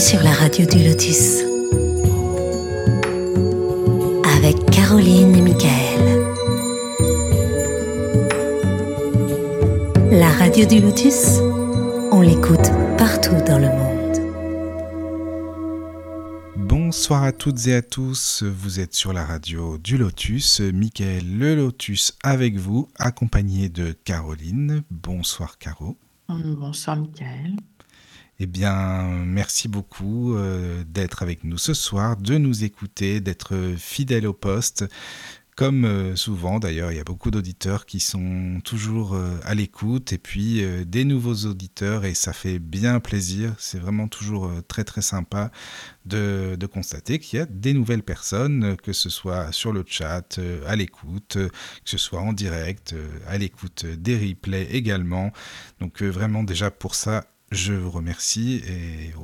sur la radio du Lotus avec Caroline et Michael. La radio du Lotus, on l'écoute partout dans le monde. Bonsoir à toutes et à tous, vous êtes sur la radio du Lotus, Michael le Lotus avec vous, accompagné de Caroline. Bonsoir Caro. Bonsoir Michael. Eh bien, merci beaucoup euh, d'être avec nous ce soir, de nous écouter, d'être fidèle au poste. Comme euh, souvent, d'ailleurs, il y a beaucoup d'auditeurs qui sont toujours euh, à l'écoute et puis des nouveaux auditeurs et ça fait bien plaisir. C'est vraiment toujours très très sympa de, de constater qu'il y a des nouvelles personnes, que ce soit sur le chat, à l'écoute, que ce soit en direct, à l'écoute des replays également. Donc vraiment déjà pour ça, je vous remercie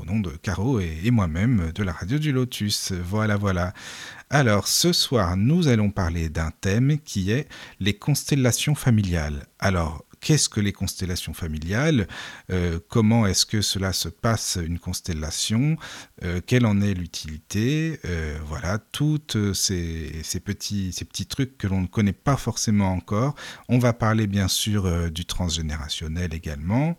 au nom de Caro et, moi-même de la radio du Lotus. Voilà, voilà. Alors, ce soir, nous allons parler d'un thème qui est les constellations familiales. Alors, qu'est-ce que les constellations familiales? Euh, Comment est-ce que cela se passe, une constellation? Euh, Quelle en est l'utilité? Euh, Voilà, petits, ces petits trucs que l'on ne connaît pas forcément encore. On va parler bien sûr du transgénérationnel également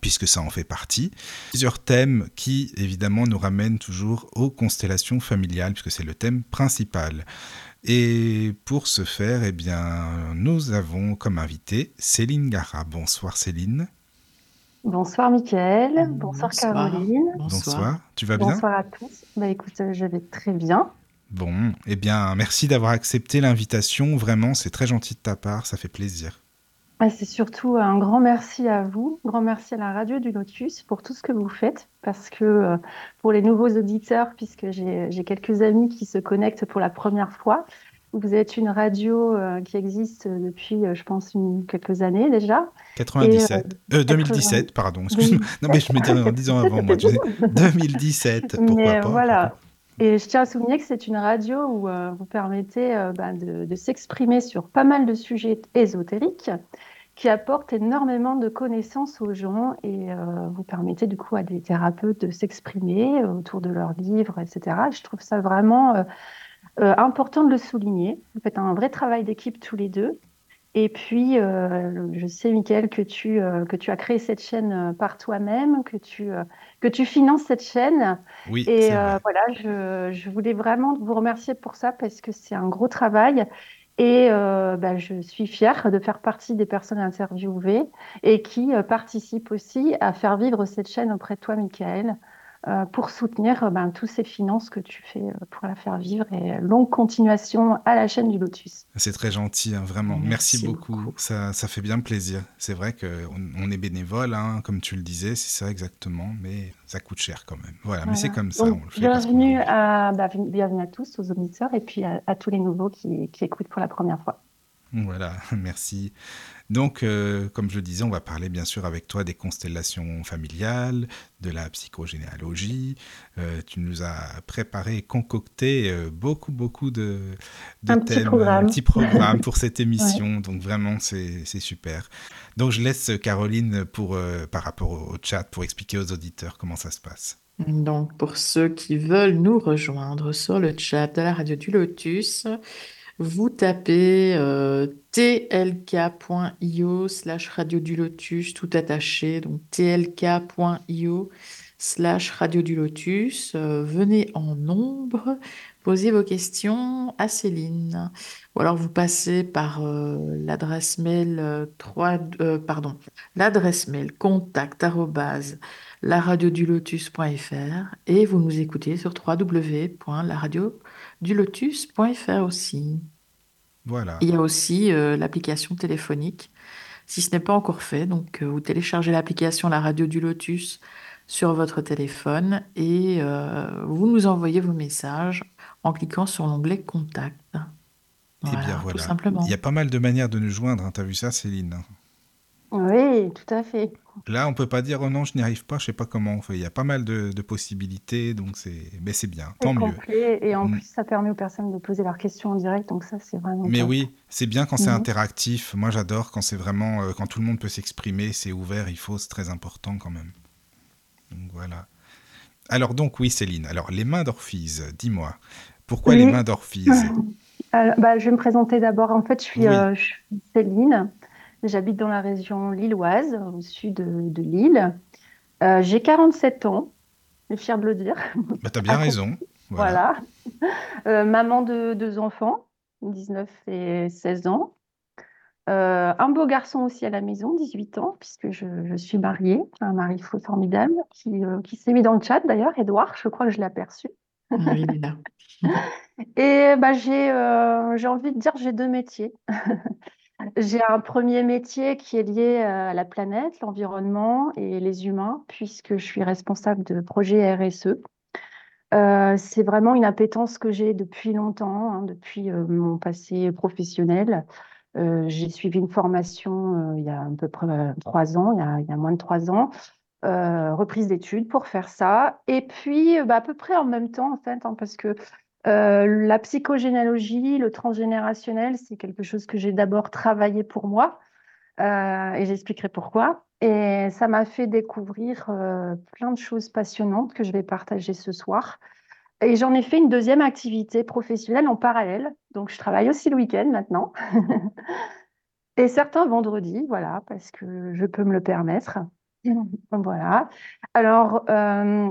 puisque ça en fait partie. Plusieurs thèmes qui, évidemment, nous ramènent toujours aux constellations familiales, puisque c'est le thème principal. Et pour ce faire, eh bien, nous avons comme invité Céline Gara. Bonsoir Céline. Bonsoir Mickaël, bonsoir, Caroline. Bonsoir. tu vas bien Bonsoir à tous. Bah écoute, je vais très bien. Bon, eh bien, merci d'avoir accepté l'invitation. Vraiment, c'est très gentil de ta part, ça fait plaisir. Ah, c'est surtout un grand merci à vous, un grand merci à la radio du Lotus pour tout ce que vous faites, parce que euh, pour les nouveaux auditeurs, puisque j'ai quelques amis qui se connectent pour la première fois, vous êtes une radio euh, qui existe depuis, euh, je pense, quelques années déjà. 97, 2017, pardon, excuse-moi. Non, mais je me disais en disant avant moi. 2017, pourquoi mais, pas. Voilà. Et je tiens à souligner que c'est une radio où vous permettez bah, de, de s'exprimer sur pas mal de sujets ésotériques qui apporte énormément de connaissances aux gens et euh, vous permettez du coup à des thérapeutes de s'exprimer autour de leurs livres, etc. Je trouve ça vraiment euh, euh, important de le souligner. Vous faites un vrai travail d'équipe tous les deux. Et puis, je sais, Mickaël, que tu, que tu as créé cette chaîne par toi-même, que, tu que tu finances cette chaîne. Oui, et voilà, je, je voulais vraiment vous remercier pour ça parce que c'est un gros travail. Et euh, bah, je suis fière de faire partie des personnes interviewées et qui euh, participent aussi à faire vivre cette chaîne auprès de toi, Michael, euh, pour soutenir euh, ben, tous ces finances que tu fais euh, pour la faire vivre et longue continuation à la chaîne du Lotus. C'est très gentil, hein, vraiment. Merci, beaucoup. Ça, ça, fait bien plaisir. C'est vrai qu'on on est bénévole, hein, comme tu le disais, c'est ça exactement, mais ça coûte cher quand même. Voilà, mais c'est comme ça. on le fait bienvenue, à, bah, bienvenue à tous, aux auditeurs, et puis à, à tous les nouveaux qui, qui écoutent pour la première fois. Voilà, merci. Donc, euh, comme je le disais, on va parler bien sûr avec toi des constellations familiales, de la psychogénéalogie. Euh, tu nous as préparé et concocté euh, beaucoup, beaucoup de, un thèmes, petit programme. un petit programme pour cette émission. ouais. Donc, vraiment, c'est super. Donc, je laisse Caroline pour, par rapport au chat pour expliquer aux auditeurs comment ça se passe. Donc, pour ceux qui veulent nous rejoindre sur le chat de la radio du Lotus, vous tapez euh, tlk.io slash radio du lotus, tout attaché, donc tlk.io slash radio du lotus. Euh, venez en nombre, posez vos questions à Céline. Ou alors vous passez par euh, l'adresse mail 3, euh, pardon, l'adresse mail contact laradiodulotus.fr et vous nous écoutez sur www.laradiodulotus.fr aussi. Voilà. Il y a aussi euh, l'application téléphonique, si ce n'est pas encore fait. Donc, euh, vous téléchargez l'application La Radio du Lotus sur votre téléphone et euh, vous nous envoyez vos messages en cliquant sur l'onglet Contact. Voilà, et bien voilà. Tout simplement. Il y a pas mal de manières de nous joindre. Hein. Tu as vu ça, Céline? Oui, tout à fait. Là, on peut pas dire oh non, je n'y arrive pas, je sais pas comment on fait. Il y a pas mal de, de possibilités, donc c'est, mais c'est bien, tant mieux. Et en mm. plus, ça permet aux personnes de poser leurs questions en direct, donc ça, c'est vraiment. Mais top. oui, c'est bien quand c'est mm. interactif. Moi, j'adore quand c'est vraiment, euh, quand tout le monde peut s'exprimer, c'est ouvert. Il faut, c'est très important quand même. Donc voilà. Alors donc oui Céline, alors les mains d'Orphise, dis-moi, pourquoi les mains d'Orphise? Bah, Je vais me présenter d'abord. En fait, je suis, euh, Céline, j'habite dans la région lilloise, au sud de, Lille. Euh, j'ai 47 ans, je suis fière de le dire. Bah, tu as bien raison. Voilà. Euh, maman de deux enfants, 19 et 16 ans. Euh, un beau garçon aussi à la maison, 18 ans, puisque je, suis mariée, un mari formidable qui, euh, qui s'est mis dans le chat d'ailleurs, Edouard, je crois que je l'ai aperçu. Oui, il est là. Et bah, j'ai euh, j'ai envie de dire j'ai deux métiers. J'ai un premier métier qui est lié à la planète, l'environnement et les humains, puisque je suis responsable de projet RSE. c'est vraiment une appétence que j'ai depuis longtemps, hein, depuis mon passé professionnel. Euh, j'ai suivi une formation euh, il y a à peu près euh, trois ans, il y a, moins de trois ans, reprise d'études pour faire ça. Et puis, bah, à peu près en même temps, en fait, hein, parce que la psychogénéalogie, le transgénérationnel, c'est quelque chose que j'ai d'abord travaillé pour moi. et j'expliquerai pourquoi. Et ça m'a fait découvrir plein de choses passionnantes que je vais partager ce soir. Et j'en ai fait une deuxième activité professionnelle en parallèle. Donc, je travaille aussi le week-end maintenant. et certains vendredis, voilà, parce que je peux me le permettre. voilà. Alors, euh,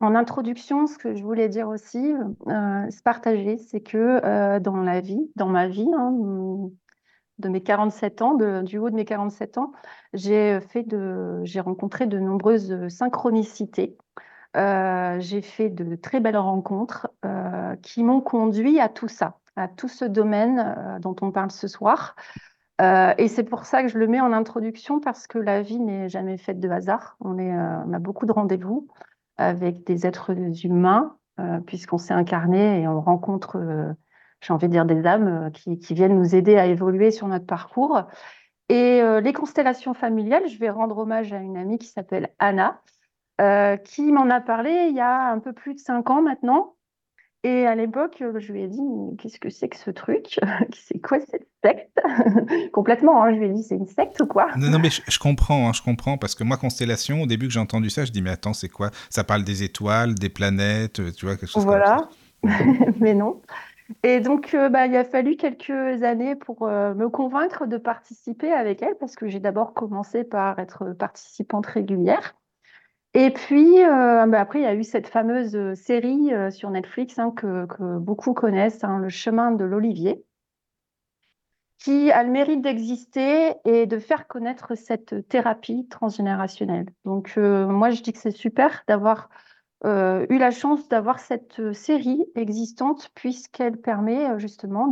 en introduction, ce que je voulais dire aussi, euh, se partager, c'est que euh, dans la vie, dans ma vie, hein, de mes 47 ans, du haut de mes 47 ans, j'ai fait j'ai rencontré de nombreuses synchronicités euh, j'ai fait de très belles rencontres euh, qui m'ont conduit à tout ça, à tout ce domaine dont on parle ce soir. et c'est pour ça que je le mets en introduction parce que la vie n'est jamais faite de hasard. On a beaucoup de rendez-vous avec des êtres humains puisqu'on s'est incarné et on rencontre, j'ai envie de dire, des âmes qui, qui, viennent nous aider à évoluer sur notre parcours. Et les constellations familiales, je vais rendre hommage à une amie qui s'appelle Anna, euh, qui m'en a parlé il y a un peu plus de cinq ans maintenant. Et à l'époque, je lui ai dit, qu'est-ce que c'est que ce truc? C'est quoi cette secte? Complètement, hein, je lui ai dit, c'est une secte ou quoi? Non, non, mais je, comprends, hein, je comprends, parce que moi, Constellation, au début que j'ai entendu ça, je dis, mais attends, c'est quoi? Ça parle des étoiles, des planètes, tu vois, quelque chose voilà. comme ça. mais non. Et donc, euh, bah, il a fallu quelques années pour euh, me convaincre de participer avec elle, parce que j'ai d'abord commencé par être participante régulière. Et puis, euh, bah, après, il y a eu cette fameuse euh, série euh, sur Netflix hein, que, beaucoup connaissent, hein, Le chemin de l'Olivier, qui a le mérite d'exister et de faire connaître cette thérapie transgénérationnelle. Donc, moi, je dis que c'est super d'avoir eu la chance d'avoir cette série existante, puisqu'elle permet justement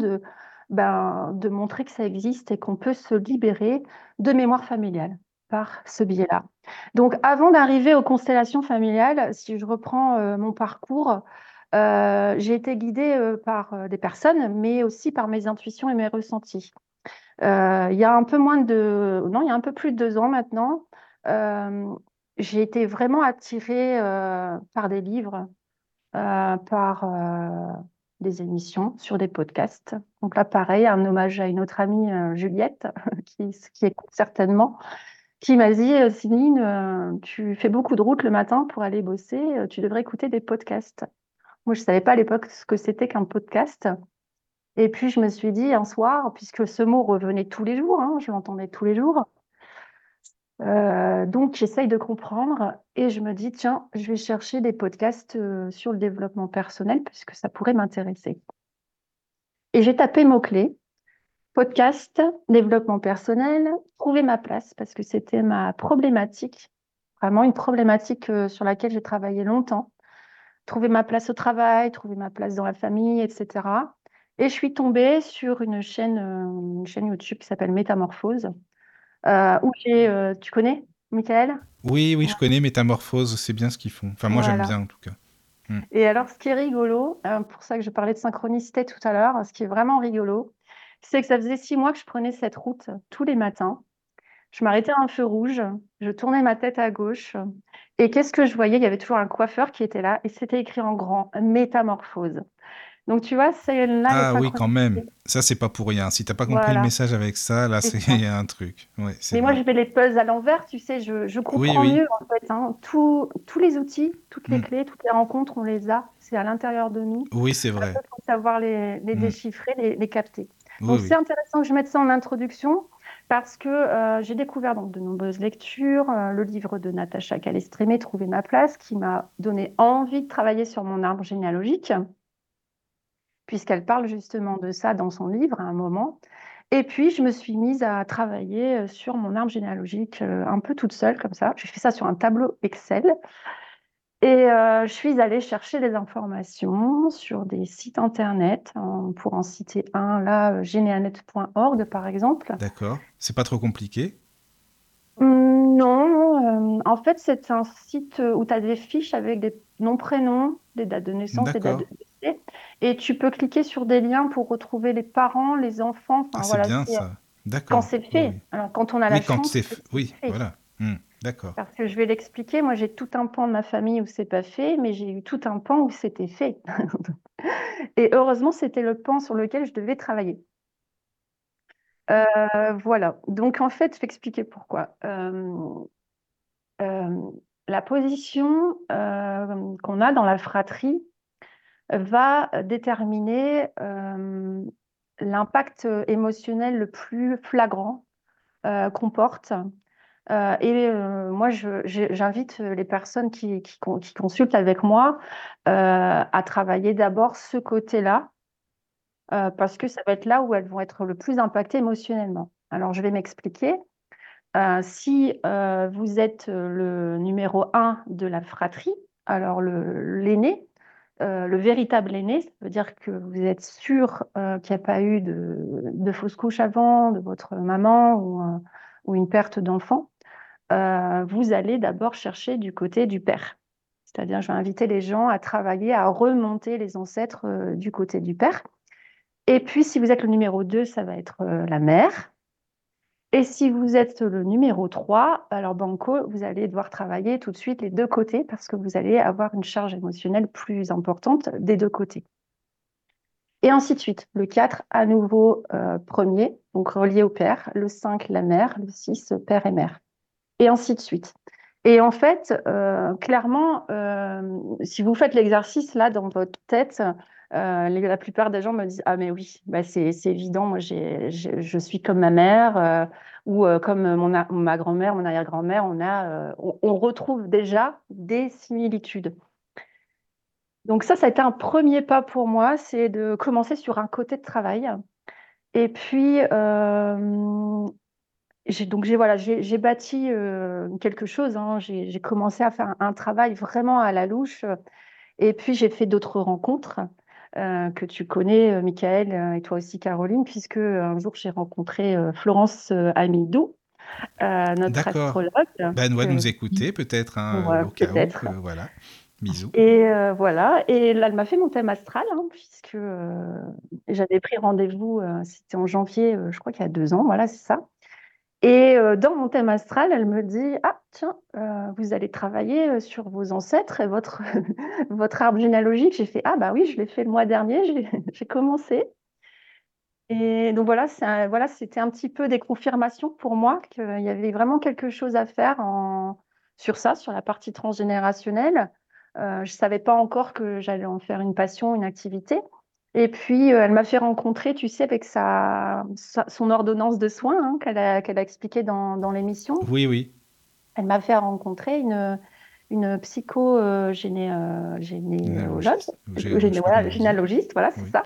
ben, de montrer que ça existe et qu'on peut se libérer de mémoire familiale par ce biais-là. Donc, avant d'arriver aux constellations familiales, si je reprends euh, mon parcours, euh, j'ai été guidée euh, par des personnes, mais aussi par mes intuitions et mes ressentis. il y a un peu moins de, non, il y a un peu plus de deux ans maintenant, j'ai été vraiment attirée par des livres, par des émissions, sur des podcasts. Donc là, pareil, un hommage à une autre amie, Juliette, qui, qui écoute certainement qui m'a dit euh, Céline, euh, tu fais beaucoup de route le matin pour aller bosser, euh, tu devrais écouter des podcasts. Moi, je ne savais pas à l'époque ce que c'était qu'un podcast. Et puis, je me suis dit un soir, puisque ce mot revenait tous les jours, hein, je l'entendais tous les jours, donc j'essaye de comprendre et je me dis, tiens, je vais chercher des podcasts sur le développement personnel puisque ça pourrait m'intéresser. Et j'ai tapé mots-clés podcast, développement personnel, trouver ma place parce que c'était ma problématique, vraiment une problématique euh, sur laquelle j'ai travaillé longtemps. Trouver ma place au travail, trouver ma place dans la famille, etc. Et je suis tombée sur une chaîne, euh, une chaîne YouTube qui s'appelle Métamorphose, euh, où j'ai, tu connais, Michael? Oui, oui, je connais Métamorphose, c'est bien ce qu'ils font. Enfin, moi, j'aime bien en tout cas. Hmm. Et alors, ce qui est rigolo, pour ça que je parlais de synchronicité tout à l'heure, ce qui est vraiment rigolo, c'est que ça faisait six mois que je prenais cette route tous les matins. Je m'arrêtais à un feu rouge, je tournais ma tête à gauche. Et qu'est-ce que je voyais? Il y avait toujours un coiffeur qui était là et c'était écrit en grand Métamorphose. Donc, tu vois, c'est là Ah oui, quand même. Ça, c'est pas pour rien. Si t'as pas compris le message avec ça, là, il y a un truc. Ouais, Mais moi, je fais les puzzles à l'envers, tu sais, je, je comprends mieux, en fait. Hein. tous les outils, toutes les mm. clés, toutes les rencontres, on les a. C'est à l'intérieur de nous. Oui, c'est vrai. Il faut savoir les, les mm. déchiffrer, les, les capter. Donc, c'est intéressant que je mette ça en introduction parce que euh, j'ai découvert donc de nombreuses lectures, euh, le livre de Natacha Calestrémé, Trouver ma place, qui m'a donné envie de travailler sur mon arbre généalogique puisqu'elle parle justement de ça dans son livre à un moment. Et puis, je me suis mise à travailler euh, sur mon arbre généalogique euh, un peu toute seule, comme ça. J'ai fait ça sur un tableau Excel. Et euh, je suis allée chercher des informations sur des sites internet, pour en citer un, là, généanet.org par exemple. D'accord. C'est pas trop compliqué? Hum, Non. en fait, c'est un site où tu as des fiches avec des noms, prénoms, des dates de naissance, des dates de décès. Et tu peux cliquer sur des liens pour retrouver les parents, les enfants. Enfin, ah, c'est bien ça. D'accord. Quand c'est fait. Alors, quand on a la oui, chance. Quand oui, voilà. Hmm, d'accord. Parce que je vais l'expliquer. Moi, j'ai tout un pan de ma famille où c'est pas fait, mais j'ai eu tout un pan où c'était fait. Et heureusement, c'était le pan sur lequel je devais travailler. Euh, voilà. Donc, en fait, je vais expliquer pourquoi. Euh, euh, la position qu'on a dans la fratrie, va déterminer l'impact émotionnel le plus flagrant qu'on porte. Euh, et moi, j'invite les personnes qui, consultent avec moi à travailler d'abord ce côté-là, parce que ça va être là où elles vont être le plus impactées émotionnellement. Alors, je vais m'expliquer. si vous êtes le numéro un de la fratrie, alors l'aîné, euh, le véritable aîné, ça veut dire que vous êtes sûr euh, qu'il n'y a pas eu de, fausse couche avant, de votre maman euh, ou une perte d'enfant. Vous allez d'abord chercher du côté du père. C'est-à-dire, je vais inviter les gens à travailler, à remonter les ancêtres du côté du père. Et puis, si vous êtes le numéro 2, ça va être la mère. Et si vous êtes le numéro 3, alors Banco, vous allez devoir travailler tout de suite les deux côtés parce que vous allez avoir une charge émotionnelle plus importante des deux côtés. Et ainsi de suite. Le 4, à nouveau euh, premier, donc relié au père. Le 5, la mère. Le 6, père et mère. Et ainsi de suite. Et en fait, euh, clairement, euh, si vous faites l'exercice là dans votre tête, euh, la plupart des gens me disent Ah, mais oui, bah c'est évident, moi je suis comme ma mère ou comme ma grand-mère, mon arrière-grand-mère, on, a, on, retrouve déjà des similitudes. Donc, ça, ça a été un premier pas pour moi, c'est de commencer sur un côté de travail. Et puis, donc j'ai voilà, j'ai bâti quelque chose. Hein. J'ai commencé à faire un, travail vraiment à la louche. Et puis j'ai fait d'autres rencontres. Euh, que tu connais, euh, Michael, euh, et toi aussi, Caroline, puisque un jour j'ai rencontré Florence Amidou, notre astrologue. Ben, nous écouter peut-être, hein, au cas où. voilà. Bisous. Et voilà, et là, elle m'a fait mon thème astral, hein, puisque j'avais pris rendez-vous, c'était en janvier, je crois qu'il y a deux ans, voilà, c'est ça. Et euh, dans mon thème astral, elle me dit Ah, tiens, euh, vous allez travailler euh, sur vos ancêtres et votre, arbre généalogique. J'ai fait Ah, bah oui, je l'ai fait le mois dernier, j'ai commencé. Et donc voilà, c'était un petit peu des confirmations pour moi qu'il y avait vraiment quelque chose à faire sur ça, sur la partie transgénérationnelle. je ne savais pas encore que j'allais en faire une passion, une activité. Et puis, euh, elle m'a fait rencontrer, tu sais, avec sa, son ordonnance de soins hein, qu'elle a, qu'elle a expliqué dans, dans l'émission. Oui, oui. Elle m'a fait rencontrer une, une psycho-généalogue, voilà, généalogiste, voilà, c'est ça,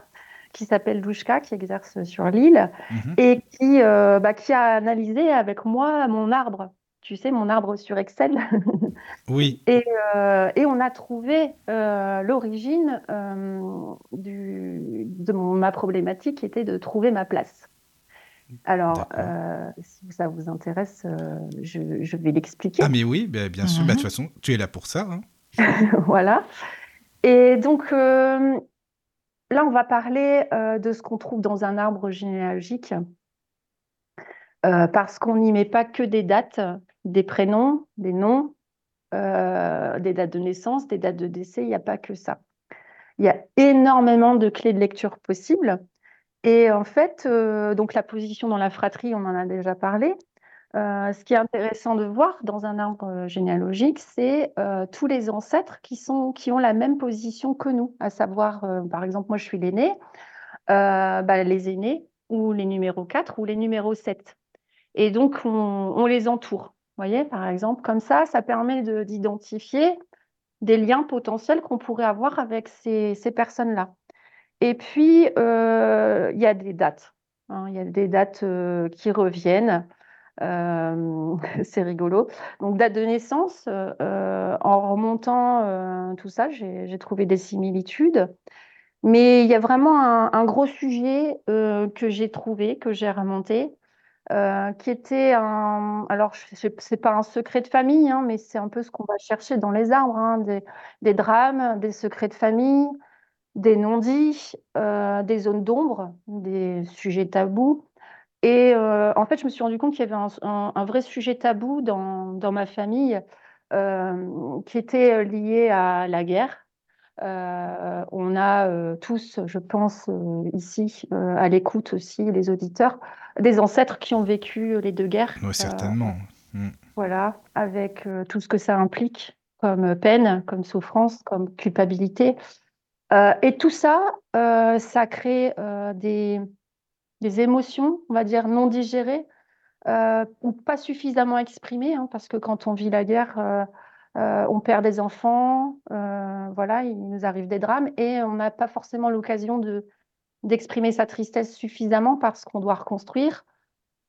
qui s'appelle Douchka, qui exerce sur l'île, mhm. et qui, euh, bah, qui a analysé avec moi mon arbre tu sais, mon arbre sur Excel. oui. Et, euh, et, on a trouvé euh, l'origine euh, de ma problématique qui était de trouver ma place. Alors, si ça vous intéresse, je, vais l'expliquer. Ah mais oui, bien, bien sûr. Bah, de toute mhm. façon, tu es là pour ça. Hein. voilà. Et donc, là, on va parler de ce qu'on trouve dans un arbre généalogique. Parce qu'on n'y met pas que des dates, des prénoms, des noms, euh, des dates de naissance, des dates de décès, il n'y a pas que ça. Il y a énormément de clés de lecture possibles. Et en fait, euh, donc la position dans la fratrie, on en a déjà parlé. Euh, ce qui est intéressant de voir dans un arbre généalogique, c'est euh, tous les ancêtres qui ont la même position que nous, à savoir, par exemple, moi je suis l'aîné, bah, les aînés, ou les numéros 4, ou les numéros 7. Et donc, on, les entoure. Vous voyez, par exemple, comme ça, ça permet d'identifier des liens potentiels qu'on pourrait avoir avec ces, personnes-là. Et puis, euh, il y a des dates. Hein. Il y a des dates euh, qui reviennent. Euh, c'est rigolo. Donc, date de naissance, en remontant tout ça, j'ai trouvé des similitudes. Mais il y a vraiment un, gros sujet que j'ai trouvé, que j'ai remonté, qui était un. Alors, c'est pas un secret de famille, hein, mais c'est un peu ce qu'on va chercher dans les arbres hein, des, drames, des secrets de famille, des non-dits, euh, des zones d'ombre, des sujets tabous. Et euh, en fait, je me suis rendu compte qu'il y avait un, vrai sujet tabou dans, dans ma famille euh, qui était lié à la guerre. On a tous, je pense, ici, à l'écoute aussi, les auditeurs, des ancêtres qui ont vécu les deux guerres. Oui, certainement. Mm. Voilà, avec tout ce que ça implique comme peine, comme souffrance, comme culpabilité. Euh, et tout ça, euh, ça crée euh, des, des, émotions, on va dire, non digérées ou pas suffisamment exprimées, hein, parce que quand on vit la guerre, on perd des enfants, voilà, il nous arrive des drames, et on n'a pas forcément l'occasion de, d'exprimer sa tristesse suffisamment parce qu'on doit reconstruire,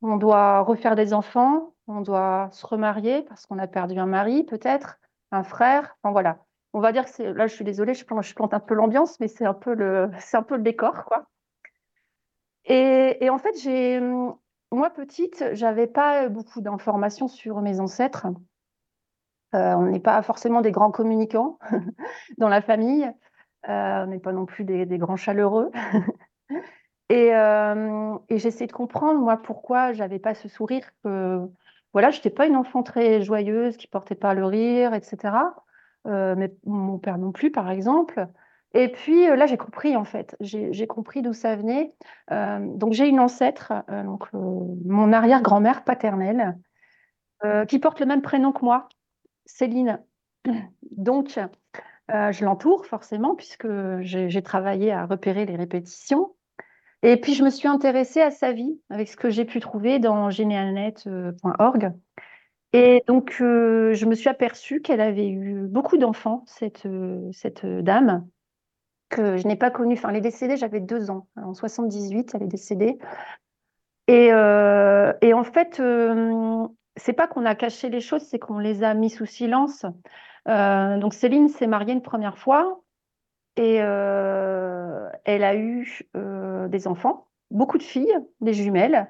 on doit refaire des enfants, on doit se remarier parce qu'on a perdu un mari peut-être, un frère, enfin voilà. On va dire que là je suis désolée je plante, un peu l'ambiance mais c'est un peu le c'est un peu le décor quoi. Et, en fait j'ai moi petite j'avais pas beaucoup d'informations sur mes ancêtres euh, on n'est pas forcément des grands communicants dans la famille. Euh, on n'est pas non plus des, grands chaleureux. Et, euh, et j'essaie de comprendre moi pourquoi j'avais pas ce sourire que voilà j'étais pas une enfant très joyeuse qui portait pas le rire etc mais mon père non plus, par exemple. Et puis là, j'ai compris en fait, j'ai compris d'où ça venait. Donc j'ai une ancêtre, donc mon arrière-grand-mère paternelle, qui porte le même prénom que moi, Céline. Donc je l'entoure forcément puisque j'ai travaillé à repérer les répétitions. Et puis je me suis intéressée à sa vie avec ce que j'ai pu trouver dans généalnet.org. Et donc, euh, je me suis aperçue qu'elle avait eu beaucoup d'enfants, cette, euh, cette dame, que je n'ai pas connue. Enfin, elle est décédée, j'avais deux ans. En 78, elle est décédée. Euh, et en fait, c'est pas qu'on a caché les choses, c'est qu'on les a mis sous silence. donc, Céline s'est mariée une première fois et elle a eu des enfants, beaucoup de filles, des jumelles.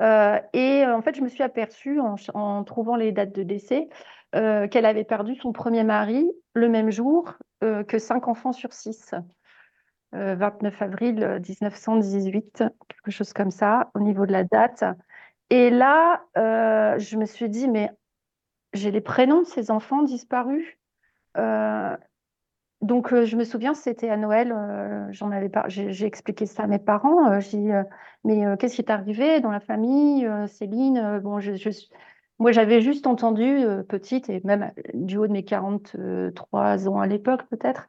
Euh, et euh, en fait, je me suis aperçue en, trouvant les dates de décès euh, qu'elle avait perdu son premier mari le même jour que cinq enfants sur six. 29 avril 1918, quelque chose comme ça, au niveau de la date. Et là, je me suis dit, mais j'ai les prénoms de ces enfants disparus. Donc, euh, je me souviens, c'était à Noël, euh, j'en avais j'ai expliqué ça à mes parents. Euh, j'ai dit, mais qu'est-ce qui est arrivé dans la famille, Céline Bon, moi, j'avais juste entendu, petite, et même du haut de mes 43 ans à l'époque, peut-être,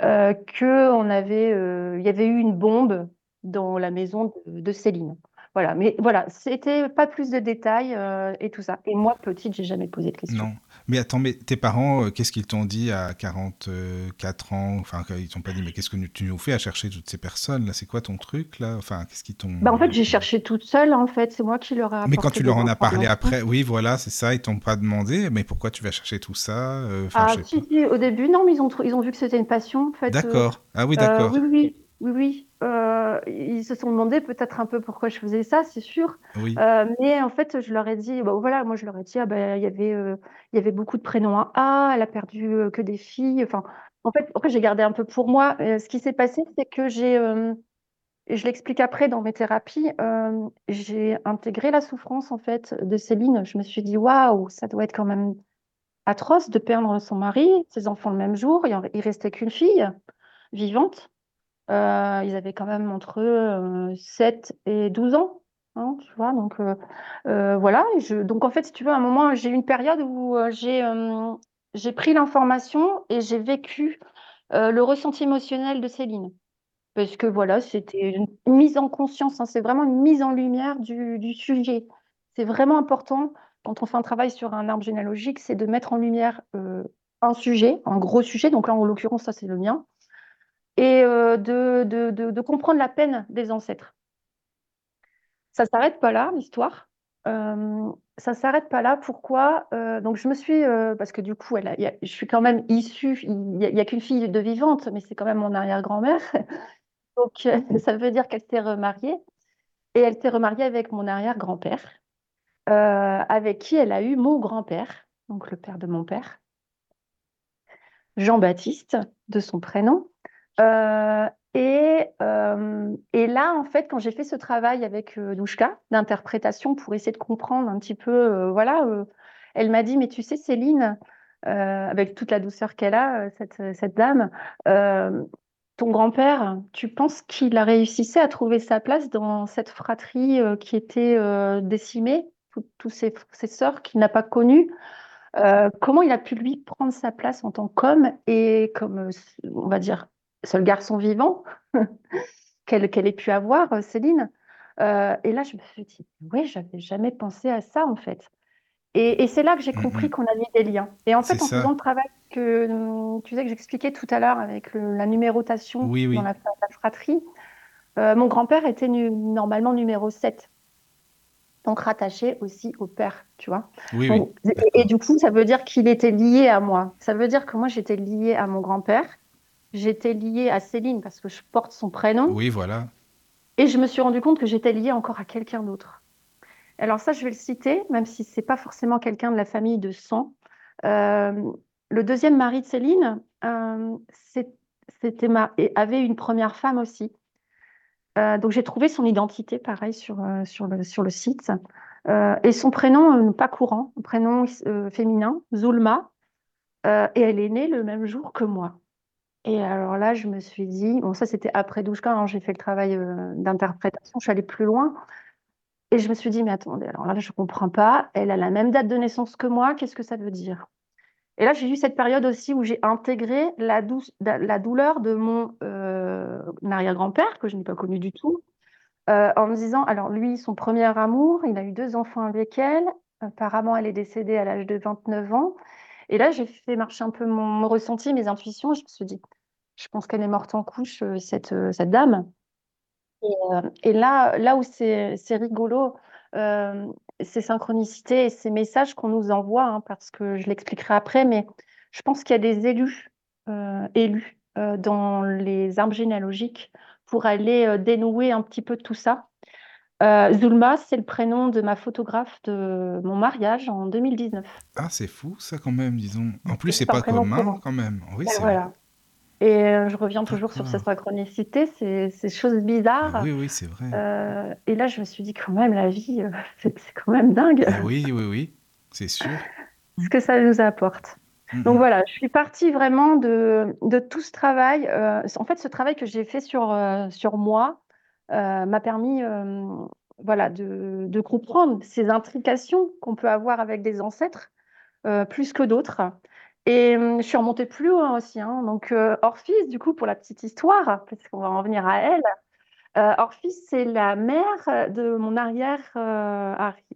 que on avait, il y avait eu une bombe dans la maison de Céline. Voilà, mais voilà, c'était pas plus de détails et tout ça. Et moi, petite, j'ai jamais posé de questions. Non. Mais attends, mais tes parents, euh, qu'est-ce qu'ils t'ont dit à 44 ans? Enfin, ils t'ont pas dit, mais qu'est-ce que tu nous fais à chercher toutes ces personnes là? C'est quoi ton truc là? Enfin, qu'est-ce qu'ils t'ont bah, En fait, j'ai cherché toute seule. En fait, c'est moi qui leur ai. Mais quand tu leur en as parlé après, oui, voilà, c'est ça. Ils t'ont pas demandé, mais pourquoi tu vas chercher tout ça euh, Ah, si, si, au début, non, mais ils ont, ils ont vu que c'était une passion. En fait, d'accord. ah oui, d'accord. oui, oui. Oui, oui. Euh, ils se sont demandé peut-être un peu pourquoi je faisais ça, c'est sûr. Euh, mais en fait, je leur ai dit, bah, voilà, moi je leur ai dit, ah, bah, il y avait, euh, il y avait beaucoup de prénoms à A, elle a perdu que des filles. Enfin, en fait, après j'ai gardé un peu pour moi. ce qui s'est passé, c'est que j'ai, et je l'explique après dans mes thérapies, j'ai intégré la souffrance en fait de Céline. Je me suis dit, waouh, ça doit être quand même atroce de perdre son mari, ses enfants le même jour. Il, il restait qu'une fille. vivante. Ils avaient quand même entre 7 et 12 ans. Hein, tu vois, donc voilà. Je, donc en fait, si tu veux, à un moment, j'ai eu une période où j'ai pris l'information et j'ai vécu le ressenti émotionnel de Céline. Parce que voilà, c'était une mise en conscience, hein, c'est vraiment une mise en lumière du sujet. C'est vraiment important quand on fait un travail sur un arbre généalogique, c'est de mettre en lumière un sujet, un gros sujet, donc là en l'occurrence ça c'est le mien, et de, de, de, comprendre la peine des ancêtres. Ça s'arrête pas là, l'histoire. Euh, ça s'arrête pas là. Pourquoi euh, Donc je me suis, euh, parce que du coup, elle je suis quand même issue. Il n'y a, qu'une fille de vivante, mais c'est quand même mon arrière-grand-mère. Donc ça veut dire qu'elle s'est remariée et elle s'est remariée avec mon arrière-grand-père, avec qui elle a eu mon grand-père, donc le père de mon père, Jean-Baptiste, de son prénom. Et, euh, et, là, en fait, quand j'ai fait ce travail avec euh, Douchka d'interprétation pour essayer de comprendre un petit peu, euh, voilà, euh, elle m'a dit, mais tu sais, Céline, avec toute la douceur qu'elle a, cette, cette dame, ton grand-père, tu penses qu'il a réussi à trouver sa place dans cette fratrie qui était décimée, tous ses, ses sœurs qu'il n'a pas connues comment il a pu lui prendre sa place en tant qu'homme et comme, on va dire, seul garçon vivant qu'elle ait pu avoir, euh, Céline. Euh, et là, je me suis dit, oui, j'avais jamais pensé à ça, en fait. Et, c'est là que j'ai compris qu'on avait des liens. Et en fait, en faisant le travail que tu sais que j'expliquais tout à l'heure avec la numérotation dans la, fratrie, euh, mon grand-père était normalement numéro 7. Donc rattaché aussi au père, tu vois. Oui, et, et, du coup, ça veut dire qu'il était lié à moi. Ça veut dire que moi, j'étais liée à mon grand-père j'étais liée à Céline parce que je porte son prénom. Oui, voilà. Et je me suis rendu compte que j'étais liée encore à quelqu'un d'autre. Alors ça, je vais le citer, même si c'est pas forcément quelqu'un de la famille de sang. Euh, le deuxième mari de Céline, euh, c'était ma... et avait une première femme aussi. Euh, donc j'ai trouvé son identité, pareil, sur, sur, le, sur le site. et son prénom, pas courant, prénom féminin, Zulma. et elle est née le même jour que moi. Et alors là, je me suis dit, bon, ça c'était après Douchka, hein, j'ai fait le travail euh, d'interprétation, je suis allée plus loin. Et je me suis dit, mais attendez, alors là, je ne comprends pas, elle a la même date de naissance que moi, qu'est-ce que ça veut dire? Et là, j'ai eu cette période aussi où j'ai intégré la, douleur de mon euh, arrière-grand-père, que je n'ai pas connu du tout, euh, en me disant, alors lui, son premier amour, il a eu deux enfants avec elle, apparemment, elle est décédée à l'âge de 29 ans. Et là, j'ai fait marcher un peu mon, ressenti, mes intuitions. Je me suis dit, je pense qu'elle est morte en couche, euh, cette, euh, cette dame. Euh, et, là, là où c'est rigolo, ces synchronicités et ces messages qu'on nous envoie, hein, parce que je l'expliquerai après, mais je pense qu'il y a des élus, élus dans les arbres généalogiques pour aller dénouer un petit peu tout ça. Euh, Zulma, c'est le prénom de ma photographe de mon mariage en 2019. Ah, c'est fou ça quand même, disons. En plus, c'est pas commun quand même. Oui, et voilà. Et euh, je reviens toujours sur cette synchronicité, ces, ces choses bizarres. Oui, oui, c'est vrai. Euh, et là, je me suis dit quand même, la vie, c'est quand même dingue. Eh oui, oui, oui, c'est sûr. Ce que ça nous apporte. Donc voilà, je suis partie vraiment de, de tout ce travail. en fait, ce travail que j'ai fait sur, sur moi, m'a permis euh, voilà, de, comprendre ces intrications qu'on peut avoir avec des ancêtres, euh, plus que d'autres. Et je suis remontée plus loin aussi. Hein. Donc, Orphis, du coup, pour la petite histoire, parce qu'on va en venir à elle, Orphis, c'est la mère de mon arrière,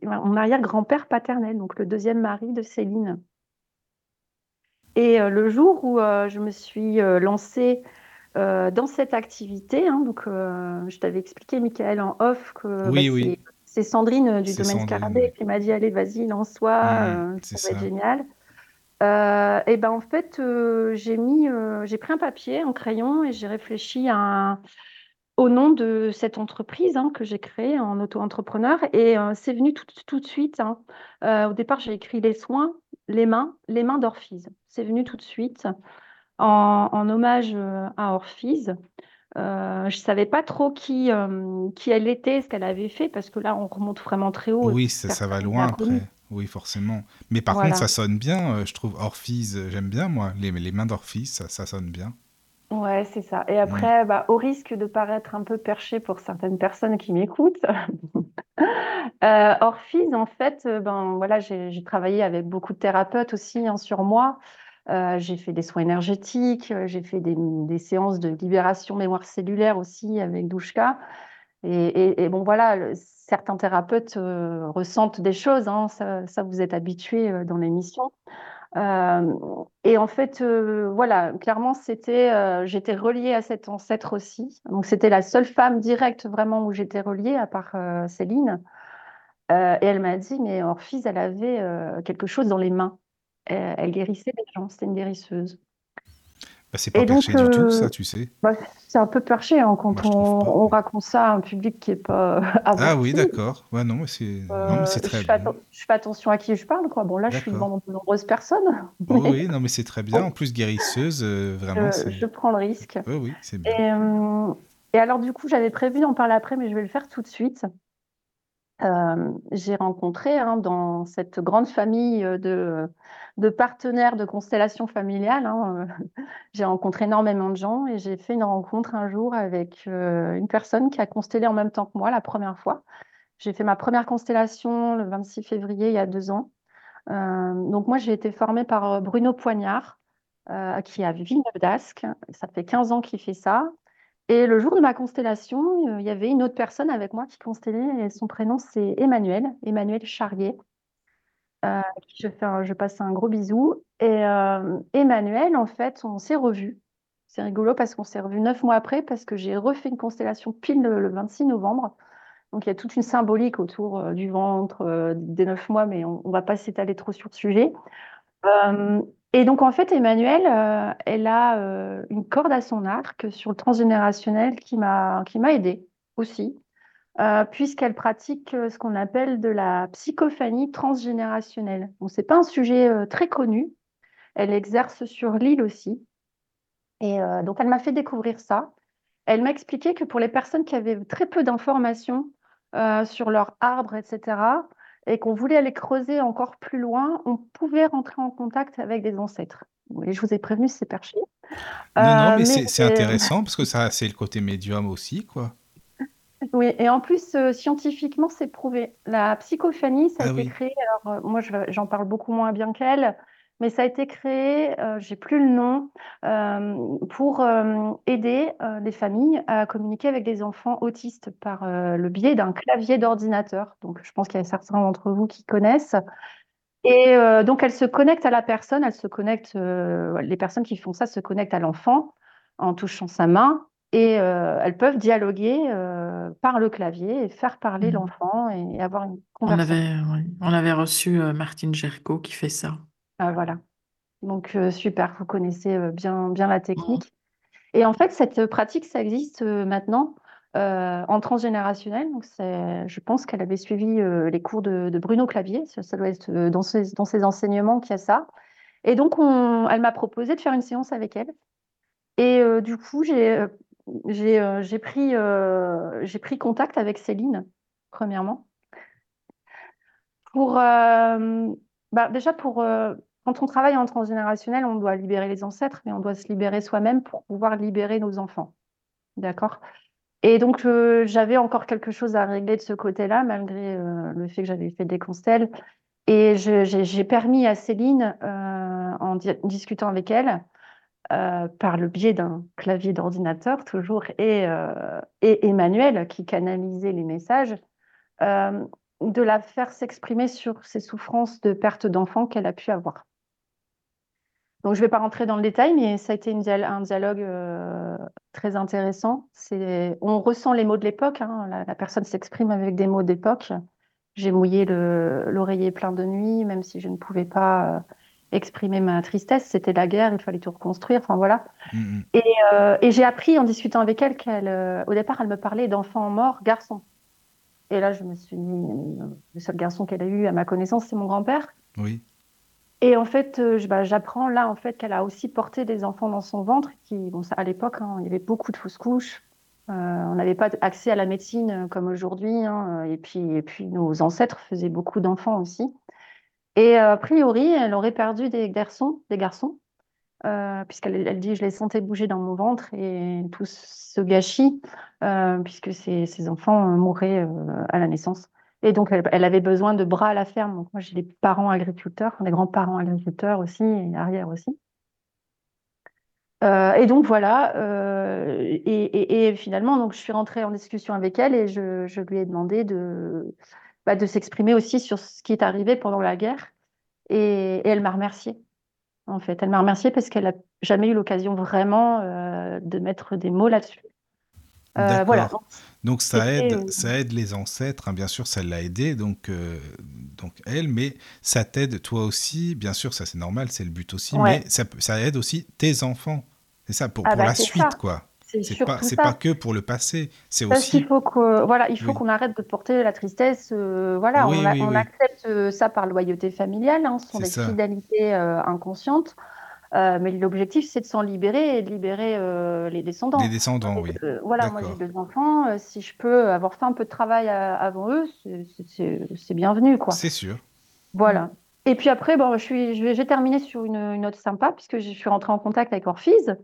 mon arrière-grand-père paternel, donc le deuxième mari de Céline. Et le jour où je me suis lancée euh, dans cette activité, hein, donc euh, je t'avais expliqué, Michael, en off, que bah, c'est Sandrine euh, du domaine Scarabée qui m'a dit Allez, vas-y, lance-toi, mmh, ça va être génial. et ben en fait, j'ai mis, j'ai pris un papier, un crayon et j'ai réfléchi à au nom de cette entreprise hein, que j'ai créée en auto-entrepreneur. Et c'est venu tout, tout, de suite. Hein. au départ, j'ai écrit les soins, les mains, les mains d'Orphise. C'est venu tout de suite en, hommage euh, à Orphise. Euh, je ne savais pas trop qui, euh, qui elle était, ce qu'elle avait fait, parce que là, on remonte vraiment très haut. Oui, ça, ça va loin après. Oui, forcément. Mais par contre, ça sonne bien, je trouve. Orphise, j'aime bien, moi. Les, les mains d'Orphise, ça, ça, sonne bien. Ouais, c'est ça. Et après, bah, au risque de paraître un peu perché pour certaines personnes qui m'écoutent, euh, Orphise, en fait, ben voilà, j'ai travaillé avec beaucoup de thérapeutes aussi hein, sur moi. Euh, j'ai fait des soins énergétiques, j'ai fait des, séances de libération mémoire cellulaire aussi avec Douchka. Et, bon, voilà, certains thérapeutes ressentent des choses, hein, ça, vous êtes habitués dans l'émission. Euh, et en fait, euh, voilà, clairement, c'était, euh, j'étais reliée à cet ancêtre aussi. Donc, c'était la seule femme directe vraiment où j'étais reliée, à part Céline. et elle m'a dit, mais Orphise, elle avait quelque chose dans les mains. Elle guérissait les gens, c'était une guérisseuse. Bah, c'est pas perché du tout, ça, tu sais. Bah, c'est un peu perché hein, quand on, raconte ça à un public qui n'est pas Ah oui, d'accord. Ouais, non, mais c'est euh, très je bien. Fais je fais attention à qui je parle, quoi. Bon, là, je suis devant de nombreuses personnes. Oh, oui, non, mais c'est très bien. En plus, guérisseuse, euh, vraiment. Je, je, prends le risque. Oui, oui, c'est bien. Et, euh, et, alors, du coup, j'avais prévu d'en parler après, mais je vais le faire tout de suite. J'ai rencontré hein, dans cette grande famille de, partenaires de constellation familiale, hein, j'ai rencontré énormément de gens et j'ai fait une rencontre un jour avec une personne qui a constellé en même temps que moi la première fois. J'ai fait ma première constellation le 26 février il y a deux ans. donc moi j'ai été formée par Bruno Poignard qui a Villeneuve d'Ascq. Ça fait 15 ans qu'il fait ça. Et le jour de ma constellation, euh, il y avait une autre personne avec moi qui constellait et son prénom c'est Emmanuel, Emmanuel Charrier. Euh, je, fais je passe un gros bisou. Et euh, Emmanuel, en fait, on s'est revus. C'est rigolo parce qu'on s'est revus neuf mois après parce que j'ai refait une constellation pile le, 26 novembre. Donc il y a toute une symbolique autour du ventre, des neuf mois, mais on ne va pas s'étaler trop sur le sujet. Et donc, en fait, Emmanuel, euh, elle a euh, une corde à son arc sur le transgénérationnel qui m'a aidée aussi, euh, puisqu'elle pratique ce qu'on appelle de la psychophanie transgénérationnelle. Bon, ce n'est pas un sujet très connu. Elle exerce sur l'île aussi. Et donc, elle m'a fait découvrir ça. Elle m'a expliqué que pour les personnes qui avaient très peu d'informations sur leur arbre, etc., et qu'on voulait aller creuser encore plus loin, on pouvait rentrer en contact avec des ancêtres. Et je vous ai prévenu, c'est perché. Non, non, euh, mais, c'est intéressant parce que ça, c'est le côté médium aussi, quoi. Oui, et en plus, euh, scientifiquement, c'est prouvé. La psychophanie, ça a ah été créé, alors euh, moi, j'en parle beaucoup moins bien qu'elle, mais ça a été créé, euh, j'ai plus le nom, euh, pour euh, aider les familles à communiquer avec des enfants autistes par le biais d'un clavier d'ordinateur. Donc, je pense qu'il y a certains d'entre vous qui connaissent. Et donc, elle se connecte à la personne, elle se connecte, les personnes qui font ça se connectent à l'enfant en touchant sa main et elles peuvent dialoguer par le clavier et faire parler mmh. l'enfant et, avoir une conversation. On avait, on avait reçu Martine Gerco qui fait ça. Ah, voilà. Donc, euh, super, vous connaissez euh, bien, bien la technique. Et en fait, cette pratique, ça existe euh, maintenant en transgénérationnel. Donc, je pense qu'elle avait suivi les cours de, Bruno Clavier. Ça, doit être dans ses, dans ses enseignements qu'il y a ça. Et donc, on, elle m'a proposé de faire une séance avec elle. Et du coup, j'ai j'ai pris, j'ai pris contact avec Céline, premièrement, pour, bah, déjà pour quand on travaille en transgénérationnel, on doit libérer les ancêtres, mais on doit se libérer soi-même pour pouvoir libérer nos enfants. D'accord? Et donc, euh, j'avais encore quelque chose à régler de ce côté-là, malgré euh, le fait que j'avais fait des constelles. Et j'ai permis à Céline, euh, en discutant avec elle, par le biais d'un clavier d'ordinateur toujours, et, Emmanuel qui canalisait les messages, de la faire s'exprimer sur ses souffrances de perte d'enfant qu'elle a pu avoir. Donc, je ne vais pas rentrer dans le détail, mais ça a été un dialogue euh, très intéressant. On ressent les mots de l'époque. Hein. La, personne s'exprime avec des mots d'époque. J'ai mouillé l'oreiller plein de nuit, même si je ne pouvais pas euh, exprimer ma tristesse. C'était la guerre, il fallait tout reconstruire. Enfin, voilà. Mm-hmm. Euh, et, j'ai appris en discutant avec elle qu'au départ, elle me parlait d'enfants morts, garçons. Et là, je me suis dit, le seul garçon qu'elle a eu à ma connaissance, c'est mon grand-père. Oui. Et en fait, euh, bah, j'apprends là en fait qu'elle a aussi porté des enfants dans son ventre. Qui, bon, à l'époque, hein, il y avait beaucoup de fausses couches. Euh, on n'avait pas accès à la médecine euh, comme aujourd'hui. Hein, et puis, et puis, nos ancêtres faisaient beaucoup d'enfants aussi. Et a priori, elle aurait perdu des garçons, des garçons puisqu'elle elle dit je les sentais bouger dans mon ventre et tout ce gâchis, puisque ses, ses enfants mouraient à la naissance. Et donc, elle, avait besoin de bras à la ferme. Donc, moi, j'ai des parents agriculteurs, des grands-parents agriculteurs aussi, et arrière aussi. Euh, et donc voilà, euh, et, finalement, donc je suis rentrée en discussion avec elle et je, lui ai demandé de, bah, de s'exprimer aussi sur ce qui est arrivé pendant la guerre. Et, et elle m'a remerciée, en fait. Elle m'a remerciée parce qu'elle n'a jamais eu l'occasion vraiment euh, de mettre des mots là-dessus. Euh, voilà. Donc ça aide, euh, ça aide les ancêtres, hein, bien sûr, ça l'a aidé, donc, euh, donc elle, mais ça t'aide toi aussi, bien sûr, ça c'est normal, c'est le but aussi, mais ça, ça, aide aussi tes enfants. C'est ça, pour, ah pour bah, la suite, ça. quoi. C'est pas, pas que pour le passé, c'est Parce aussi. qu'il faut que, voilà, il faut oui. qu'on arrête de porter la tristesse. voilà, oui, on, a, oui, on oui. accepte ça par loyauté familiale, hein, ce sont des ça. fidélités inconscientes. Euh, mais l'objectif, c'est de s'en libérer et de libérer euh, les descendants. Les descendants, oui. Euh, voilà, moi j'ai deux enfants. si je peux avoir fait un peu de travail à- avant eux, c'est- bienvenu, quoi. C'est sûr. Voilà. Et puis après, bon, je suis, je vais- j'ai terminé sur une, une note sympa puisque je suis rentrée en contact avec Orphise.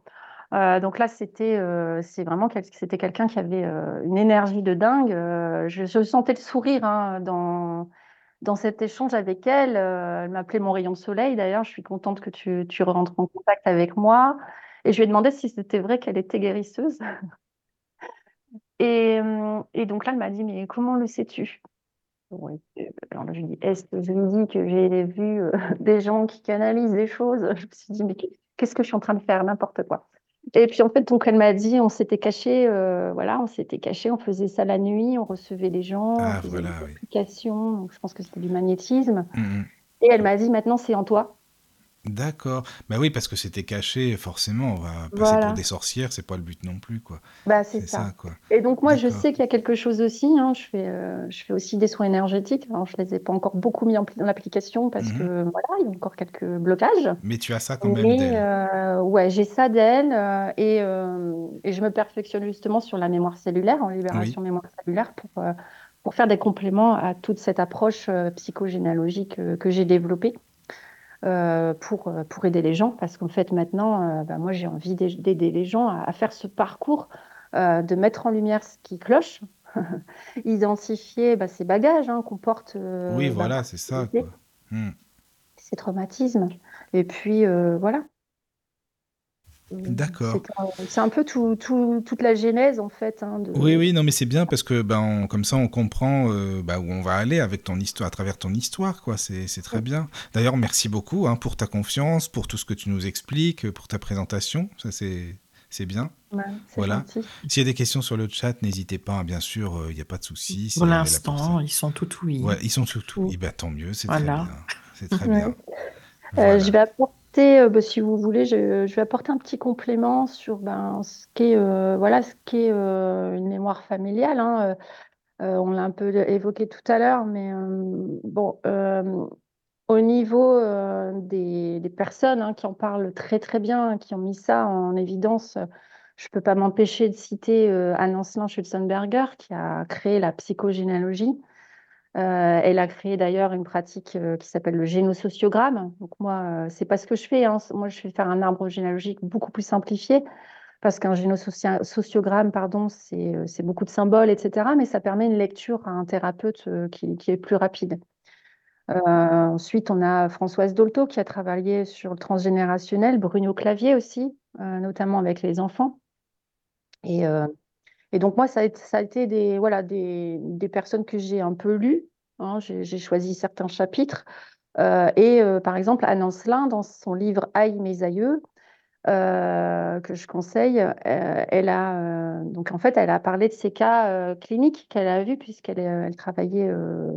Euh, donc là, c'était, c'est vraiment quel- c'était quelqu'un qui avait une énergie de dingue. Je, je sentais le sourire hein, dans dans cet échange avec elle. Euh, elle m'appelait mon rayon de soleil. D'ailleurs, je suis contente que tu, rentres en contact avec moi. Et je lui ai demandé si c'était vrai qu'elle était guérisseuse. Et, euh, et donc là, elle m'a dit, mais comment le sais-tu? Euh, je lui dis, est-ce que je lui dis que j'ai vu des gens qui canalisent des choses? Je me suis dit, mais qu'est-ce que je suis en train de faire? N'importe quoi. Et puis en fait, donc elle m'a dit, on s'était caché, euh, voilà, on s'était caché, on faisait ça la nuit, on recevait les gens, Ah, on faisait voilà, des oui. donc je pense que c'était du magnétisme. Mhm. Et elle m'a dit, maintenant c'est en toi. D'accord. Bah oui, parce que c'était caché, forcément, on va passer Voilà. pour des sorcières, c'est pas le but non plus, quoi. Bah, c'est ça. ça, quoi. Et donc moi, je sais qu'il y a quelque chose aussi, hein, je fais, euh, je fais aussi des soins énergétiques. Alors, je les ai pas encore beaucoup mis en, pl- en application parce Mhm. que voilà, il y a encore quelques blocages. Mais tu as ça quand même Mais euh, ouais, j'ai ça d'elle euh, et, et je me perfectionne justement sur la mémoire cellulaire, en Oui. libération mémoire cellulaire, pour, pour faire des compléments à toute cette approche psychogénéalogique que j'ai développée euh, pour, euh, pour aider les gens. Parce qu'en fait, maintenant, euh, bah, moi, j'ai envie d'ai- d'aider les gens à, à faire ce parcours, euh, de mettre en lumière ce qui cloche, identifier bah, ces bagages hein, qu'on porte Oui, bah, voilà, c'est ça, quoi. Hmm. ces traumatismes. Et puis, euh, voilà. D'accord. C'est un, peu tout, tout- toute la genèse, en fait. hein, de... Oui, oui, non, mais c'est bien parce que ben, on- comme ça, on comprend euh, bah, où on va aller avec ton histoire, à travers ton histoire, quoi. C'est, c'est très bien. D'ailleurs, merci beaucoup hein, pour ta confiance, pour tout ce que tu nous expliques, pour ta présentation. Ça, c'est, c'est bien. Ouais, Voilà. S'il y a des questions sur le chat, n'hésitez pas. hein, Bien sûr, euh, il n'y a pas de souci. Pour l'instant, ils sont tout oui. Ouais, ils sont tout oui, bah, tant mieux, c'est Voilà. très bien. C'est très Ouais. bien. Euh, Voilà. je vais apporter, euh, bah, si vous voulez, je, vais apporter un petit complément sur ben, ce qu'est euh, voilà, euh, une mémoire familiale. hein. On l'a un peu évoqué tout à l'heure, mais bon, au niveau des, personnes hein, qui en parlent très très bien, qui ont mis ça en évidence, je peux pas m'empêcher de citer euh, Anne Ancelin Schulzenberger, qui a créé la psychogénéalogie. Euh, elle a créé d'ailleurs une pratique euh, qui s'appelle le génosociogramme. Donc moi, euh, c'est pas ce que je fais. hein. Moi, je vais faire un arbre généalogique beaucoup plus simplifié parce qu'un génosociogramme, pardon, c'est beaucoup de symboles, etc. Mais ça permet une lecture à un thérapeute qui, qui est plus rapide. Ensuite, on a Françoise Dolto qui a travaillé sur le transgénérationnel, Bruno Clavier aussi, notamment avec les enfants. Et donc moi, ça a été, des, voilà, des, des personnes que j'ai un peu lues. hein. J'ai choisi certains chapitres. Euh, et euh, par exemple, Anne Ancelin, dans son livre Aïe, mes aïeux, euh, que je conseille, elle a, donc en fait, elle a parlé de ces cas cliniques qu'elle a vus, puisqu'elle elle travaillait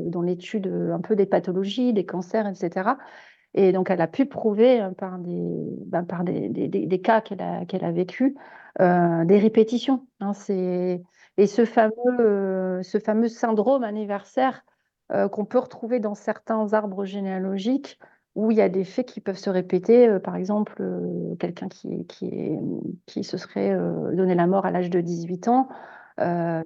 dans l'étude un peu des pathologies, des cancers, etc. Et donc, elle a pu prouver par des, ben, par des, des, des- cas qu'elle a, qu'elle a vécu euh, des répétitions. hein. et ce fameux, euh, ce fameux syndrome anniversaire euh, qu'on peut retrouver dans certains arbres généalogiques où il y a des faits qui peuvent se répéter. euh, par exemple, euh, quelqu'un qui, qui, qui se serait euh, donné la mort à l'âge de 18 ans. euh,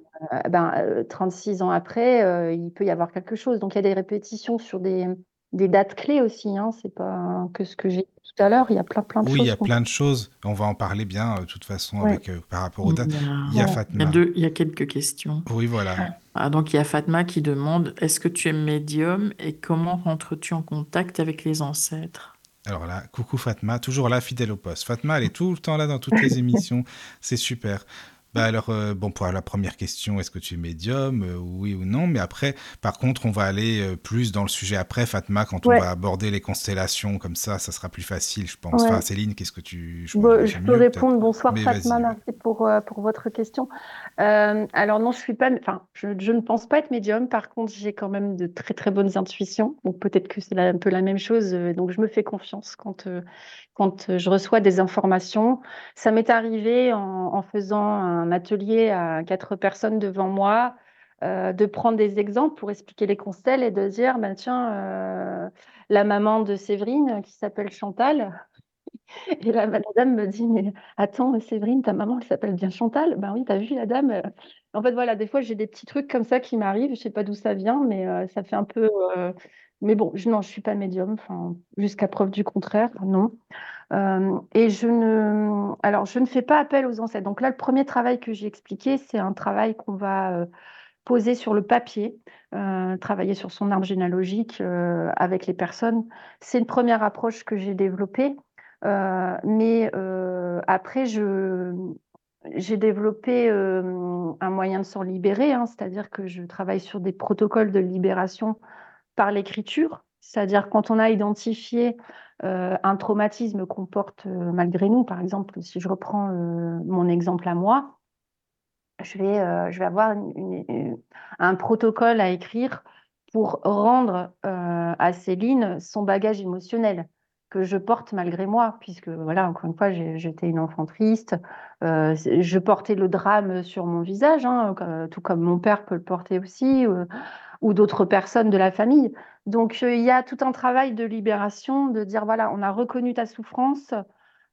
ben, euh, 36 ans après, euh, il peut y avoir quelque chose. Donc, il y a des répétitions sur des, des dates clés aussi. Hein. C'est pas que ce que j'ai dit tout à l'heure. Il y a plein, plein de Oui, choses. il y a qu'on- plein de choses. On va en parler bien, euh, de toute façon, Ouais. avec, euh, par rapport aux dates. Il y a, Il y a Ouais. il y Fatma. a deux, il y a quelques questions. Oui, voilà. Ah, donc il y a Fatma qui demande, est-ce que tu es médium et comment rentres-tu en contact avec les ancêtres? Alors là, coucou Fatma, toujours là, fidèle au poste. Fatma, elle est tout le temps là dans toutes les émissions. C'est super. Bah alors, euh, bon, pour la première question, est-ce que tu es médium, euh, oui ou non? Mais après, par contre, on va aller euh, plus dans le sujet après, Fatma, quand on va aborder les constellations, comme ça, ça sera plus facile, je pense. Ouais. Enfin, Céline, qu'est-ce que tu... Je, Bon, je peux mieux, répondre. Bonsoir Mais Fatma, merci pour, euh, pour votre question. Euh, alors non, je suis pas, enfin, je, ne pense pas être médium. Par contre, j'ai quand même de très très bonnes intuitions. Donc peut-être que c'est un peu la même chose. euh, Donc je me fais confiance quand quand je reçois des informations. Ça m'est arrivé en, faisant un atelier à quatre personnes devant moi. de prendre des exemples pour expliquer les constelles et de dire, ben tiens, la maman de Séverine qui s'appelle Chantal, et la madame me dit, mais attends, Séverine, ta maman, elle s'appelle bien Chantal? Ben oui, t'as vu la dame? euh. En fait, voilà, des fois, j'ai des petits trucs comme ça qui m'arrivent. Je sais pas d'où ça vient, mais euh, ça fait un peu. euh, Mais bon, je, non, je suis pas médium. Jusqu'à preuve du contraire, non. Et je ne, alors, je ne fais pas appel aux ancêtres. Donc là, le premier travail que j'ai expliqué, c'est un travail qu'on va poser sur le papier, travailler sur son arbre généalogique avec les personnes. C'est une première approche que j'ai développée. Euh, mais euh, après, je, j'ai développé euh, un moyen de s'en libérer, hein, c'est-à-dire que je travaille sur des protocoles de libération par l'écriture, c'est-à-dire quand on a identifié un traumatisme qu'on porte malgré nous, par exemple, si je reprends mon exemple à moi, je vais, je vais avoir un protocole à écrire pour rendre à Céline son bagage émotionnel que je porte malgré moi, puisque voilà, encore une fois, j'étais une enfant triste, euh, je portais le drame sur mon visage, hein, co- tout comme mon père peut le porter aussi, euh, ou d'autres personnes de la famille. Donc euh, il y a tout un travail de libération, de dire voilà, on a reconnu ta souffrance,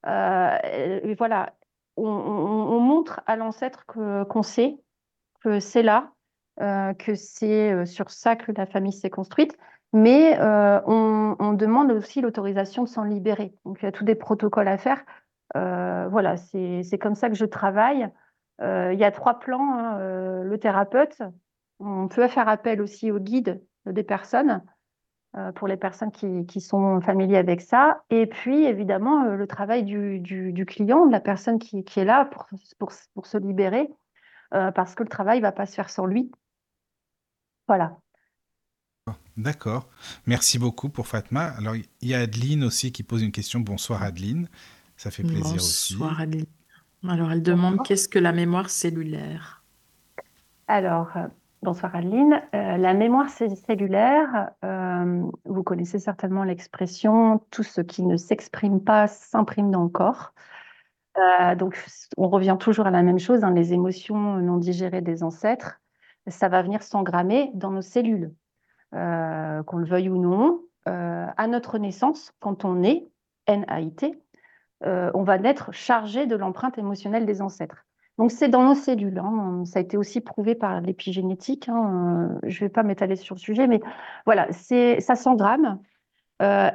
euh, et voilà, on, on- on montre à l'ancêtre qu'on sait, que c'est là, euh, que c'est euh, sur ça que la famille s'est construite, mais euh, on, demande aussi l'autorisation de s'en libérer. Donc il y a tous des protocoles à faire. Euh, voilà, c'est comme ça que je travaille. Euh, il y a trois plans. hein, le thérapeute, on peut faire appel aussi au guide des personnes pour les personnes qui, sont familiers avec ça. Et puis, évidemment, le travail du, client, de la personne qui, est là pour, pour, se libérer, parce que le travail ne va pas se faire sans lui. Voilà. D'accord. Merci beaucoup pour Fatma. Alors, il y a Adeline aussi qui pose une question. Bonsoir Adeline. Ça fait plaisir aussi. Bonsoir Adeline. Alors elle demande qu'est-ce que la mémoire cellulaire? Alors, euh, bonsoir Adeline. Euh, la mémoire cellulaire, euh, vous connaissez certainement l'expression tout ce qui ne s'exprime pas s'imprime dans le corps. Euh, donc, on revient toujours à la même chose, hein, les émotions non digérées des ancêtres, ça va venir s'engrammer dans nos cellules, Euh, qu'on le veuille ou non. Euh, à notre naissance, quand on est N-A-I-T, euh, on va naître chargé de l'empreinte émotionnelle des ancêtres. Donc, c'est dans nos cellules. hein. Ça a été aussi prouvé par l'épigénétique. hein. Je ne vais pas m'étaler sur le sujet, mais voilà, ça s'engramme.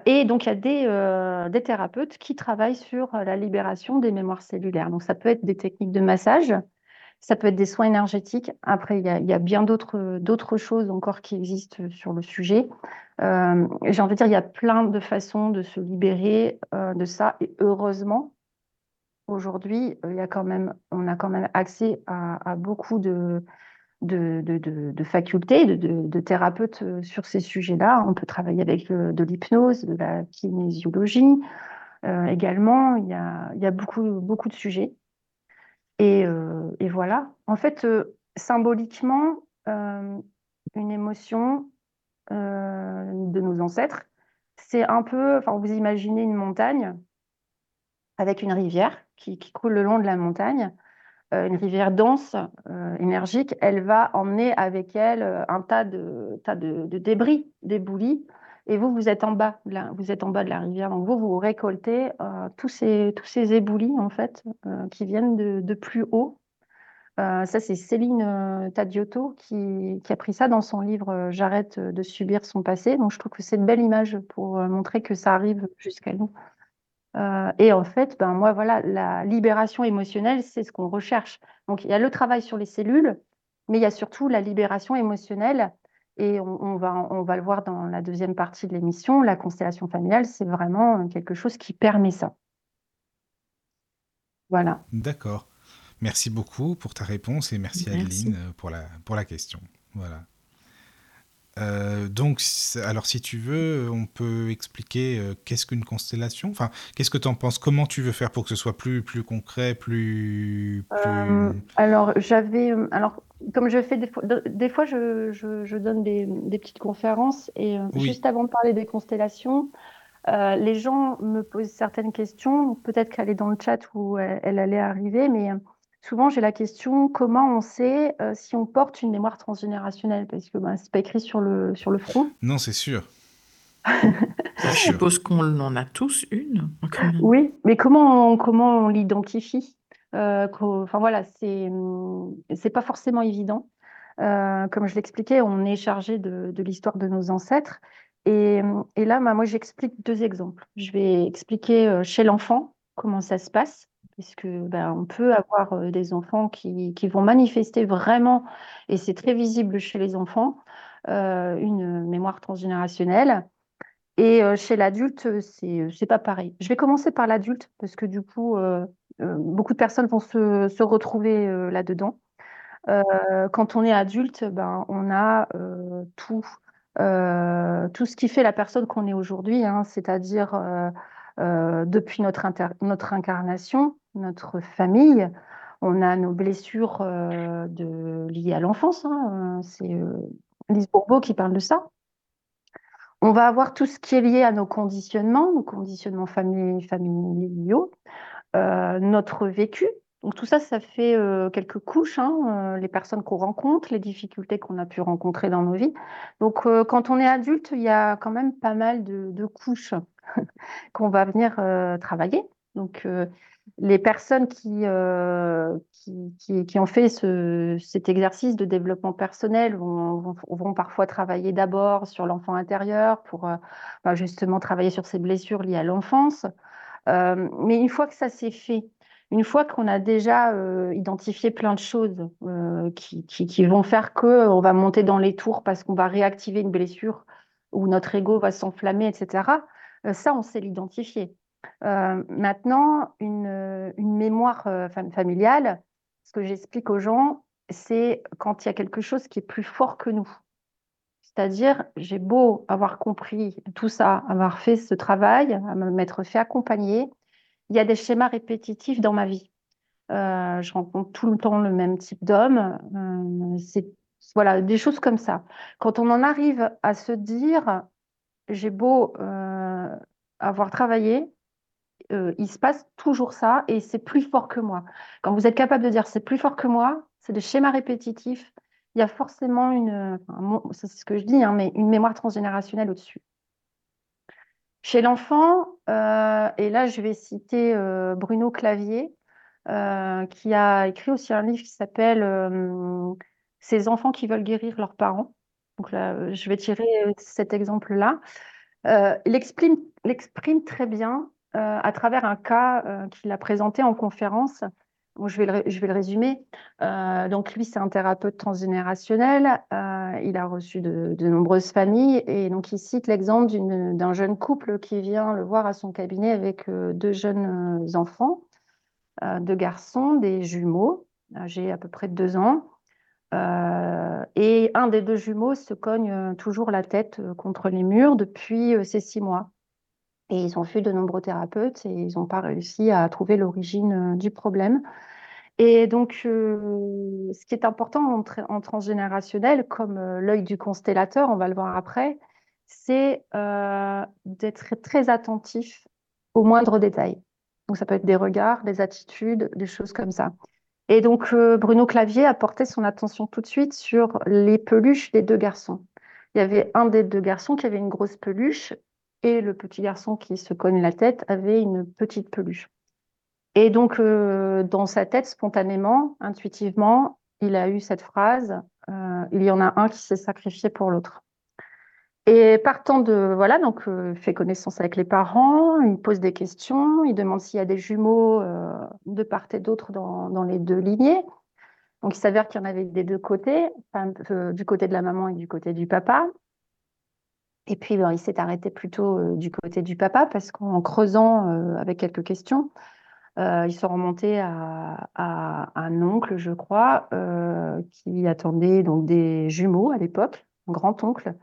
Et donc, il y a des, thérapeutes qui travaillent sur la libération des mémoires cellulaires. Donc, ça peut être des techniques de massage, ça peut être des soins énergétiques. Après, il y a, bien d'autres, choses encore qui existent sur le sujet. Euh, j'ai envie de dire, il y a plein de façons de se libérer euh, de ça. Et heureusement, aujourd'hui, euh, il y a quand même, on a quand même accès à, beaucoup de, facultés, de, thérapeutes euh, sur ces sujets-là. On peut travailler avec euh, de l'hypnose, de la kinésiologie euh, également. Il y a, beaucoup de sujets. Et, euh, et voilà. En fait, euh, symboliquement, euh, une émotion de nos ancêtres, c'est un peu, vous imaginez une montagne avec une rivière qui, coule le long de la montagne une rivière dense, énergique, elle va emmener avec elle un tas de débris, d'éboulis. Et vous, vous êtes en bas, vous êtes en bas de la rivière. Donc vous, vous récoltez euh, tous ces, tous éboulis, en fait, euh, qui viennent de, plus haut. ça, c'est Céline Tadiotto qui, qui, a pris ça dans son livre J'arrête de subir son passé. Donc, je trouve que c'est une belle image pour montrer que ça arrive jusqu'à nous. et en fait, ben, moi, voilà, la libération émotionnelle, c'est ce qu'on recherche. Donc, il y a le travail sur les cellules, mais il y a surtout la libération émotionnelle et on, va, on va le voir dans la deuxième partie de l'émission, la constellation familiale, c'est vraiment quelque chose qui permet ça. Voilà. D'accord. Merci beaucoup pour ta réponse et merci, Adeline pour la, pour la question. Voilà. Euh, donc, alors si tu veux, on peut expliquer euh, qu'est-ce qu'une constellation? Enfin, qu'est-ce que tu en penses? Comment tu veux faire pour que ce soit plus, plus concret, plus. Euh, alors, j'avais. Alors, comme je fais des fois, des fois je, je, donne des, des, petites conférences et juste avant de parler des constellations, les gens me posent certaines questions. Peut-être qu'elle est dans le chat où elle allait arriver, mais souvent j'ai la question comment on sait euh, si on porte une mémoire transgénérationnelle? Parce que ben, c'est pas écrit sur le, sur le front. Non, c'est sûr. Je suppose qu'on en a tous une. Oui, mais comment on, comment on l'identifie? Euh, Enfin voilà, c'est c'est pas forcément évident. Euh, comme je l'expliquais, on est chargé de, de l'histoire de nos ancêtres. Et, et là, ben, moi, j'explique deux exemples. Je vais expliquer chez l'enfant comment ça se passe puisque ben, on peut avoir euh, des enfants qui, vont manifester vraiment, et c'est très visible chez les enfants, euh, une mémoire transgénérationnelle. Et euh, chez l'adulte, c'est c'est pas pareil. Je vais commencer par l'adulte parce que du coup, beaucoup de personnes vont se, retrouver là-dedans. quand on est adulte, ben, on a tout, ce qui fait la personne qu'on est aujourd'hui, hein, c'est-à-dire depuis notre incarnation, notre famille. On a nos blessures euh, liées à l'enfance. Hein. C'est euh, Lise Bourbeau qui parle de ça. On va avoir tout ce qui est lié à nos conditionnements, nos conditionnements familiaux, euh, notre vécu. Donc tout ça, ça fait quelques couches, hein, les personnes qu'on rencontre, les difficultés qu'on a pu rencontrer dans nos vies. Donc quand on est adulte, il y a quand même pas mal de, de couches qu'on va venir travailler. Donc les personnes euh, qui, qui, ont fait cet exercice de développement personnel vont, vont, parfois travailler d'abord sur l'enfant intérieur pour euh, bah, justement travailler sur ces blessures liées à l'enfance. Euh, mais une fois que ça s'est fait, une fois qu'on a déjà identifié plein de choses qui, qui, vont faire qu'on va monter dans les tours parce qu'on va réactiver une blessure ou notre ego va s'enflammer, etc., ça, on sait l'identifier. Euh, maintenant, une, mémoire euh, familiale, ce que j'explique aux gens, c'est quand il y a quelque chose qui est plus fort que nous. C'est-à-dire, j'ai beau avoir compris tout ça, avoir fait ce travail, m'être fait accompagner, il y a des schémas répétitifs dans ma vie. Euh, je rencontre tout le temps le même type d'homme. voilà, des choses comme ça. Quand on en arrive à se dire, j'ai beau avoir travaillé, euh, il se passe toujours ça et c'est plus fort que moi. Quand vous êtes capable de dire c'est plus fort que moi, c'est des schémas répétitifs, il y a forcément une, c'est ce que je dis, hein, mais une mémoire transgénérationnelle au-dessus. Chez l'enfant, euh, et là je vais citer euh, Bruno Clavier, qui a écrit aussi un livre qui s'appelle Ces enfants qui veulent guérir leurs parents. Donc là, je vais tirer cet exemple-là. il exprime très bien à travers un cas euh, qu'il a présenté en conférence. je, vais le, je vais le résumer. Euh, donc, lui, c'est un thérapeute transgénérationnel. il a reçu de, nombreuses familles. Et donc, il cite l'exemple d'un jeune couple qui vient le voir à son cabinet avec deux jeunes enfants, deux garçons, des jumeaux, âgés à peu près de deux ans. et un des deux jumeaux se cogne toujours la tête contre les murs depuis ces six mois. Et ils ont vu de nombreux thérapeutes et ils n'ont pas réussi à trouver l'origine euh, du problème. Et donc, euh, ce qui est important en, transgénérationnel, comme euh, l'œil du constellateur, on va le voir après, c'est d'être très attentif aux moindres détails. Donc, ça peut être des regards, des attitudes, des choses comme ça. Et donc, Bruno Clavier a porté son attention tout de suite sur les peluches des deux garçons. Il y avait un des deux garçons qui avait une grosse peluche et le petit garçon qui se cogne la tête avait une petite peluche. Et donc, dans sa tête, spontanément, intuitivement, il a eu cette phrase, il y en a un qui s'est sacrifié pour l'autre. Et partant de, voilà, donc il fait connaissance avec les parents, il pose des questions, il demande s'il y a des jumeaux de part et d'autre dans, dans, les deux lignées. Donc il s'avère qu'il y en avait des deux côtés, du côté de la maman et du côté du papa. Et puis ben, il s'est arrêté plutôt du côté du papa parce qu'en creusant avec quelques questions, euh, ils sont remontés à, un oncle, je crois, euh, qui attendait donc des jumeaux à l'époque, un grand-oncle.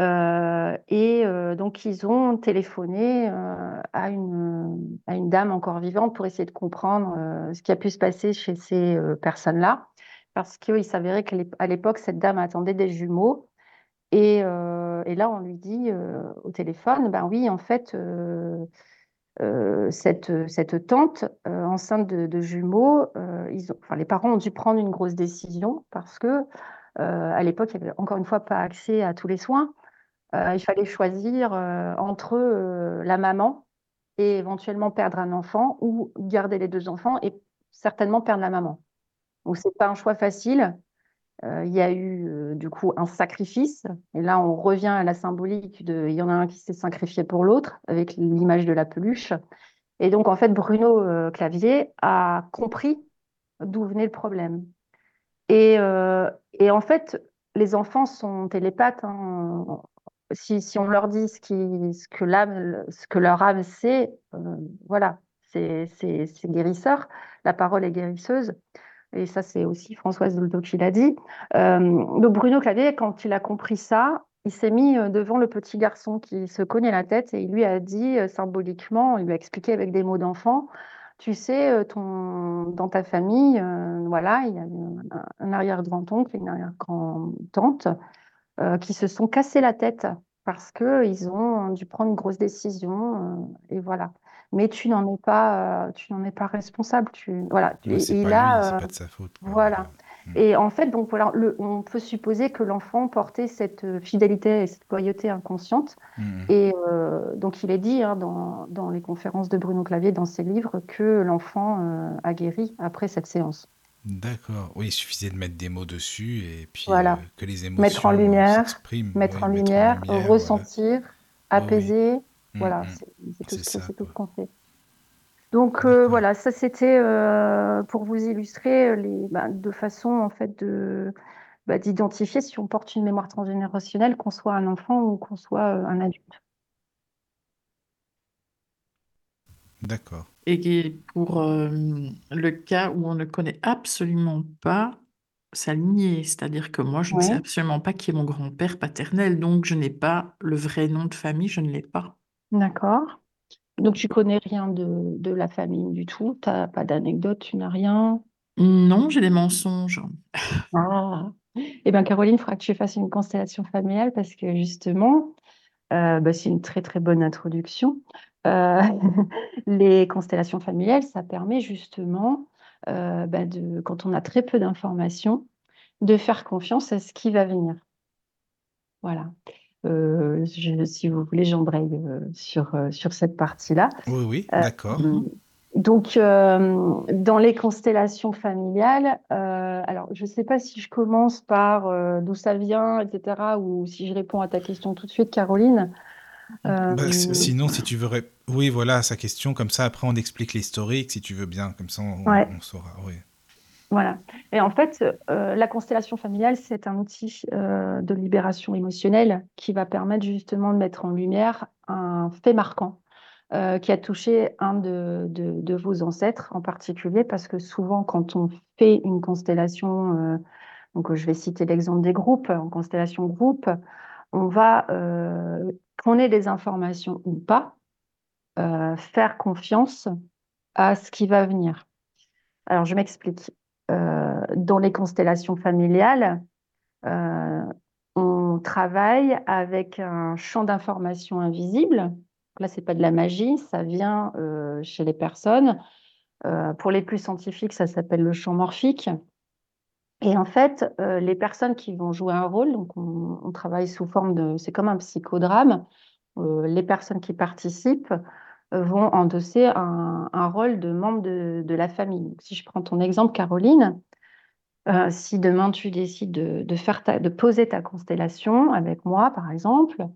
Euh, et donc, ils ont téléphoné à une dame encore vivante pour essayer de comprendre ce qui a pu se passer chez ces personnes-là. Parce qu'il s'avérait qu'à l'époque, cette dame attendait des jumeaux. Et, et là, on lui dit au téléphone, ben oui, en fait, euh, cette, cette tante euh, enceinte de, jumeaux, euh, ils ont, enfin, les parents ont dû prendre une grosse décision parce que à l'époque, il n'y avait encore une fois pas accès à tous les soins. il fallait choisir entre la maman et éventuellement perdre un enfant ou garder les deux enfants et certainement perdre la maman. Donc c'est pas un choix facile. Euh, il y a eu euh, du coup un sacrifice. Et là, on revient à la symbolique de il y en a un qui s'est sacrifié pour l'autre, avec l'image de la peluche. Et donc, en fait, Bruno euh, Clavier a compris d'où venait le problème. Et, et, en fait, les enfants sont télépathes. Hein. Si, si, on leur dit ce, qui, ce, que, ce que leur âme sait, voilà, c'est guérisseur. La parole est guérisseuse et ça c'est aussi Françoise Dolto qui l'a dit. Euh, donc Bruno Clavier, quand il a compris ça, il s'est mis euh, devant le petit garçon qui se cognait la tête et il lui a dit euh, symboliquement, il lui a expliqué avec des mots d'enfant, tu sais, dans ta famille, voilà, il y a un, arrière-grand-oncle et une arrière-grand-tante qui se sont cassés la tête parce qu'ils ont dû prendre une grosse décision et voilà mais tu n'en es pas, euh, tu n'en es pas responsable. Tu, voilà. c'est pas, pas de sa faute. Voilà. Et en fait, donc voilà, le, on peut supposer que l'enfant portait cette euh, fidélité et cette loyauté inconsciente. Hmm. Et euh, donc, il est dit hein, dans, dans, les conférences de Bruno Clavier, dans ses livres, que l'enfant a guéri après cette séance. D'accord. Oui, il suffisait de mettre des mots dessus et puis voilà. que les émotions mettre en lumière, mettre, en lumière, ressentir, apaiser. Voilà, mmh, c'est tout, ce qu'on fait. Donc euh, voilà, ça c'était euh, pour vous illustrer euh, les, bah, de façon en fait de bah, d'identifier si on porte une mémoire transgénérationnelle, qu'on soit un enfant ou qu'on soit un adulte. D'accord. Et pour le cas où on ne connaît absolument pas sa lignée, c'est-à-dire que moi je ne sais absolument pas qui est mon grand-père paternel, donc je n'ai pas le vrai nom de famille, je ne l'ai pas. D'accord. Donc, tu connais rien de, de la famille du tout? Tu n'as pas d'anecdote, tu n'as rien? Non, j'ai des mensonges. Ah! Eh bien, Caroline, il faudra que tu fasses une constellation familiale parce que justement, euh, bah, c'est une très très bonne introduction. Euh, les constellations familiales, ça permet justement, euh, bah, de, quand on a très peu d'informations, de faire confiance à ce qui va venir. Voilà. Euh, si vous voulez, j'embraye sur, sur cette partie-là. Oui, oui, d'accord. donc, dans les constellations familiales, alors je ne sais pas si je commence par d'où ça vient, etc., ou si je réponds à ta question tout de suite, Caroline. Bah, sinon, si tu veux, oui, voilà sa question. Comme ça, après, on explique l'historique, si tu veux bien. Comme ça, on, on saura. Oui. Voilà. Et en fait, euh, la constellation familiale, c'est un outil euh, de libération émotionnelle qui va permettre justement de mettre en lumière un fait marquant euh, qui a touché un de, de, vos ancêtres en particulier, parce que souvent, quand on fait une constellation, donc je vais citer l'exemple des groupes, en constellation groupe, on va, qu'on ait des informations ou pas, faire confiance à ce qui va venir. Alors, je m'explique. Euh, dans les constellations familiales, euh, on travaille avec un champ d'information invisible. Là, c'est pas de la magie, ça vient euh, chez les personnes. pour les plus scientifiques, ça s'appelle le champ morphique. Et en fait, les personnes qui vont jouer un rôle, donc on, travaille sous forme de, c'est comme un psychodrame. les personnes qui participent vont endosser un, rôle de membre de, la famille. si je prends ton exemple, Caroline, euh, si demain tu décides de, faire de poser ta constellation avec moi, par exemple,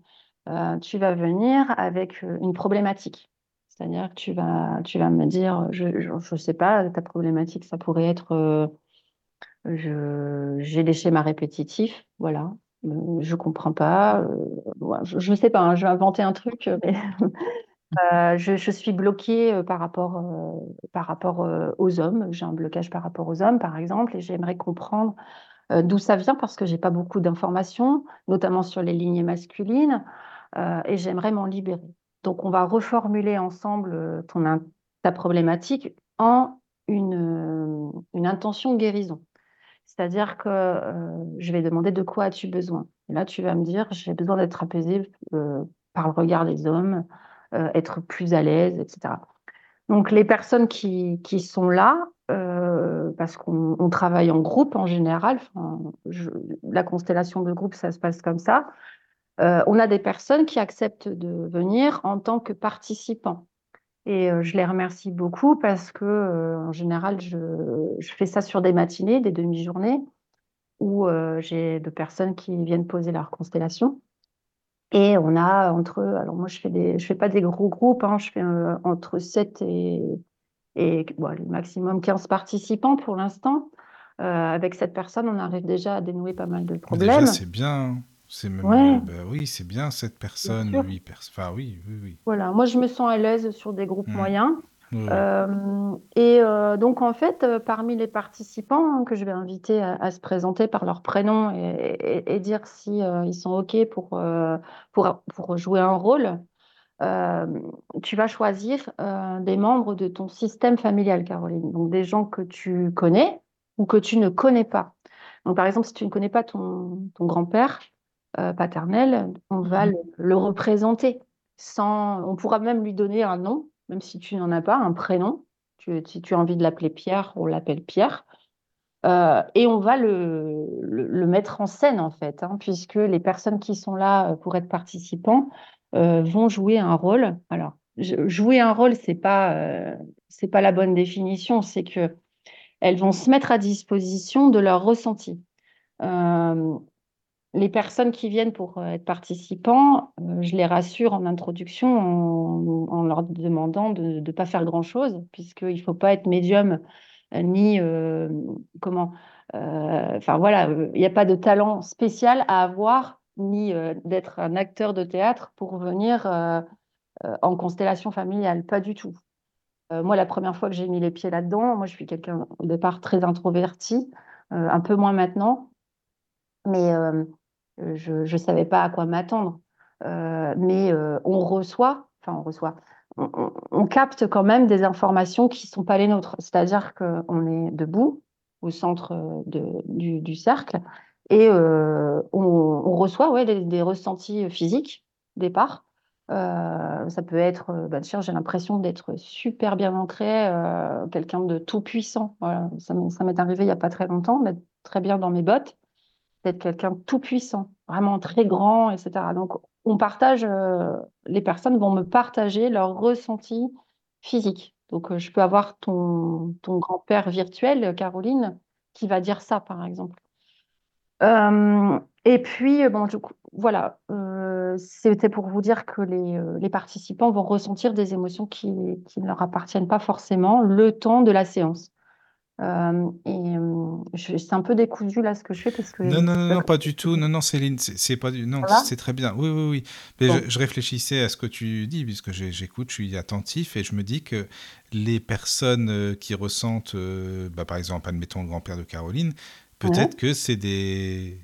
euh, tu vas venir avec euh, une problématique. C'est-à-dire que tu vas, tu vas me dire, je ne sais pas, ta problématique, ça pourrait être, j'ai des schémas répétitifs, voilà, je comprends pas, je ne sais pas, hein, je vais inventer un truc, mais Euh, je, suis bloquée euh, par rapport, euh, par rapport aux hommes. J'ai un blocage par rapport aux hommes, par exemple, et j'aimerais comprendre d'où ça vient parce que j'ai pas beaucoup d'informations, notamment sur les lignées masculines, et j'aimerais m'en libérer. Donc, on va reformuler ensemble ta problématique en une, une intention guérison. C'est-à-dire que je vais demander de quoi as-tu besoin? Et là, tu vas me dire, j'ai besoin d'être apaisé par le regard des hommes, euh, être plus à l'aise, etc. Donc les personnes qui, sont là, euh, parce qu'on travaille en groupe en général, la constellation de groupe, ça se passe comme ça. Euh, on a des personnes qui acceptent de venir en tant que participants. Et je les remercie beaucoup parce que, en général, je, je, fais ça sur des matinées, des demi-journées, où j'ai de personnes qui viennent poser leur constellation. Et on a entre, alors moi je fais des, je fais pas des gros groupes, hein, je fais euh, entre 7 et, et bon, maximum 15 participants pour l'instant. Euh, avec cette personne, on arrive déjà à dénouer pas mal de problèmes. Déjà, c'est bien. C'est même, euh, bah oui, c'est bien cette personne, oui, enfin, oui, oui, oui. Voilà, moi je me sens à l'aise sur des groupes mmh. moyens. Euh, et euh, donc, en fait, parmi les participants que je vais inviter à, se présenter par leur prénom et, dire si ils sont OK pour, pour, pour, jouer un rôle, tu vas choisir des membres de ton système familial, Caroline. Donc, des gens que tu connais ou que tu ne connais pas. Donc, par exemple, si tu ne connais pas ton, ton grand-père paternel, on va mmh le, le représenter. Sans, on pourra même lui donner un nom même si tu n'en as pas, un prénom. si tu as envie de l'appeler Pierre, on l'appelle Pierre. Euh, et on va le, le, mettre en scène, en fait, hein, puisque les personnes qui sont là euh, pour être participants euh, vont jouer un rôle. Alors, jouer un rôle, ce n'est pas, c'est pas la bonne définition, c'est que elles vont se mettre à disposition de leur ressenti les personnes qui viennent pour euh, être participants, euh, je les rassure en introduction en, leur demandant de ne pas faire grand-chose, puisqu'il ne faut pas être médium euh, ni comment. Enfin voilà, il n'y a pas de talent spécial à avoir, ni d'être un acteur de théâtre pour venir en constellation familiale, pas du tout. moi, la première fois que j'ai mis les pieds là-dedans, moi je suis quelqu'un au départ très introverti, un peu moins maintenant, mais je ne savais pas à quoi m'attendre. Euh, mais euh, on reçoit, enfin on reçoit, on, capte quand même des informations qui ne sont pas les nôtres. C'est-à-dire qu'on est debout au centre du, cercle et on, reçoit ouais, des, ressentis physiques des parts. ça peut être, tiens, j'ai l'impression d'être super bien ancré, quelqu'un de tout puissant. Ça m'est arrivé il n'y a pas très longtemps, d'être très bien dans mes bottes quelqu'un tout puissant, vraiment très grand, etc. Donc, on partage, euh, les personnes vont me partager leurs ressentis physiques. Donc, euh, je peux avoir ton, ton grand-père virtuel, Caroline, qui va dire ça, par exemple. Euh, et puis, bon, du coup, voilà, c'était pour vous dire que les, les, participants vont ressentir des émotions qui, qui ne leur appartiennent pas forcément le temps de la séance. Euh, et euh, c'est un peu décousu là ce que je fais parce que non non non, pas du tout. Non non Céline c'est pas du non c'est très bien. Oui oui oui. Mais je, réfléchissais à ce que tu dis puisque j'écoute je suis attentif et je me dis que les personnes euh, qui ressentent bah, par exemple admettons le grand-père de Caroline peut-être que c'est des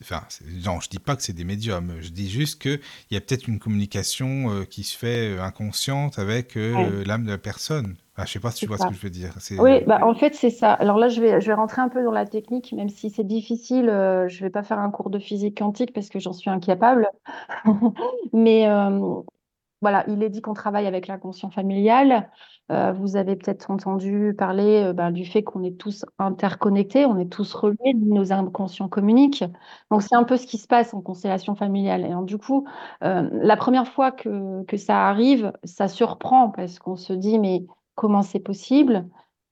enfin non je dis pas que c'est des médiums. Je dis juste que il y a peut-être une communication qui se fait inconsciente avec l'âme de la personne ah, je ne sais pas si tu vois ce que je veux dire. Oui, bah, en fait, c'est ça. Alors là, je vais, je vais rentrer un peu dans la technique, même si c'est difficile. Euh, je ne vais pas faire un cours de physique quantique parce que j'en suis incapable. Mais euh, voilà, il est dit qu'on travaille avec l'inconscient familial. Euh, vous avez peut-être entendu parler euh, ben, du fait qu'on est tous interconnectés, on est tous reliés, nos inconscients communiquent. Donc c'est un peu ce qui se passe en constellation familiale. Et du coup, euh, la première fois que, que ça arrive, ça surprend parce qu'on se dit mais comment c'est possible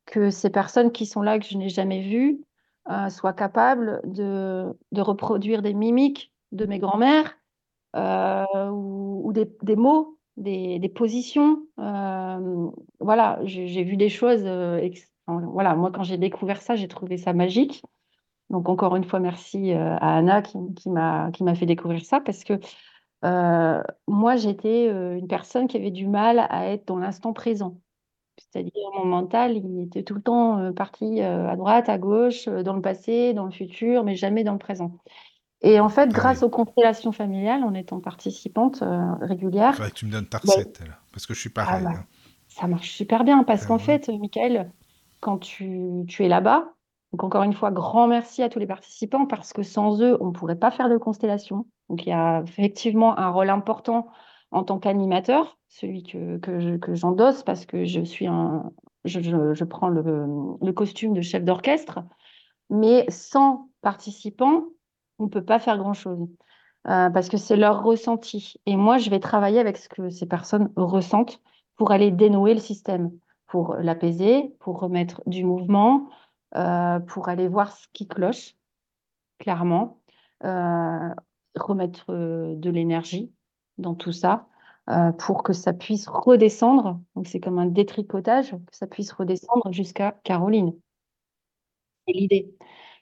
que ces personnes qui sont là que je n'ai jamais vues soient capables de, reproduire des mimiques de mes grands-mères ou, ou des, mots des, positions. Euh, voilà, j'ai vu des choses. Euh, voilà, moi, quand j'ai découvert ça, j'ai trouvé ça magique. Donc, encore une fois, merci euh, à Anna qui m'a fait découvrir ça parce que moi, j'étais une personne qui avait du mal à être dans l'instant présent. C'est-à-dire, mon mental, il était tout le temps parti à droite, à gauche, dans le passé, dans le futur, mais jamais dans le présent. Et en fait, ah grâce aux constellations familiales, en étant participante euh, régulière. Il faudrait que tu me donnes ta recette, parce que je suis ah pareil. Bah, hein. Ça marche super bien, parce ah qu'en fait, Michael, quand tu, tu es là-bas, donc encore une fois, grand merci à tous les participants, parce que sans eux, on ne pourrait pas faire de constellation. Donc il y a effectivement un rôle important en tant qu'animateur, celui que, que, j'endosse, parce que je suis un, je, je, je prends le, le costume de chef d'orchestre. Mais sans participants, on ne peut pas faire grand-chose. Euh, parce que c'est leur ressenti. Et moi, je vais travailler avec ce que ces personnes ressentent pour aller dénouer le système, pour l'apaiser, pour remettre du mouvement, euh, pour aller voir ce qui cloche, clairement, euh, remettre de l'énergie dans tout ça, pour que ça puisse redescendre. Donc, c'est comme un détricotage, que ça puisse redescendre jusqu'à Caroline. C'est l'idée.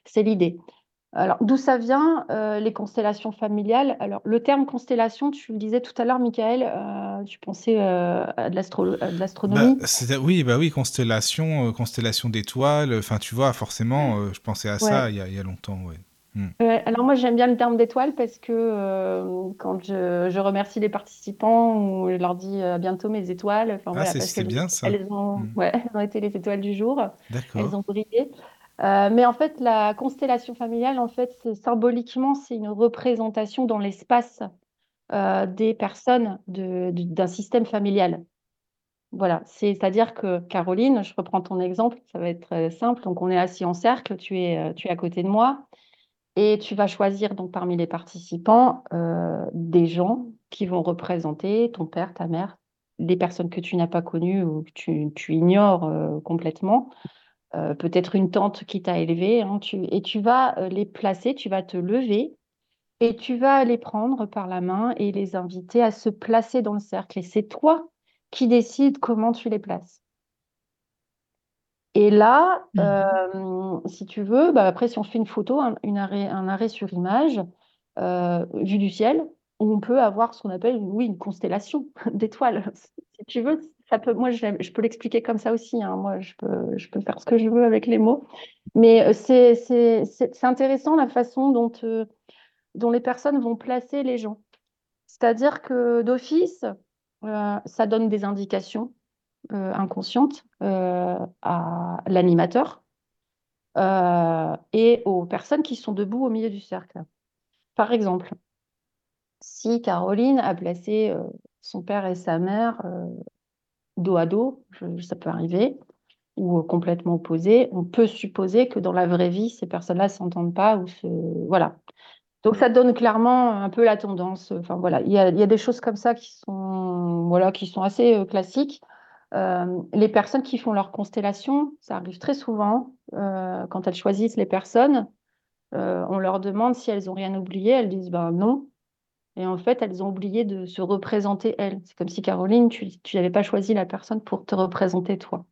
C'est l'idée. Alors, d'où ça vient, euh, les constellations familiales? Alors, le terme constellation, tu le disais tout à l'heure, Michael, euh, tu pensais euh, à de l'astronomie? Bah, Oui, bah oui, constellation, constellation d'étoiles. Enfin, tu vois, forcément, je pensais à ça il y, a, longtemps. Hmm. alors moi j'aime bien le terme d'étoiles parce que quand je, remercie les participants ou je leur dis à bientôt mes étoiles, enfin, ah, c'est bien ça. Elles ont, hmm. elles ont été les étoiles du jour, elles ont brillé. Euh, mais en fait, la constellation familiale, en fait, symboliquement, c'est une représentation dans l'espace euh, des personnes d'un système familial. Voilà, c'est-à-dire que Caroline, je reprends ton exemple, ça va être simple. Donc, on est assis en cercle, tu es, euh, tu es à côté de moi, et tu vas choisir donc parmi les participants des gens qui vont représenter ton père, ta mère, des personnes que tu n'as pas connues ou que tu, ignores complètement. Euh, peut-être une tante qui t'a élevé, hein, et tu vas euh, les placer, tu vas te lever et tu vas les prendre par la main et les inviter à se placer dans le cercle. Et c'est toi qui décides comment tu les places. Et là, mmh. euh, si tu veux, bah, après, si on fait une photo, un, arrêt, un arrêt sur image, vue du ciel, on peut avoir ce qu'on appelle oui, une constellation d'étoiles. si tu veux, moi, je, peux l'expliquer comme ça aussi. Hein. Moi, je peux, je peux faire ce que je veux avec les mots. Mais euh, c'est intéressant la façon dont, euh, dont les personnes vont placer les gens. C'est-à-dire que d'office, euh, ça donne des indications inconscientes à l'animateur et aux personnes qui sont debout au milieu du cercle. Par exemple, si Caroline a placé son père et sa mère dos à dos, ça peut arriver, ou euh, complètement opposés, on peut supposer que dans la vraie vie, ces personnes-là ne s'entendent pas ou. Voilà. Donc ça donne clairement un peu la tendance. Enfin voilà, il y a, des choses comme ça qui sont, voilà, qui sont assez euh, classiques. Euh, les personnes qui font leur constellation, ça arrive très souvent quand elles choisissent les personnes. on leur demande si elles ont rien oublié, elles disent ben non. Et en fait, elles ont oublié de se représenter elles. C'est comme si Caroline, tu n'avais pas choisi la personne pour te représenter toi.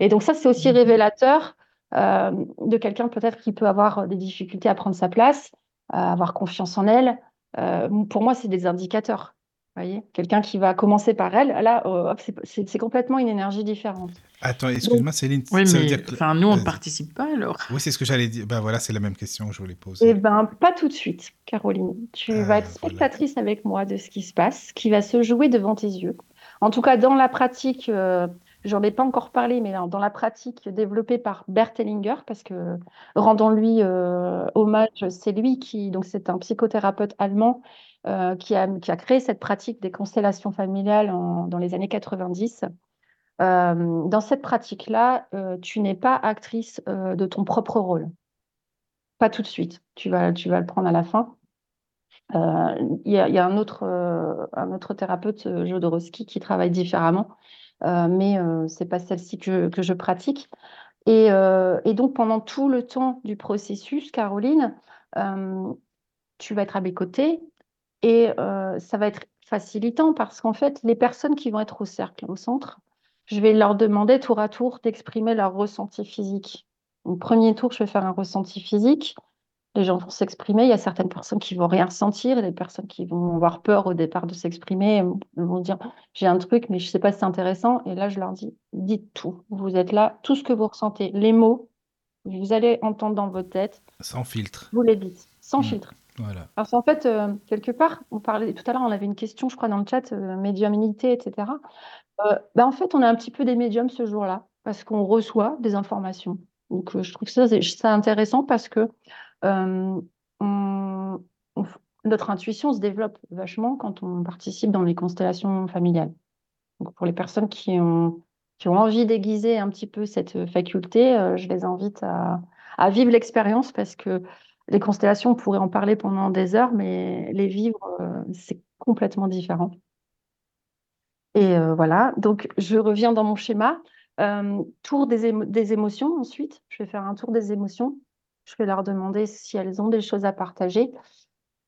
Et donc ça, c'est aussi mmh. révélateur euh, de quelqu'un peut-être qui peut avoir des difficultés à prendre sa place, à avoir confiance en elle. Euh, pour moi, c'est des indicateurs voyez Quelqu'un qui va commencer par elle, là, oh, c'est complètement une énergie différente. Attends, excuse-moi, Céline. Oui, mais enfin, nous, on ne participe pas alors. Oui, c'est ce que j'allais dire. Ben voilà, c'est la même question que je voulais poser. Eh ben, pas tout de suite, Caroline. Tu ah, vas être spectatrice avec moi de ce qui se passe, qui va se jouer devant tes yeux. En tout cas, dans la pratique, euh, j'en ai pas encore parlé, mais dans la pratique développée par Bert Hellinger, parce que rendons-lui euh, hommage, c'est lui qui, donc c'est un psychothérapeute allemand euh, qui, a, créé cette pratique des constellations familiales dans les années 90. Euh, dans cette pratique-là, tu n'es pas actrice de ton propre rôle. Pas tout de suite. Tu vas, le prendre à la fin. Il y, y, a un autre, un autre thérapeute, Jodorowsky, qui travaille différemment. Euh, mais euh, c'est pas celle-ci que, que, je pratique. Et, euh, et, donc, pendant tout le temps du processus, Caroline, tu vas être à mes côtés et ça va être facilitant parce qu'en fait, les personnes qui vont être au cercle, au centre, je vais leur demander tour à tour d'exprimer leur ressenti physique. Au premier tour, je vais faire un ressenti physique les gens vont s'exprimer. Il y a certaines personnes qui vont rien ressentir, des personnes qui vont avoir peur au départ de s'exprimer, vont dire j'ai un truc, mais je ne sais pas si c'est intéressant. Et là, je leur dis dites tout. Vous êtes là, tout ce que vous ressentez, les mots, vous allez entendre dans votre tête. Sans filtre. Vous les dites, sans Mm. filtre. Voilà. Parce qu'en fait, euh, quelque part, on parlait tout à l'heure, on avait une question, je crois, dans le chat, euh, médiumnité, etc. Euh, ben, en fait, on est un petit peu des médiums ce jour-là, parce qu'on reçoit des informations. Donc, euh, je trouve ça, c'est intéressant parce que euh, f- notre intuition se développe vachement quand on participe dans les constellations familiales. Donc, pour les personnes qui ont, qui ont envie d'aiguiser un petit peu cette faculté, euh, je les invite à, vivre l'expérience parce que les constellations, on pourrait en parler pendant des heures, mais les vivre, euh, c'est complètement différent. Et euh, voilà, donc je reviens dans mon schéma. Euh, tour des, des émotions ensuite. Je vais faire un tour des émotions. Je vais leur demander si elles ont des choses à partager.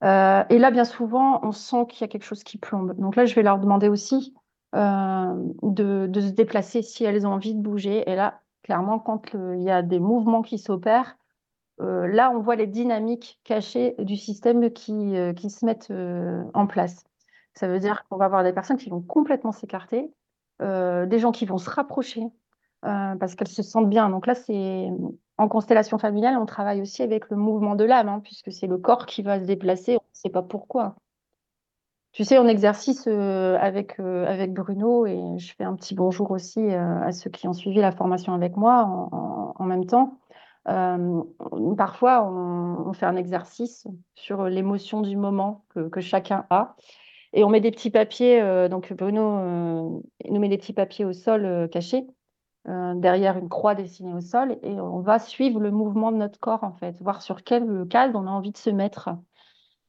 Euh, et là, bien souvent, on sent qu'il y a quelque chose qui plombe. Donc là, je vais leur demander aussi euh, de, se déplacer si elles ont envie de bouger. Et là, clairement, quand il y a des mouvements qui s'opèrent, euh, là, on voit les dynamiques cachées du système qui, qui se mettent en place. Ça veut dire qu'on va avoir des personnes qui vont complètement s'écarter, des gens qui vont se rapprocher parce qu'elles se sentent bien. Donc là, c'est en constellation familiale, on travaille aussi avec le mouvement de l'âme, hein, puisque c'est le corps qui va se déplacer, on ne sait pas pourquoi. Tu sais, en exercice euh, avec, euh, avec Bruno, et je fais un petit bonjour aussi euh, à ceux qui ont suivi la formation avec moi en, même temps. Parfois, on, on fait un exercice sur l'émotion du moment que, que chacun a. Et on met des petits papiers, donc Bruno nous met des petits papiers au sol cachés, euh, derrière une croix dessinée au sol, et on va suivre le mouvement de notre corps, en fait, voir sur quelle case on a envie de se mettre.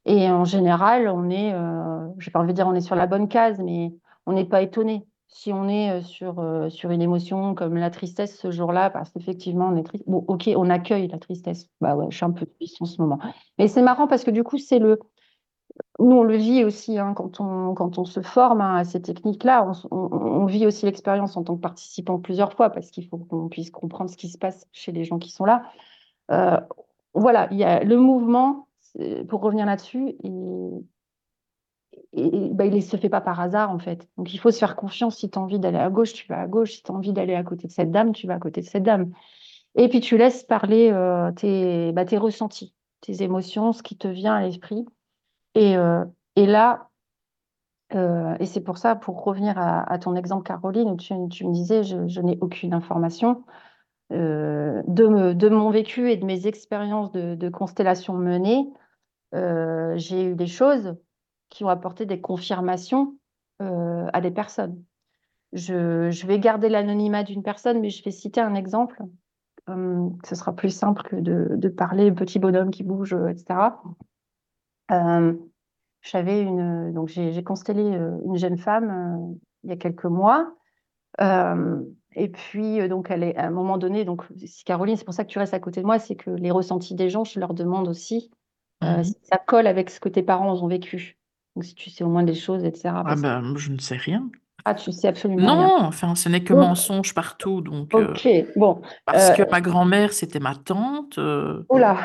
Et en général, on est, euh, je n'ai pas envie de dire on est sur la bonne case, mais on n'est pas étonné. Si on est euh, sur, euh, sur une émotion comme la tristesse ce jour-là, parce qu'effectivement, on est triste. Bon, ok, on accueille la tristesse. Bah ouais, je suis un peu triste en ce moment. Mais c'est marrant parce que du coup, c'est le, nous, on le vit aussi hein, quand, on, quand on se forme hein, à ces techniques-là. On, vit aussi l'expérience en tant que participant plusieurs fois parce qu'il faut qu'on puisse comprendre ce qui se passe chez les gens qui sont là. Euh, voilà, il y a le mouvement, pour revenir là-dessus, et, bah, il ne se fait pas par hasard en fait. Donc il faut se faire confiance. Si tu as envie d'aller à gauche, tu vas à gauche. Si tu as envie d'aller à côté de cette dame, tu vas à côté de cette dame. Et puis tu laisses parler euh, tes, bah, tes ressentis, tes émotions, ce qui te vient à l'esprit. Et, euh, et là, euh, et c'est pour ça, pour revenir à, ton exemple, Caroline, où tu, me disais, je, n'ai aucune information euh, de, mon vécu et de mes expériences de, constellation menées. euh, j'ai eu des choses qui ont apporté des confirmations à des personnes. Je, vais garder l'anonymat d'une personne, mais je vais citer un exemple. Ce sera plus simple que de, de parler petit bonhomme qui bouge, etc. Euh, j'avais une, donc j'ai constellé euh, une jeune femme euh, il y a quelques mois. Euh, et puis, euh, donc, elle est, à un moment donné, donc, Caroline, c'est pour ça que tu restes à côté de moi, c'est que les ressentis des gens, je leur demande aussi euh, Mhm. si ça colle avec ce que tes parents ont vécu. Donc, si tu sais au moins des choses, etc. Ah ben, je ne sais rien. Ah, tu sais absolument rien. Non, enfin, ce n'est que Donc- mensonge partout. Donc, euh, Ok, bon. parce Euh, que ma grand-mère, c'était ma tante. euh, Oh là,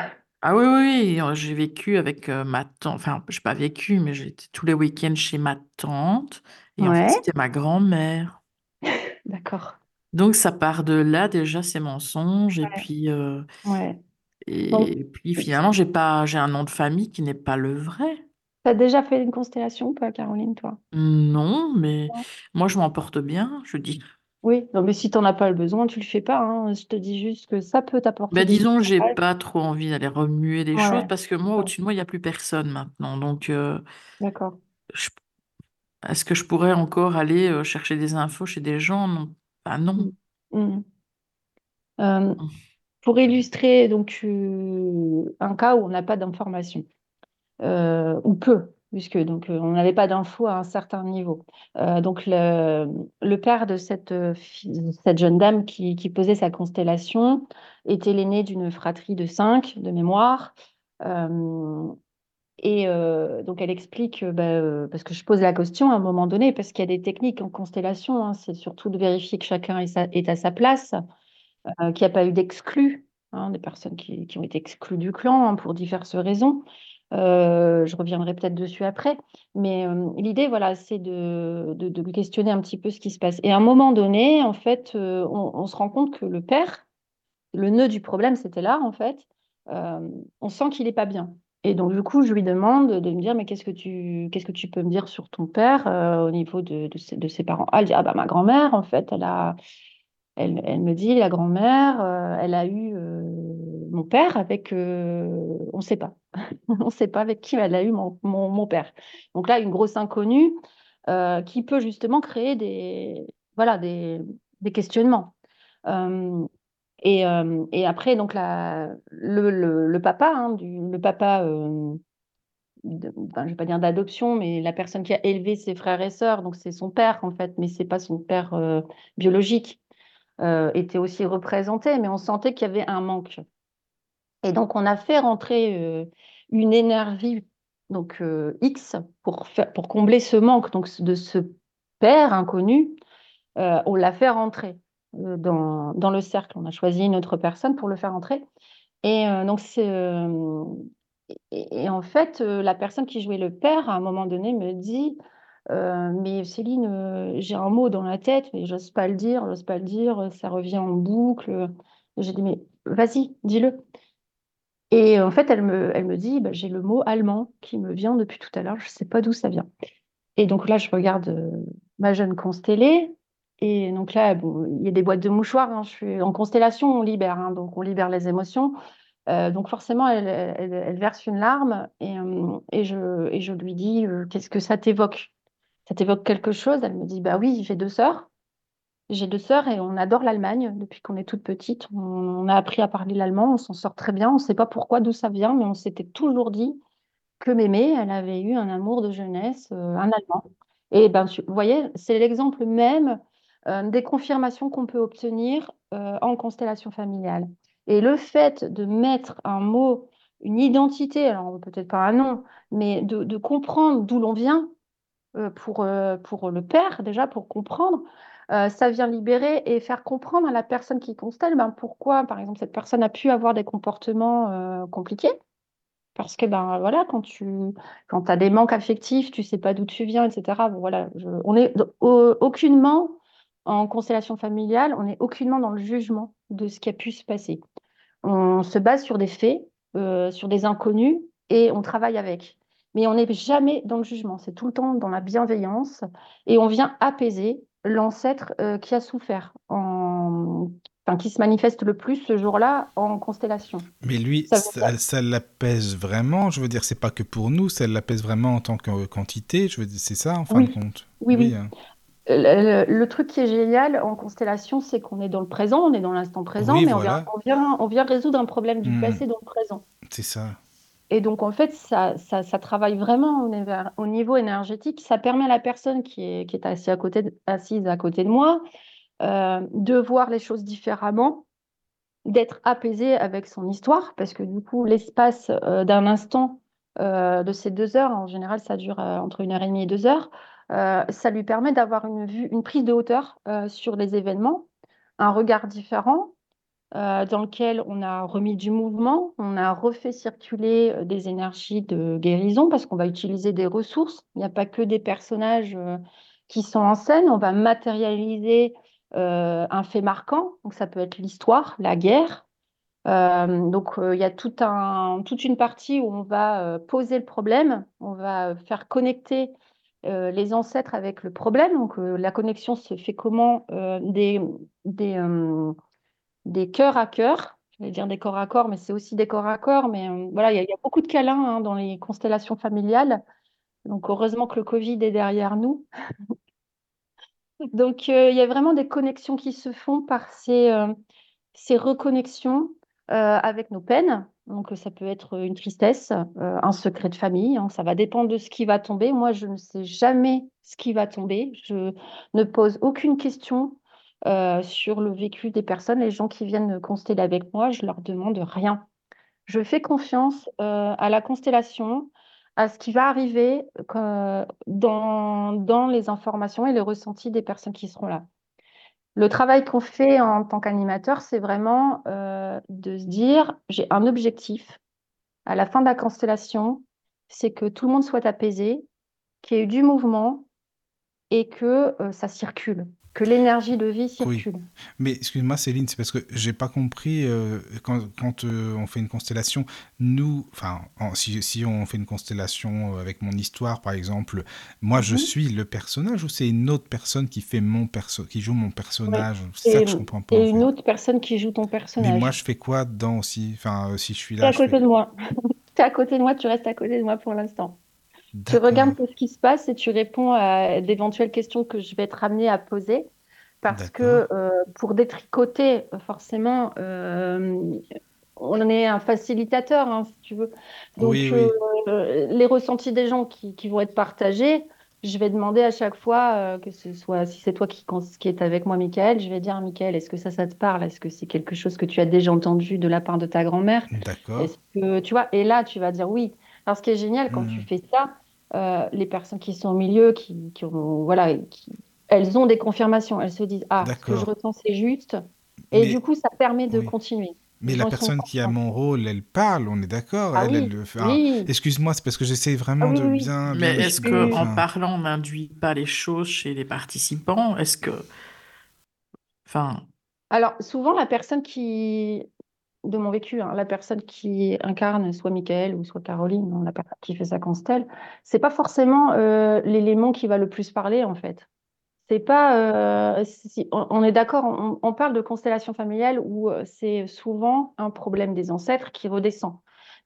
Ah oui, oui, oui, euh, j'ai vécu avec euh, ma tante. Enfin, je n'ai pas vécu, mais j'étais tous les week-ends chez ma tante. Et en fait, Ouais. c'était ma grand-mère. d'accord. Donc, ça part de là, déjà, ces mensonges. Et puis, euh, Ouais. et puis finalement, j'ai pas, j'ai un nom de famille qui n'est pas le vrai. tu as déjà fait une constellation ou pas, Caroline, toi? Non, mais Non. moi, je m'en porte bien, je dis. Oui, non, mais si tu n'en as pas le besoin, tu le fais pas. hein. Je te dis juste que ça peut t'apporter des disons, j'ai pas trop envie d'aller remuer des choses parce que moi, ouais, au-dessus de moi, il n'y a plus personne maintenant. Donc, euh, d'accord. je- est-ce que je pourrais encore aller euh, chercher des infos chez des gens? Non. Ben, non. Mm. Mm. Euh, pour illustrer donc un cas où on n'a pas d'informations, ou peu, puisque donc euh, on n'avait pas d'infos à un certain niveau. Euh, donc le, père de cette, euh, jeune dame qui, posait sa constellation était l'aîné d'une fratrie de cinq de mémoire. Et donc elle explique, bah, parce que je pose la question à un moment donné, parce qu'il y a des techniques en constellation, hein, c'est surtout de vérifier que chacun est, à sa place qu'il n'y a pas eu d'exclus, hein, des personnes qui, qui ont été exclues du clan hein, pour diverses raisons. Euh, je reviendrai peut-être dessus après, mais euh, l'idée, voilà, c'est de, de, questionner un petit peu ce qui se passe. Et à un moment donné, en fait, euh, on, se rend compte que le père, le nœud du problème, c'était là, en fait. On sent qu'il n'est pas bien. Et donc, du coup, je lui demande de me dire, mais qu'est-ce que tu, qu'est-ce que tu peux me dire sur ton père au niveau de, de, ses, parents? Elle dit, ah bah ma grand-mère, en fait, elle a, elle, elle me dit, la grand-mère, elle a eu mon père avec, euh, on ne sait pas, on ne sait pas avec qui elle a eu mon, mon, mon père. Donc là, une grosse inconnue euh, qui peut justement créer des, voilà, des, des questionnements. Euh, et, et, après, donc la, le, le, papa, hein, du, le papa, enfin, je ne vais pas dire d'adoption, mais la personne qui a élevé ses frères et sœurs, donc c'est son père en fait, mais c'est pas son père biologique était aussi représenté, mais on sentait qu'il y avait un manque. Et donc, on a fait rentrer euh, une énergie, donc euh, X, pour, pour combler ce manque donc, de ce père inconnu. Euh, on l'a fait rentrer dans, dans, le cercle. On a choisi une autre personne pour le faire rentrer. Et donc, c'est. Et, en fait, la personne qui jouait le père, à un moment donné, me dit mais Céline, j'ai un mot dans la tête, mais j'ose pas le dire, j'ose pas le dire, ça revient en boucle. J'ai dit, mais vas-y, dis-le. Et en fait, elle me, dit, bah, j'ai le mot allemand qui me vient depuis tout à l'heure, je sais pas d'où ça vient. Et donc là, je regarde euh, ma jeune constellée. Et donc là, il y a des boîtes de mouchoirs. Hein, je suis en constellation, on libère, hein, donc on libère les émotions. Euh, donc forcément, elle, verse une larme et, euh, et, je, et je lui dis, qu'est-ce que ça t'évoque? Ça t'évoque quelque chose? Elle me dit, bah oui, j'ai deux sœurs. J'ai deux sœurs et on adore l'Allemagne depuis qu'on est toute petite. On, a appris à parler l'allemand, on s'en sort très bien. On ne sait pas pourquoi, d'où ça vient, mais on s'était toujours dit que Mémé, elle avait eu un amour de jeunesse, euh, un Allemand. Et ben, vous voyez, c'est l'exemple même euh, des confirmations qu'on peut obtenir euh, en constellation familiale. Et le fait de mettre un mot, une identité, alors peut-être pas un nom, mais de, de comprendre d'où l'on vient, pour, pour le père, déjà, pour comprendre. Euh, ça vient libérer et faire comprendre à la personne qui constelle ben, pourquoi, par exemple, cette personne a pu avoir des comportements euh, compliqués. Parce que, ben voilà, quand tu quand as des manques affectifs, tu sais pas d'où tu viens, etc. Voilà, on est aucunement en constellation familiale, on est aucunement dans le jugement de ce qui a pu se passer. On se base sur des faits, euh, sur des inconnus, et on travaille avec mais on n'est jamais dans le jugement, c'est tout le temps dans la bienveillance et on vient apaiser l'ancêtre euh, qui a souffert, en... enfin, qui se manifeste le plus ce jour-là en constellation. Mais lui, ça, l'apaise vraiment, je veux dire, c'est pas que pour nous, ça l'apaise vraiment en tant que quantité, je veux dire, c'est ça en fin oui. de compte? Oui, oui. oui. Hein. Le, le, truc qui est génial en constellation, c'est qu'on est dans le présent, on est dans l'instant présent, oui, mais voilà. on, vient, on, vient, on vient résoudre un problème du mmh. passé dans le présent. C'est ça. Et donc, en fait, ça, travaille vraiment au, au, niveau énergétique. Ça permet à la personne qui est, assise, à côté de, moi euh, de voir les choses différemment, d'être apaisée avec son histoire, parce que du coup, l'espace euh, d'un instant euh, de ces deux heures, en général, ça dure entre une heure et demie et deux heures, ça lui permet d'avoir une prise de hauteur sur les événements, un regard différent, euh, dans lequel on a remis du mouvement, on a refait circuler euh, des énergies de guérison parce qu'on va utiliser des ressources. Il n'y a pas que des personnages euh, qui sont en scène, on va matérialiser un fait marquant. Donc ça peut être l'histoire, la guerre. Donc il y a toute une partie où on va poser le problème, on va faire connecter les ancêtres avec le problème. Donc, la connexion se fait comment des, des cœurs à cœur. Je vais dire des corps à corps, mais c'est aussi des corps à corps. Mais voilà, il y, a beaucoup de câlins hein, dans les constellations familiales. Donc, heureusement que le Covid est derrière nous. Donc, il y a vraiment des connexions qui se font par ces, ces reconnexions avec nos peines. Donc, ça peut être une tristesse, un secret de famille. Hein. Ça va dépendre de ce qui va tomber. Moi, je ne sais jamais ce qui va tomber. Je ne pose aucune question sur le vécu des personnes. Les gens qui viennent consteller avec moi, je leur demande rien. Je fais confiance à la constellation, à ce qui va arriver dans, dans les informations et les ressentis des personnes qui seront là. Le travail qu'on fait en tant qu'animateur, c'est vraiment euh, de se dire, j'ai un objectif à la fin de la constellation, c'est que tout le monde soit apaisé, qu'il y ait du mouvement et que euh, ça circule que l'énergie de vie circule. Mais excuse-moi Céline, c'est parce que j'ai pas compris euh, quand, quand euh, on fait une constellation, nous, enfin, si, si, on fait une constellation euh, avec mon histoire par exemple, moi je mhm. suis le personnage ou c'est une autre personne qui fait mon perso, qui joue mon personnage? C'est ça que je comprends pas. Et une autre personne qui joue ton personnage. Mais moi je fais quoi dedans aussi? Enfin, si je suis là. À côté de moi. tu es à côté de moi, tu restes à côté de moi pour l'instant. Tu regardes ce qui se passe et tu réponds à d'éventuelles questions que je vais être amenée à poser. Parce que euh, pour détricoter, forcément, euh, on est un facilitateur, hein, si tu veux. Donc, euh, les ressentis des gens qui, vont être partagés, je vais demander à chaque fois que ce soit, si c'est toi qui, qui est avec moi, Michael, je vais dire, Michael, est-ce que ça, ça te parle? Est-ce que c'est quelque chose que tu as déjà entendu de la part de ta grand-mère? D'accord. Tu vois, et là, tu vas dire oui. Alors, ce qui est génial quand tu mmh. fais ça, euh, les personnes qui sont au milieu, qui, voilà, elles ont des confirmations. Elles se disent Ah, ce que je ressens, c'est juste. Et du coup, ça permet de continuer. Mais la personne qui a mon rôle, elle parle, on est d'accord. Ah elle, fait. Excuse-moi, c'est parce que j'essaie vraiment ah de bien. Mais est-ce qu'en parlant, on n'induit pas les choses chez les participants? Est-ce que. Enfin. Alors, souvent, la personne qui de mon vécu, hein, la personne qui incarne soit Michael ou soit Caroline, la personne qui fait sa constelle, c'est pas forcément euh, l'élément qui va le plus parler en fait. C'est pas, euh, on, est d'accord, on, parle de constellation familiale où euh, c'est souvent un problème des ancêtres qui redescend.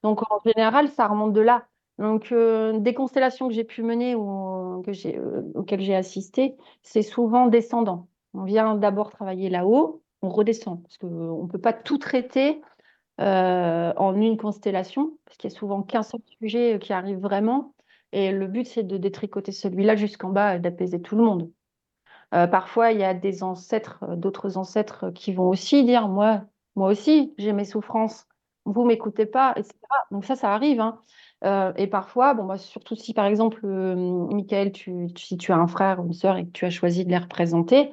Donc en général, ça remonte de là. Donc des constellations que j'ai pu mener ou que j'ai, auxquelles j'ai assisté, c'est souvent descendant. On vient d'abord travailler là-haut, on redescend parce qu'on ne peut pas tout traiter euh, en une constellation, parce qu'il y a souvent qu'un seul sujet qui arrive vraiment. Et le but, c'est de détricoter celui-là jusqu'en bas et d'apaiser tout le monde. Euh, parfois, il y a des ancêtres, euh, d'autres ancêtres qui vont aussi dire Moi, moi aussi, j'ai mes souffrances, vous m'écoutez pas, etc. Donc, ça, ça arrive. Hein. et parfois, bah, surtout si par exemple, Michael, tu, si tu as un frère ou une sœur et que tu as choisi de les représenter,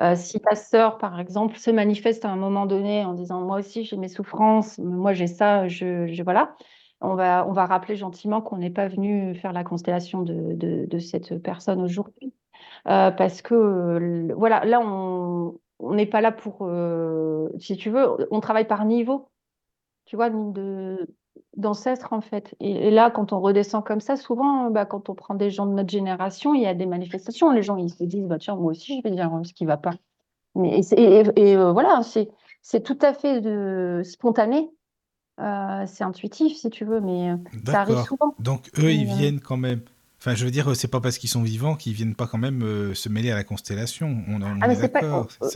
euh, si ta sœur, par exemple, se manifeste à un moment donné en disant moi aussi j'ai mes souffrances, moi j'ai ça, je, voilà, on va, on va rappeler gentiment qu'on n'est pas venu faire la constellation de, de, cette personne aujourd'hui. Euh, parce que voilà, là on n'est pas là pour, euh, si tu veux, on travaille par niveau, tu vois, de, d'ancêtres en fait. Et, là, quand on redescend comme ça, souvent, bah, quand on prend des gens de notre génération, il y a des manifestations. Les gens, ils se disent, bah, tiens, moi aussi, je vais dire ce qui ne va pas. Mais, et, euh, voilà, c'est tout à fait de, spontané. Euh, c'est intuitif, si tu veux, mais euh, ça arrive souvent. Donc, eux, ils viennent quand même Enfin, je veux dire, c'est pas parce qu'ils sont vivants qu'ils viennent pas quand même euh, se mêler à la constellation. On, on ah, mais c'est pas,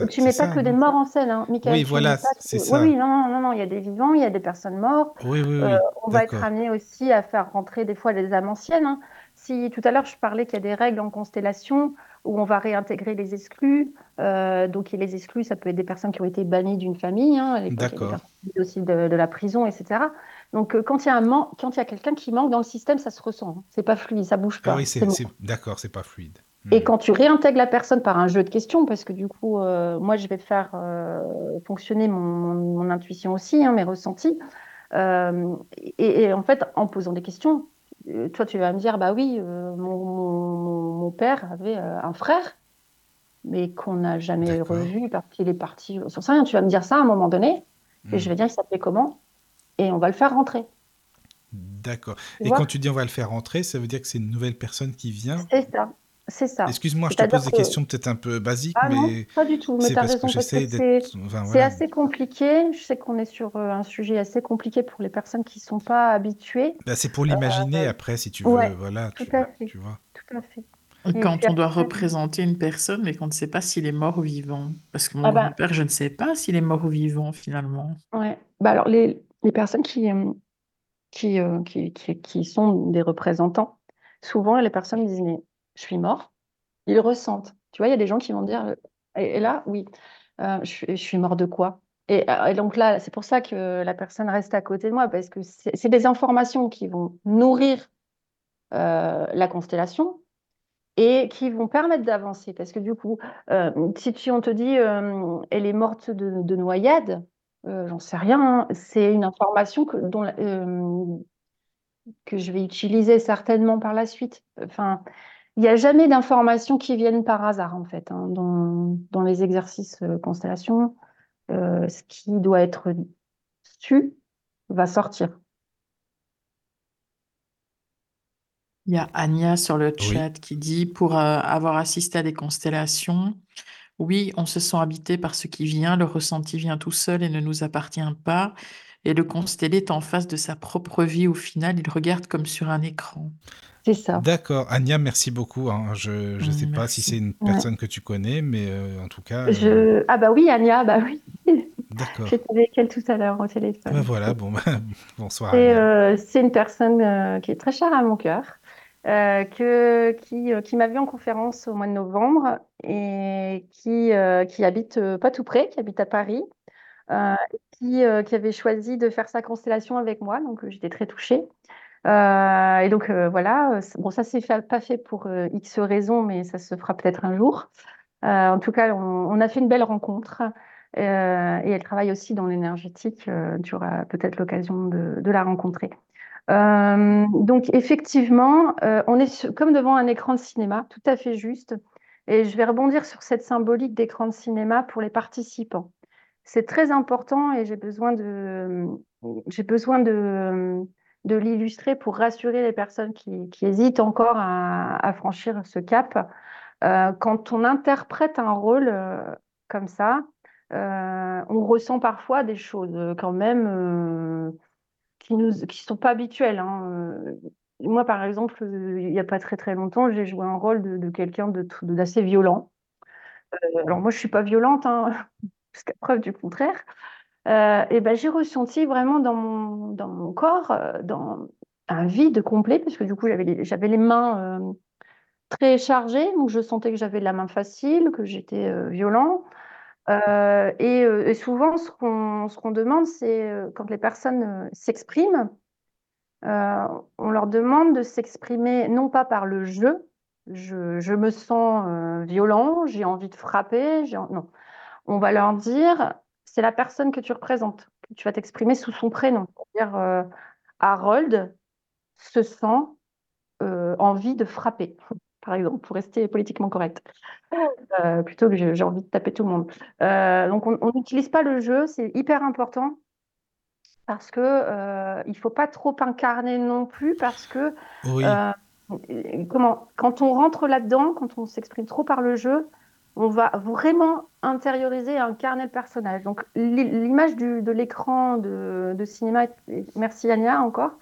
tu mets pas que des morts en scène, hein, Michael. Oui, voilà, c'est ça. Oui, non, non, non, il y a des vivants, il y a des personnes mortes. Oui, oui, oui. Euh, on va être amené aussi à faire rentrer des fois les âmes anciennes. Hein. Si tout à l'heure je parlais qu'il y a des règles en constellation où on va réintégrer les exclus, euh, donc les exclus, ça peut être des personnes qui ont été bannies d'une famille, hein, D'accord. aussi de, de, la prison, etc. Donc, euh, quand il y a un quand il y a quelqu'un qui manque dans le système, ça se ressent. Hein. C'est pas fluide, ça bouge pas. Ah oui, c'est, d'accord, c'est pas fluide. Et hmm. quand tu réintègres la personne par un jeu de questions, parce que du coup, euh, moi, je vais faire euh, fonctionner mon, intuition aussi, hein, mes ressentis. Et, en fait, en posant des questions, toi, tu vas me dire, bah oui, mon, père avait un frère, mais qu'on n'a jamais revu parce qu'il est parti. Sur rien, tu vas me dire ça à un moment donné, et je hmm. vais dire, il s'appelait comment? Et on va le faire rentrer. D'accord. Et quand tu dis on va le faire rentrer, ça veut dire que c'est une nouvelle personne qui vient? C'est ça. C'est ça. Excuse-moi, je te pose des questions peut-être un peu basiques, ah non, mais pas du tout. Mais c'est parce que raison, parce que j'essaie c'est d'être. Enfin, c'est voilà. assez compliqué. Je sais qu'on est sur euh, un sujet assez compliqué pour les personnes qui ne sont pas habituées. Bah, c'est pour l'imaginer après, si tu veux. Ouais, Voilà, tout tu, à fait. tu vois. Tout à fait. Et Quand on doit représenter une personne, mais qu'on ne sait pas s'il est mort ou vivant. Parce que mon ah bah, grand-père, je ne sais pas s'il est mort ou vivant finalement. ouais. Bah alors, les, les personnes qui, euh, euh, qui, qui, qui sont des représentants, souvent, les personnes disent, mais je suis mort. Ils ressentent. Tu vois, il y a des gens qui vont dire, euh, et, là, oui, je, suis- mort de quoi? Et, donc là, c'est pour ça que la personne reste à côté de moi, parce que c'est des informations qui vont nourrir la constellation et qui vont permettre d'avancer. Parce que du coup, si tu, on te dit elle est morte de noyade, euh, j'en sais rien, hein. c'est une information que, dont, euh, que je vais utiliser certainement par la suite. Enfin, il n'y a jamais d'informations qui viennent par hasard, en fait, hein, dans, dans les exercices euh, constellation. Euh, ce qui doit être su va sortir. Il y a Anya sur le Oui. chat qui dit pour euh, avoir assisté à des constellations, oui, on se sent habité par ce qui vient, le ressenti vient tout seul et ne nous appartient pas. Et le constellé est en face de sa propre vie. Au final, il regarde comme sur un écran. C'est ça. D'accord. Anya, merci beaucoup. hein. Je ne sais pas si c'est une Ouais. personne que tu connais, mais euh, en tout cas, euh, Je... Ah bah oui, Anya, bah oui. d'accord. J'étais avec elle tout à l'heure au téléphone. voilà, bon, bah, bonsoir euh, c'est une personne euh, qui est très chère à mon cœur, euh, euh, qui m'a vue en conférence au mois de novembre et qui, euh, habite pas tout près, qui habite à Paris, qui, avait choisi de faire sa constellation avec moi, donc j'étais très touchée. Et donc voilà, bon ça s'est pas fait pour X raisons, mais ça se fera peut-être un jour. En tout cas, on, a fait une belle rencontre et elle travaille aussi dans l'énergétique. tu auras peut-être l'occasion de la rencontrer. Euh, donc effectivement, euh, on est comme devant un écran de cinéma, tout à fait juste. Et je vais rebondir sur cette symbolique d'écran de cinéma pour les participants. C'est très important et j'ai besoin de, j'ai besoin de, de l'illustrer pour rassurer les personnes qui, qui hésitent encore à, franchir ce cap. Euh, quand on interprète un rôle comme ça, on ressent parfois des choses quand même qui qui sont pas habituelles. hein. Euh, Moi, par exemple, euh, il n'y a pas très très longtemps, j'ai joué un rôle de, quelqu'un d'assez violent. Euh, alors moi, je suis pas violente, hein, preuve du contraire. Et ben, j'ai ressenti vraiment dans mon, dans mon corps un vide complet, parce que du coup, j'avais les, les mains très chargées, donc je sentais que j'avais la main facile, que j'étais violent. Euh, et, euh, et souvent, ce qu'on demande, c'est euh, quand les personnes s'expriment, on leur demande de s'exprimer non pas par le jeu, je, je me sens violent, j'ai envie de frapper, non. On va leur dire, c'est la personne que tu représentes, que tu vas t'exprimer sous son prénom. C'est-à-dire, Harold se sent envie de frapper, par exemple, pour rester politiquement correct, Euh, plutôt que j'ai envie de taper tout le monde. Euh, donc, on n'utilise pas le jeu, c'est hyper important parce que euh, il faut pas trop incarner non plus parce que Oui, euh, comment quand on rentre là-dedans, quand on s'exprime trop par le jeu, on va vraiment intérioriser et incarner le personnage. Donc l'i- l'image de l'écran de, de cinéma, merci Anya encore,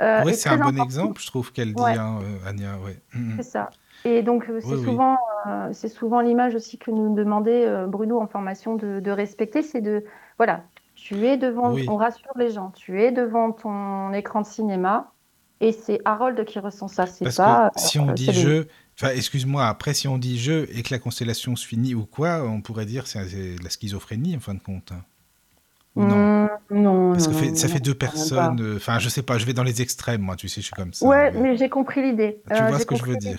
euh, est c'est un bon exemple, je trouve qu'elle dit, Ouais. hein, euh. Ouais. Mm, mm. C'est ça. Et donc, euh, c'est Oui, oui. souvent, euh, c'est souvent l'image aussi que nous demandait euh, Bruno en formation de, de respecter, c'est de, voilà, tu es devant, Oui. on rassure les gens, tu es devant ton écran de cinéma et c'est Harold qui ressent ça, c'est pas, que si on dit jeu, enfin, excuse-moi, après, si on dit jeu et que la constellation se finit ou quoi, on pourrait dire c'est c'est la schizophrénie en fin de compte. Non? Hmm, non, Parce non, que fait- non, ça fait deux personnes. euh, Enfin, je sais pas, je vais dans les extrêmes, moi, tu sais, je suis comme ça. Ouais, mais- mais j'ai compris l'idée. Tu Euh, vois ce que je veux dire.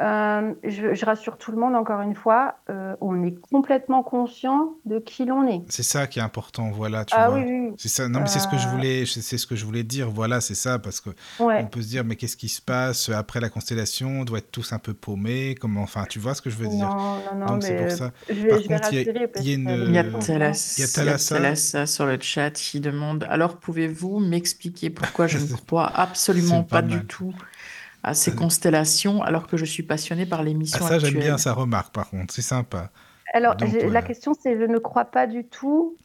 Euh, je, rassure tout le monde, encore une fois, euh, on est complètement conscient de qui l'on est. C'est ça qui est important, voilà, tu ah, vois. Oui, oui. C'est ça. Non, mais c'est ce que je euh. voulais, c'est ce que je voulais dire. Voilà, c'est ça, parce que on peut se dire, mais qu'est-ce qui se passe après la constellation? On doit être tous un peu paumés. Comment, enfin, tu vois ce que je veux dire? Non, non, non. Donc c'est pour ça. Par contre, il y, a, y a Thalassa sur le chat qui demande. Alors, pouvez-vous m'expliquer pourquoi je ne crois absolument pas, pas du tout à ces constellations, alors que je suis passionnée par l'émission ah, Ça, j'aime bien sa remarque, par contre, c'est sympa. Alors, la question, c'est je ne crois pas du tout.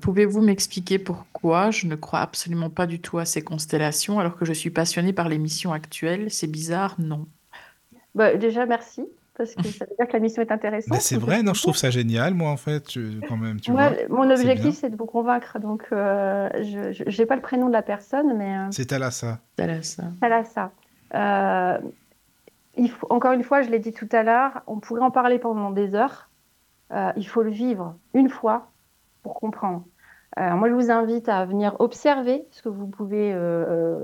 Pouvez-vous m'expliquer pourquoi je ne crois absolument pas du tout à ces constellations, alors que je suis passionnée par l'émission actuelle? C'est bizarre, non bah, Déjà, merci parce que ça veut dire que la mission est intéressante. C'est vrai, non, je trouve ça génial, moi, en fait, quand même. Tu moi, mon objectif, c'est de vous convaincre. Donc, euh, je n'ai pas le prénom de la personne, mais. Euh... C'est Talassa. Talassa. Talassa. Euh, il faut, encore une fois, je l'ai dit tout à l'heure, on pourrait en parler pendant des heures. Euh, il faut le vivre une fois pour comprendre. Euh, moi, je vous invite à venir observer ce que vous pouvez,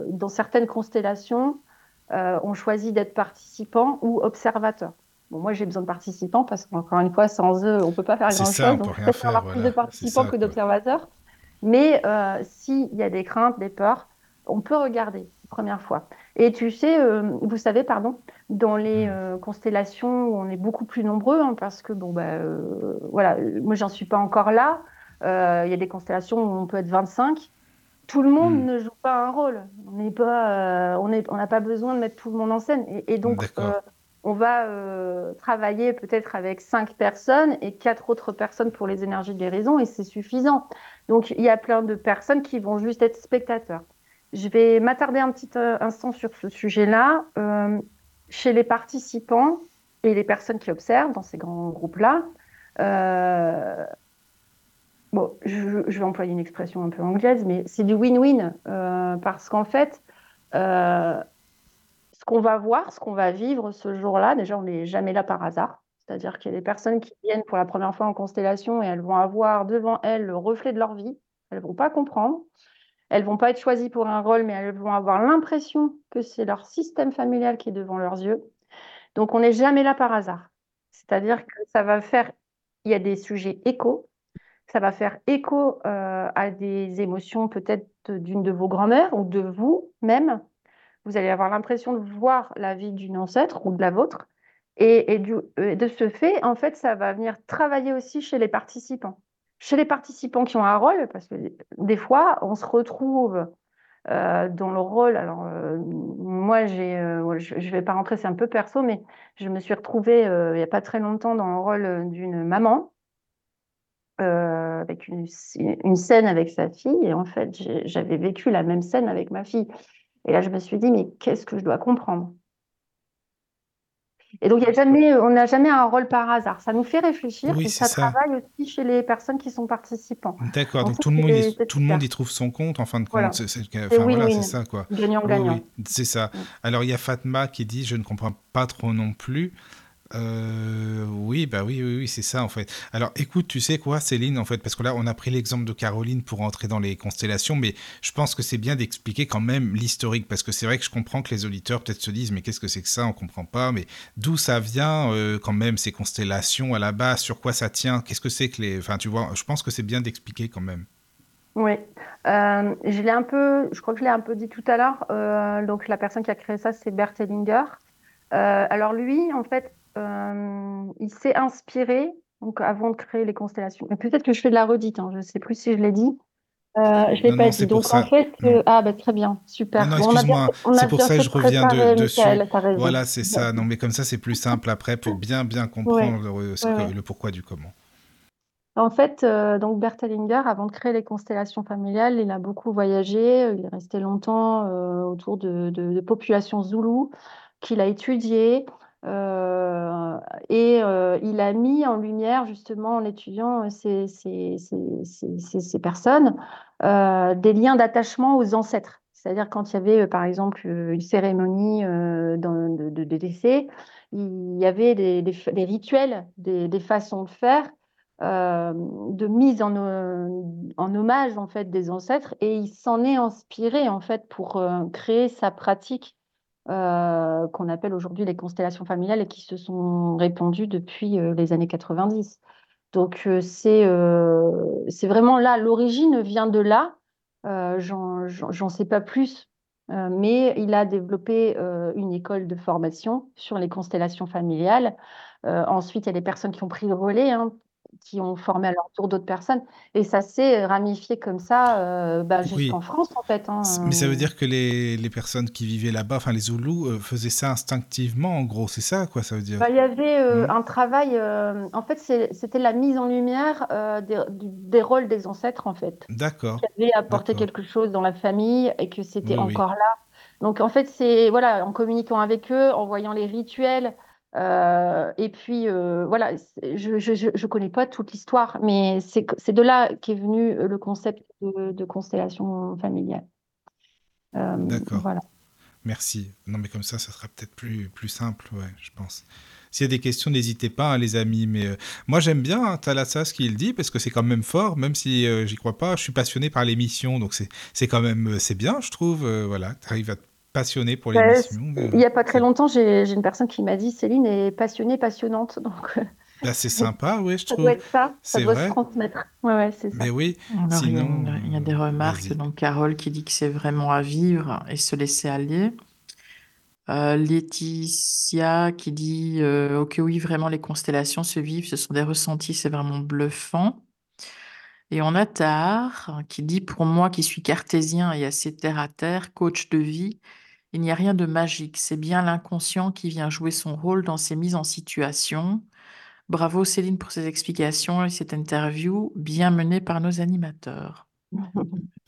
dans certaines constellations, on choisit d'être participant ou observateur. Bon, moi, j'ai besoin de participants parce qu'encore une fois, sans eux, on ne peut pas faire grand-chose. On peut faire, avoir plus de participants que d'observateurs. Mais s'il y a des craintes, des peurs, on peut regarder première fois. Et tu sais, euh, vous savez, pardon, dans les euh, constellations où on est beaucoup plus nombreux, hein, parce que bon, bah, euh, voilà, moi j'en suis pas encore là. Il y a des constellations où on peut être 25. Tout le monde hmm. ne joue pas un rôle. On n'est pas, on est, on n'a pas besoin de mettre tout le monde en scène. Et, donc, on va travailler peut-être avec cinq personnes et quatre autres personnes pour les énergies de guérison, et c'est suffisant. Donc, il y a plein de personnes qui vont juste être spectateurs. Je vais m'attarder un petit euh, instant sur ce sujet-là. Euh, chez les participants et les personnes qui observent dans ces grands groupes-là, euh, bon, je, vais employer une expression un peu anglaise, mais c'est du win-win parce qu'en fait, ce qu'on va voir, ce qu'on va vivre ce jour-là, déjà, on n'est jamais là par hasard. C'est-à-dire qu'il y a des personnes qui viennent pour la première fois en constellation et elles vont avoir devant elles le reflet de leur vie. Elles ne vont pas comprendre. Elles vont pas être choisies pour un rôle, mais elles vont avoir l'impression que c'est leur système familial qui est devant leurs yeux. Donc, on n'est jamais là par hasard. C'est-à-dire que ça va faire, il y a des sujets échos, ça va faire écho euh, à des émotions peut-être d'une de vos grand-mères ou de vous-même. Vous allez avoir l'impression de voir la vie d'une ancêtre ou de la vôtre. et, de ce fait, en fait, ça va venir travailler aussi chez les participants chez les participants qui ont un rôle, parce que des fois, on se retrouve euh, dans le rôle. Alors, euh, moi, j'ai, euh, je ne vais pas rentrer, c'est un peu perso, mais je me suis retrouvée il n'y a pas très longtemps dans le rôle d'une maman, avec une, une, scène avec sa fille, et en fait, j'avais vécu la même scène avec ma fille. Et là, je me suis dit, mais qu'est-ce que je dois comprendre? Et donc, y a jamais, on n'a jamais un rôle par hasard. Ça nous fait réfléchir et ça, travaille aussi chez les personnes qui sont participants. D'accord, donc tout le, monde y, tout le monde y trouve son compte en fin de compte. C'est voilà, ça. quoi. Gagnant-gagnant. c'est ça. Alors, il y a Fatma qui dit Je ne comprends pas trop non plus. Euh, oui, bah oui, oui, oui c'est ça en fait. Alors écoute, tu sais quoi, Céline, en fait, parce que là, on a pris l'exemple de Caroline pour entrer dans les constellations, mais je pense que c'est bien d'expliquer quand même l'historique, parce que c'est vrai que je comprends que les auditeurs peut-être se disent, mais qu'est-ce que c'est que ça, on comprend pas, mais d'où ça vient euh, quand même ces constellations à la base, sur quoi ça tient, qu'est-ce que c'est que les, enfin, tu vois, je pense que c'est bien d'expliquer quand même. Oui, euh, je l'ai un peu, je crois que je l'ai un peu dit tout à l'heure. donc la personne qui a créé ça, c'est Bert Hellinger. alors lui, en fait, il s'est inspiré, donc avant de créer les constellations. Peut-être que je fais de la redite, hein, je ne sais plus si je l'ai dit. Euh, je l'ai pas dit. Donc en fait, euh, ah bah, très bien, super. Non, excuse-moi, c'est pour ça que je reviens de, dessus. voilà, c'est ça. Non, mais comme ça, c'est plus simple après pour bien bien comprendre le, pourquoi du comment. En fait, euh, donc Bertelinger, avant de créer les constellations familiales, il a beaucoup voyagé. Il est resté longtemps autour de, de, de populations zoulous qu'il a étudiées. Euh, et euh, il a mis en lumière, justement, en étudiant ces, ces, ces, ces personnes, euh, des liens d'attachement aux ancêtres. C'est-à-dire quand il y avait, par exemple, une cérémonie dans, de, de, décès, il y avait des, des, rituels, des, des, façons de faire, de mise en, en, hommage en fait des ancêtres, et il s'en est inspiré en fait pour créer sa pratique qu'on appelle aujourd'hui les constellations familiales et qui se sont répandues depuis les années 90. Donc c'est c'est vraiment là, l'origine vient de là. J'en sais pas plus euh, mais il a développé euh, une école de formation sur les constellations familiales. Euh, ensuite, il y a des personnes qui ont pris le relais, hein, qui ont formé à leur tour d'autres personnes. Et ça s'est ramifié comme ça euh, bah, jusqu'en France, en fait. Hein. Mais ça veut dire que les, les personnes qui vivaient là-bas, enfin les Zoulous, euh, faisaient ça instinctivement, en gros, c'est ça, quoi, ça veut dire? Bah, Il y avait euh, mmh. un travail, en fait, c'était la mise en lumière des, des, rôles des ancêtres, en fait. D'accord. Qui avaient apporté quelque chose dans la famille et que c'était encore là. Donc, en fait, c'est voilà, en communiquant avec eux, en voyant les rituels, euh, et puis, euh, voilà, je ne connais pas toute l'histoire, mais c'est de là qu'est venu le concept de, constellation familiale. Euh, D'accord. Voilà. Merci. Non, mais comme ça, ça sera peut-être plus, plus simple, ouais, je pense. S'il y a des questions, n'hésitez pas, hein, les amis. Mais moi, j'aime bien hein, Talassa ce qu'il dit, parce que c'est quand même fort, même si j'y crois pas. Je suis passionné par l'émission, donc c'est quand même c'est bien, je trouve. voilà, tu arrives à passionné pour bah, l'émission. Il n'y a pas très longtemps, j'ai une personne qui m'a dit Céline est passionnée, passionnante. Donc... Euh, bah, c'est sympa, oui, je trouve. Ça doit être ça, ça doit se transmettre. Ouais, ouais, c'est ça. Mais oui, sinon... il, y a, des remarques. Donc, Carole qui dit que c'est vraiment à vivre et se laisser aller. Euh, Laetitia qui dit euh, Ok, oui, vraiment, les constellations se vivent, ce sont des ressentis, c'est vraiment bluffant. Et on a Tahar qui dit Pour moi qui suis cartésien et assez terre à terre, coach de vie, il n'y a rien de magique, c'est bien l'inconscient qui vient jouer son rôle dans ces mises en situation. Bravo Céline pour ces explications et cette interview bien menée par nos animateurs.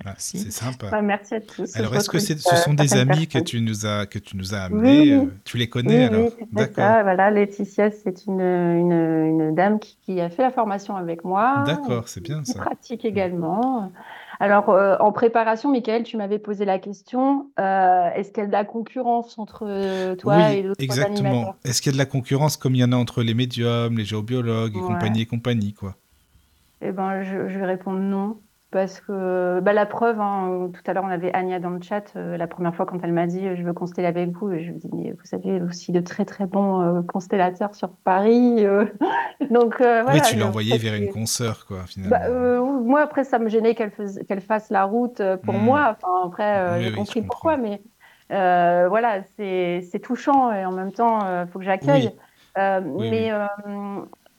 Ah, c'est sympa. Bah, merci à tous. Alors, est-ce que ce sont des amis que tu nous as que tu nous as amenés euh, Tu les connais alors? D'accord. Voilà, Laetitia, c'est une, une, une, dame qui, qui, a fait la formation avec moi. D'accord, c'est bien ça. Pratique également. Alors, euh, en préparation, Michael, tu m'avais posé la question euh, est-ce qu'il y a de la concurrence entre toi et d'autres exactement. Est-ce qu'il y a de la concurrence comme il y en a entre les médiums, les géobiologues et compagnie et compagnie, quoi? Eh ben, je, je vais répondre non. Parce que bah, la preuve, hein, tout à l'heure on avait Anya dans le chat, euh, la première fois quand elle m'a dit je veux consteller avec vous, et je me dis mais vous avez aussi de très très bons euh, constellateurs sur Paris. Euh. Donc voilà. Oui, tu l'as envoyé vers une consoeur quoi finalement. Bah, moi après ça me gênait qu'elle qu'elle fasse la route pour hmm. moi. Enfin après j'ai compris pourquoi, mais voilà c'est touchant et en même temps il faut que j'accueille. mais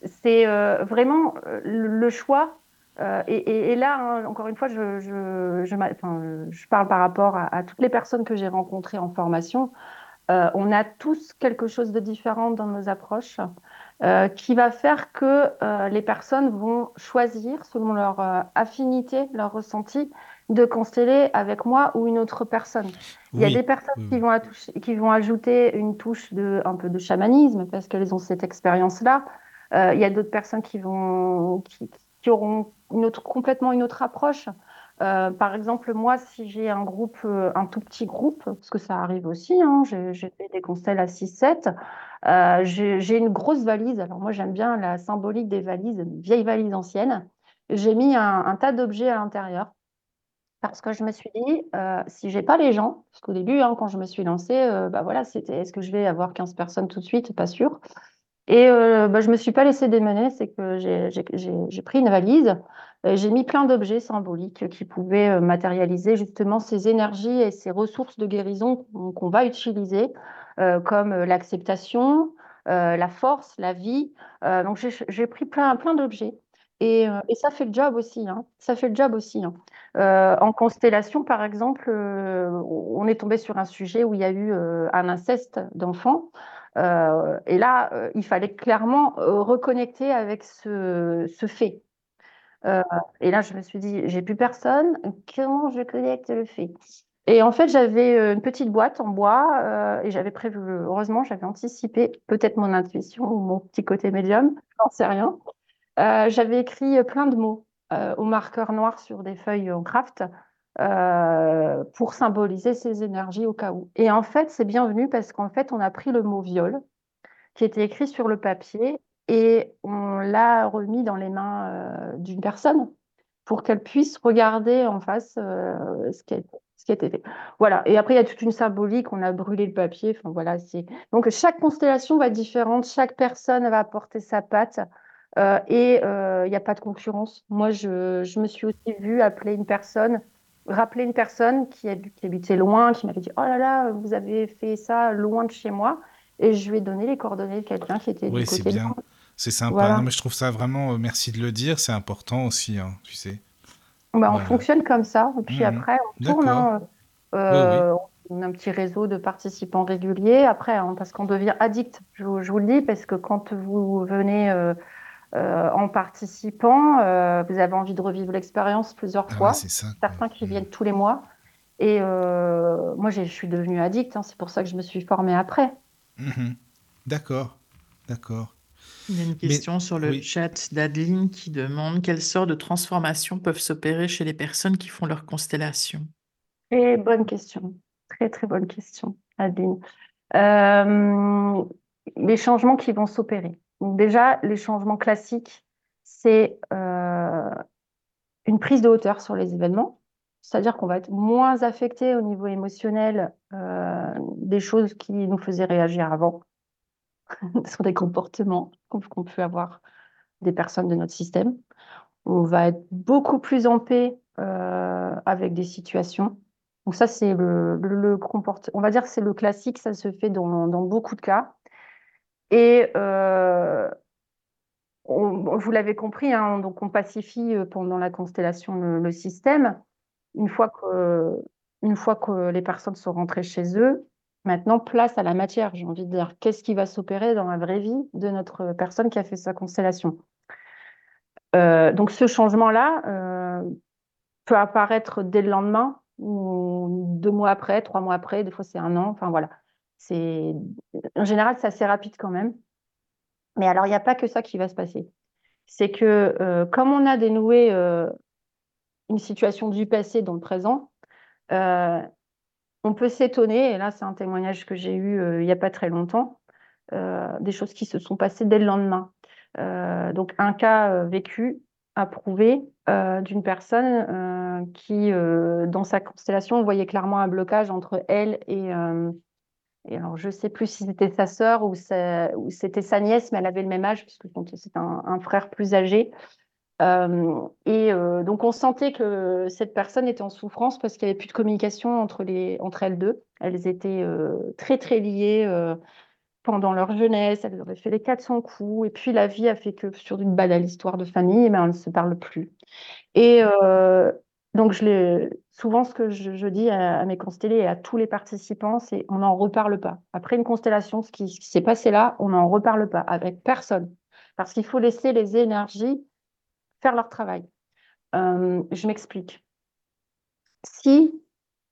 c'est vraiment le choix euh, et, là, hein, encore une fois, je, je, je, parle par rapport à, toutes les personnes que j'ai rencontrées en formation. Euh, on a tous quelque chose de différent dans nos approches euh, qui va faire que les personnes vont choisir, selon leur affinité, leur ressenti, de consteller avec moi ou une autre personne. Il y a des personnes qui, vont qui vont ajouter une touche de, un peu de chamanisme parce qu'elles ont cette expérience-là. il y a d'autres personnes qui vont qui, auront une autre, complètement une autre approche. Euh, par exemple, moi, si j'ai un groupe, euh, un tout petit groupe, parce que ça arrive aussi, hein, j'ai fait des constels à 6-7, euh, j'ai une grosse valise. Alors moi, j'aime bien la symbolique des valises, une vieille valise ancienne. J'ai mis un, tas d'objets à l'intérieur parce que je me suis dit, euh, si j'ai pas les gens, parce qu'au début, hein, quand je me suis lancée, bah voilà, c'était est-ce que je vais avoir 15 personnes tout de suite? Pas sûr. Et euh, bah, je ne me suis pas laissée démener, c'est que j'ai pris une valise, j'ai mis plein d'objets symboliques qui pouvaient euh, matérialiser justement ces énergies et ces ressources de guérison qu'on va utiliser, euh, comme l'acceptation, la force, la vie. donc j'ai pris plein, plein d'objets. Et, ça fait le job aussi. Hein. Ça fait le job aussi. Hein. en constellation, par exemple, on est tombé sur un sujet où il y a eu un inceste d'enfants. Euh, et là, euh, il fallait clairement euh, reconnecter avec ce, fait. et là, je me suis dit, j'ai plus personne, comment je connecte le fait? Et en fait, j'avais une petite boîte en bois et j'avais prévu, heureusement, j'avais anticipé peut-être mon intuition ou mon petit côté médium, j'en sais rien. j'avais écrit plein de mots au marqueur noir sur des feuilles en craft euh, pour symboliser ces énergies au cas où. Et en fait, c'est bienvenu parce qu'en fait, on a pris le mot viol qui était écrit sur le papier et on l'a remis dans les mains euh, d'une personne pour qu'elle puisse regarder en face euh, ce qu'elle ce qui été fait. Voilà. Et après, il y a toute une symbolique. On a brûlé le papier. Enfin, voilà. Donc, chaque constellation va être différente. Chaque personne va apporter sa patte. Et il n'y a pas de concurrence. Moi, je, me suis aussi vue appeler une personne, rappeler une personne qui, habitait loin, qui m'avait dit Oh là là, vous avez fait ça loin de chez moi. Et je lui ai donné les coordonnées de quelqu'un qui était oui, c'est bien. C'est sympa. Voilà. Non, mais je trouve ça vraiment, euh, merci de le dire, c'est important aussi, hein, tu sais. Bah, on Voilà. fonctionne comme ça. Et puis Mhm. après, on tourne. Hein. Euh, On a un petit réseau de participants réguliers. Après, hein, parce qu'on devient addict, je, je vous le dis, parce que quand vous venez euh, en participant, euh, vous avez envie de revivre l'expérience plusieurs Ah fois. ouais, c'est ça. Certains qui viennent tous les mois. Et euh, moi, j'ai- je suis devenue addict. hein. C'est pour ça que je me suis formée après. Mhm. D'accord, d'accord. Il y a une question sur le oui. chat d'Adeline qui demande quelles sortes de transformations peuvent s'opérer chez les personnes qui font leur constellation. Très bonne question. Très, très bonne question, Adeline. Euh, les changements qui vont s'opérer. Donc déjà, les changements classiques, c'est euh, une prise de hauteur sur les événements. C'est-à-dire qu'on va être moins affecté au niveau émotionnel euh, des choses qui nous faisaient réagir avant, sur des comportements qu'on peut avoir des personnes de notre système. On va être beaucoup plus en paix euh, avec des situations. Donc ça, c'est le, le, le comport- On va dire que c'est le classique, ça se fait dans, dans beaucoup de cas. Et euh, vous l'avez compris, hein, donc on pacifie euh, pendant la constellation le, système. Une fois que, les personnes sont rentrées chez eux, maintenant place à la matière. J'ai envie de dire, qu'est-ce qui va s'opérer dans la vraie vie de notre personne qui a fait sa constellation? Euh, donc ce changement-là peut apparaître dès le lendemain, ou deux mois après, trois mois après, des fois c'est un an, enfin voilà. C'est, en général, c'est assez rapide quand même. Mais alors, il n'y a pas que ça qui va se passer. C'est que euh, comme on a dénoué euh, une situation du passé dans le présent, euh, on peut s'étonner, et là c'est un témoignage que j'ai eu il n'y a pas très longtemps, des choses qui se sont passées dès le lendemain. Donc un cas vécu, approuvé, d'une personne qui, dans sa constellation, voyait clairement un blocage entre elle et, alors je sais plus si c'était sa sœur ou, c'était sa nièce, mais elle avait le même âge puisque c'est un, frère plus âgé. Euh, et euh, donc on sentait que cette personne était en souffrance parce qu'il n'y avait plus de communication entre, les, entre elles deux. Elles étaient euh, très très liées pendant leur jeunesse, elles avaient fait les 400 coups, et puis la vie a fait que sur une banale histoire de famille, eh on ne se parle plus. Et donc je l'ai- souvent ce que je, dis à, mes constellés et à tous les participants, c'est on n'en reparle pas. Après une constellation, ce qui, s'est passé là, on n'en reparle pas avec personne. Parce qu'il faut laisser les énergies faire leur travail. Euh, je m'explique. Si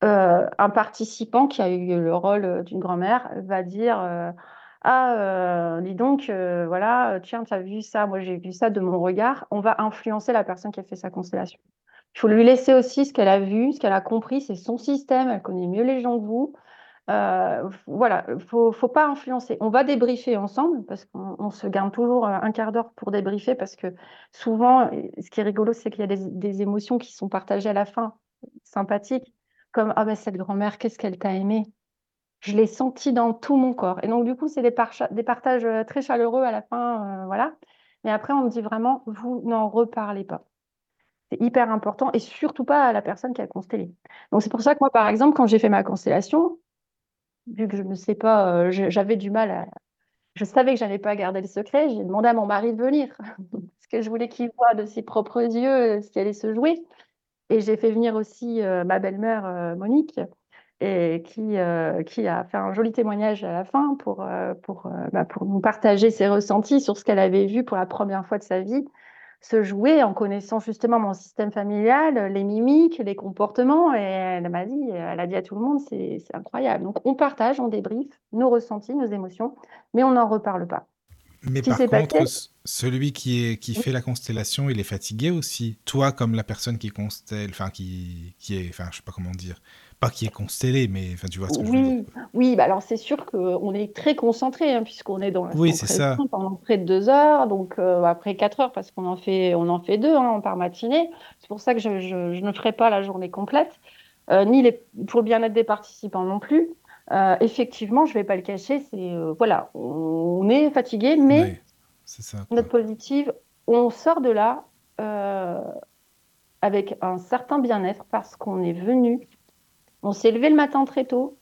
euh, un participant qui a eu le rôle d'une grand-mère va dire euh, Ah, dis donc, voilà, tiens, tu as vu ça, moi j'ai vu ça de mon regard, on va influencer la personne qui a fait sa constellation. Il faut lui laisser aussi ce qu'elle a vu, ce qu'elle a compris, c'est son système, elle connaît mieux les gens que vous. Euh, voilà, faut, faut pas influencer. On va débriefer ensemble parce qu'on on se garde toujours euh, un quart d'heure pour débriefer parce que souvent, ce qui est rigolo, c'est qu'il y a des, émotions qui sont partagées à la fin, sympathiques, comme ah ben cette grand-mère, qu'est-ce qu'elle t'a aimé? Je l'ai senti dans tout mon corps. Et donc du coup, c'est des, partages euh, très chaleureux à la fin, voilà. Mais après, on me dit vraiment, vous n'en reparlez pas. Hyper important et surtout pas à la personne qui a constellé. Donc c'est pour ça que moi, par exemple, quand j'ai fait ma constellation, vu que je ne sais pas, euh, je- j'avais du mal à. Je savais que j'allais pas garder le secret. J'ai demandé à mon mari de venir parce que je voulais qu'il voie de ses propres yeux euh, ce qui allait se jouer. Et j'ai fait venir aussi euh, ma belle-mère Monique et qui, qui a fait un joli témoignage à la fin pour, pour, bah, pour nous partager ses ressentis sur ce qu'elle avait vu pour la première fois de sa vie se jouer en connaissant justement mon système familial, les mimiques, les comportements. Et elle m'a dit, elle a dit à tout le monde, c'est incroyable. Donc on partage, on débriefe nos ressentis, nos émotions, mais on n'en reparle pas. Mais par contre, passé celui qui, est, qui fait la constellation, il est fatigué aussi. Toi, comme la personne qui constelle, enfin, qui, qui est, enfin, je sais pas comment dire, pas qui est constellé, mais enfin, tu vois ce que je veux dire. Oui, oui, bah alors c'est sûr qu'on est très concentré hein, puisqu'on est dans Oui, l'instant c'est ça. pendant près de deux heures, donc euh, après quatre heures parce qu'on en fait, on en fait deux hein, par matinée. C'est pour ça que je, je- je ne ferai pas la journée complète. ni les, pour le bien-être des participants non plus. effectivement, je ne vais pas le cacher, c'est voilà, on, est fatigué, mais notre positive, on sort de là avec un certain bien-être parce qu'on est venu, on s'est levé le matin très tôt,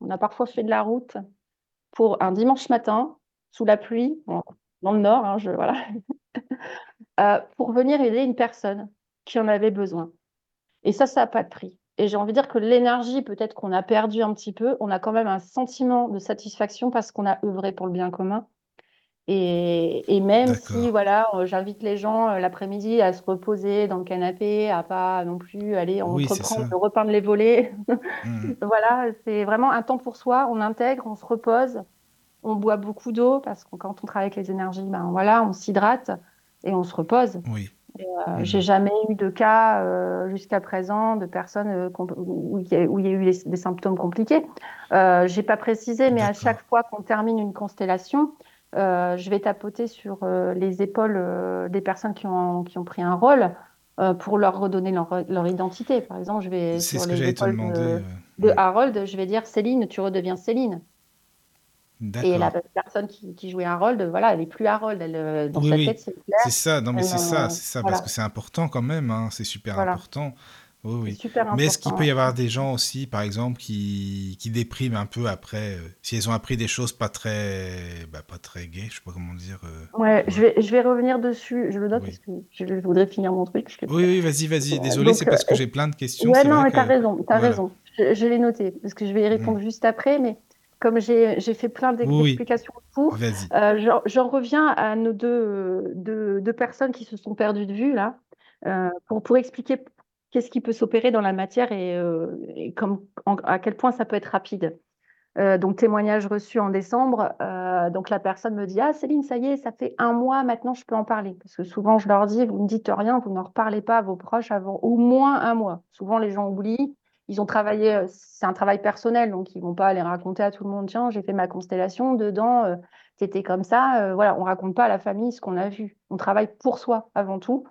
on a parfois fait de la route pour un dimanche matin, sous la pluie, dans le nord, hein, euh, pour venir aider une personne qui en avait besoin. Et ça, ça n'a pas de prix. Et j'ai envie de dire que l'énergie, peut-être qu'on a perdu un petit peu, on a quand même un sentiment de satisfaction parce qu'on a œuvré pour le bien commun. Et, même si voilà, euh, j'invite les gens euh, l'après-midi à se reposer dans le canapé, à pas non plus aller en de repeindre les volets. Mmh. voilà, c'est vraiment un temps pour soi. On intègre, on se repose, on boit beaucoup d'eau parce que quand on travaille avec les énergies, ben voilà, on s'hydrate et on se repose. Oui. Euh, mmh. J'ai jamais eu de cas jusqu'à présent de personnes où, il y a, eu des, symptômes compliqués. Euh, J'ai pas précisé, mais à chaque fois qu'on termine une constellation, euh, je vais tapoter sur euh, les épaules euh, des personnes qui ont, qui ont pris un rôle pour leur redonner leur, identité. Par exemple, je vais sur les épaules de, Harold, je vais dire Céline, tu redeviens Céline. Et la personne qui, jouait Harold, voilà, elle n'est plus Harold. Elle, dans sa tête, c'est clair. C'est ça, non mais c'est ça, c'est ça, parce que c'est important quand même, hein, c'est super important. Oui, oui. Mais est-ce qu'il peut y avoir des gens aussi, par exemple, qui, qui dépriment un peu après, euh, si elles ont appris des choses pas très, bah, pas très gaies, je sais pas comment dire. Euh, ouais, je vais, je vais revenir dessus. Je le note parce que je voudrais finir mon truc. Oui, oui, vas-y, vas-y. Désolé, c'est parce que euh, j'ai plein de questions. Ouais, non, mais t'as raison, t'as raison. Je, l'ai noté parce que je vais y répondre mm. juste après, mais comme j'ai fait plein d'explications pour, j'en reviens à nos deux, deux, deux, personnes qui se sont perdues de vue là, pour, pour expliquer qu'est-ce qui peut s'opérer dans la matière et, euh, à quel point ça peut être rapide. Euh, donc, témoignage reçu en décembre. Euh, donc, la personne me dit Ah, Céline, ça y est, ça fait un mois maintenant, je peux en parler. Parce que souvent, je leur dis Vous ne dites rien, vous n'en reparlez pas à vos proches avant au moins un mois. Souvent, les gens oublient. Ils ont travaillé, c'est un travail personnel, donc ils ne vont pas aller raconter à tout le monde Tiens, j'ai fait ma constellation, dedans, c'était comme ça. voilà, on ne raconte pas à la famille ce qu'on a vu. On travaille pour soi avant tout.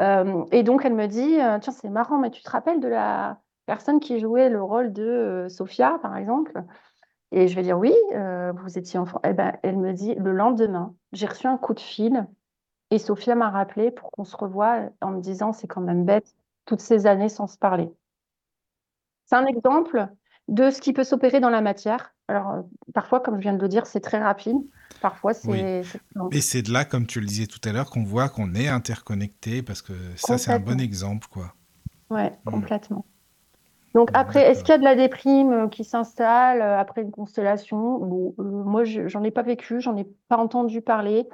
Euh, et donc, elle me dit, euh, tiens, c'est marrant, mais tu te rappelles de la personne qui jouait le rôle de euh, Sophia, par exemple? Et je vais dire, oui, vous étiez enfant. Eh ben, elle me dit, le lendemain, j'ai reçu un coup de fil et Sophia m'a rappelé pour qu'on se revoie en me disant, c'est quand même bête, toutes ces années sans se parler. C'est un exemple de ce qui peut s'opérer dans la matière. Alors, parfois, comme je viens de le dire, c'est très rapide. Parfois, c'est. Et c'est de là, comme tu le disais tout à l'heure, qu'on voit qu'on est interconnecté, parce que ça, c'est un bon exemple, quoi. Ouais, mm. complètement. Donc après, est-ce qu'il y a de la déprime euh, qui s'installe euh, après une constellation? Bon, euh, Moi, j'en ai pas vécu, j'en ai pas entendu parler.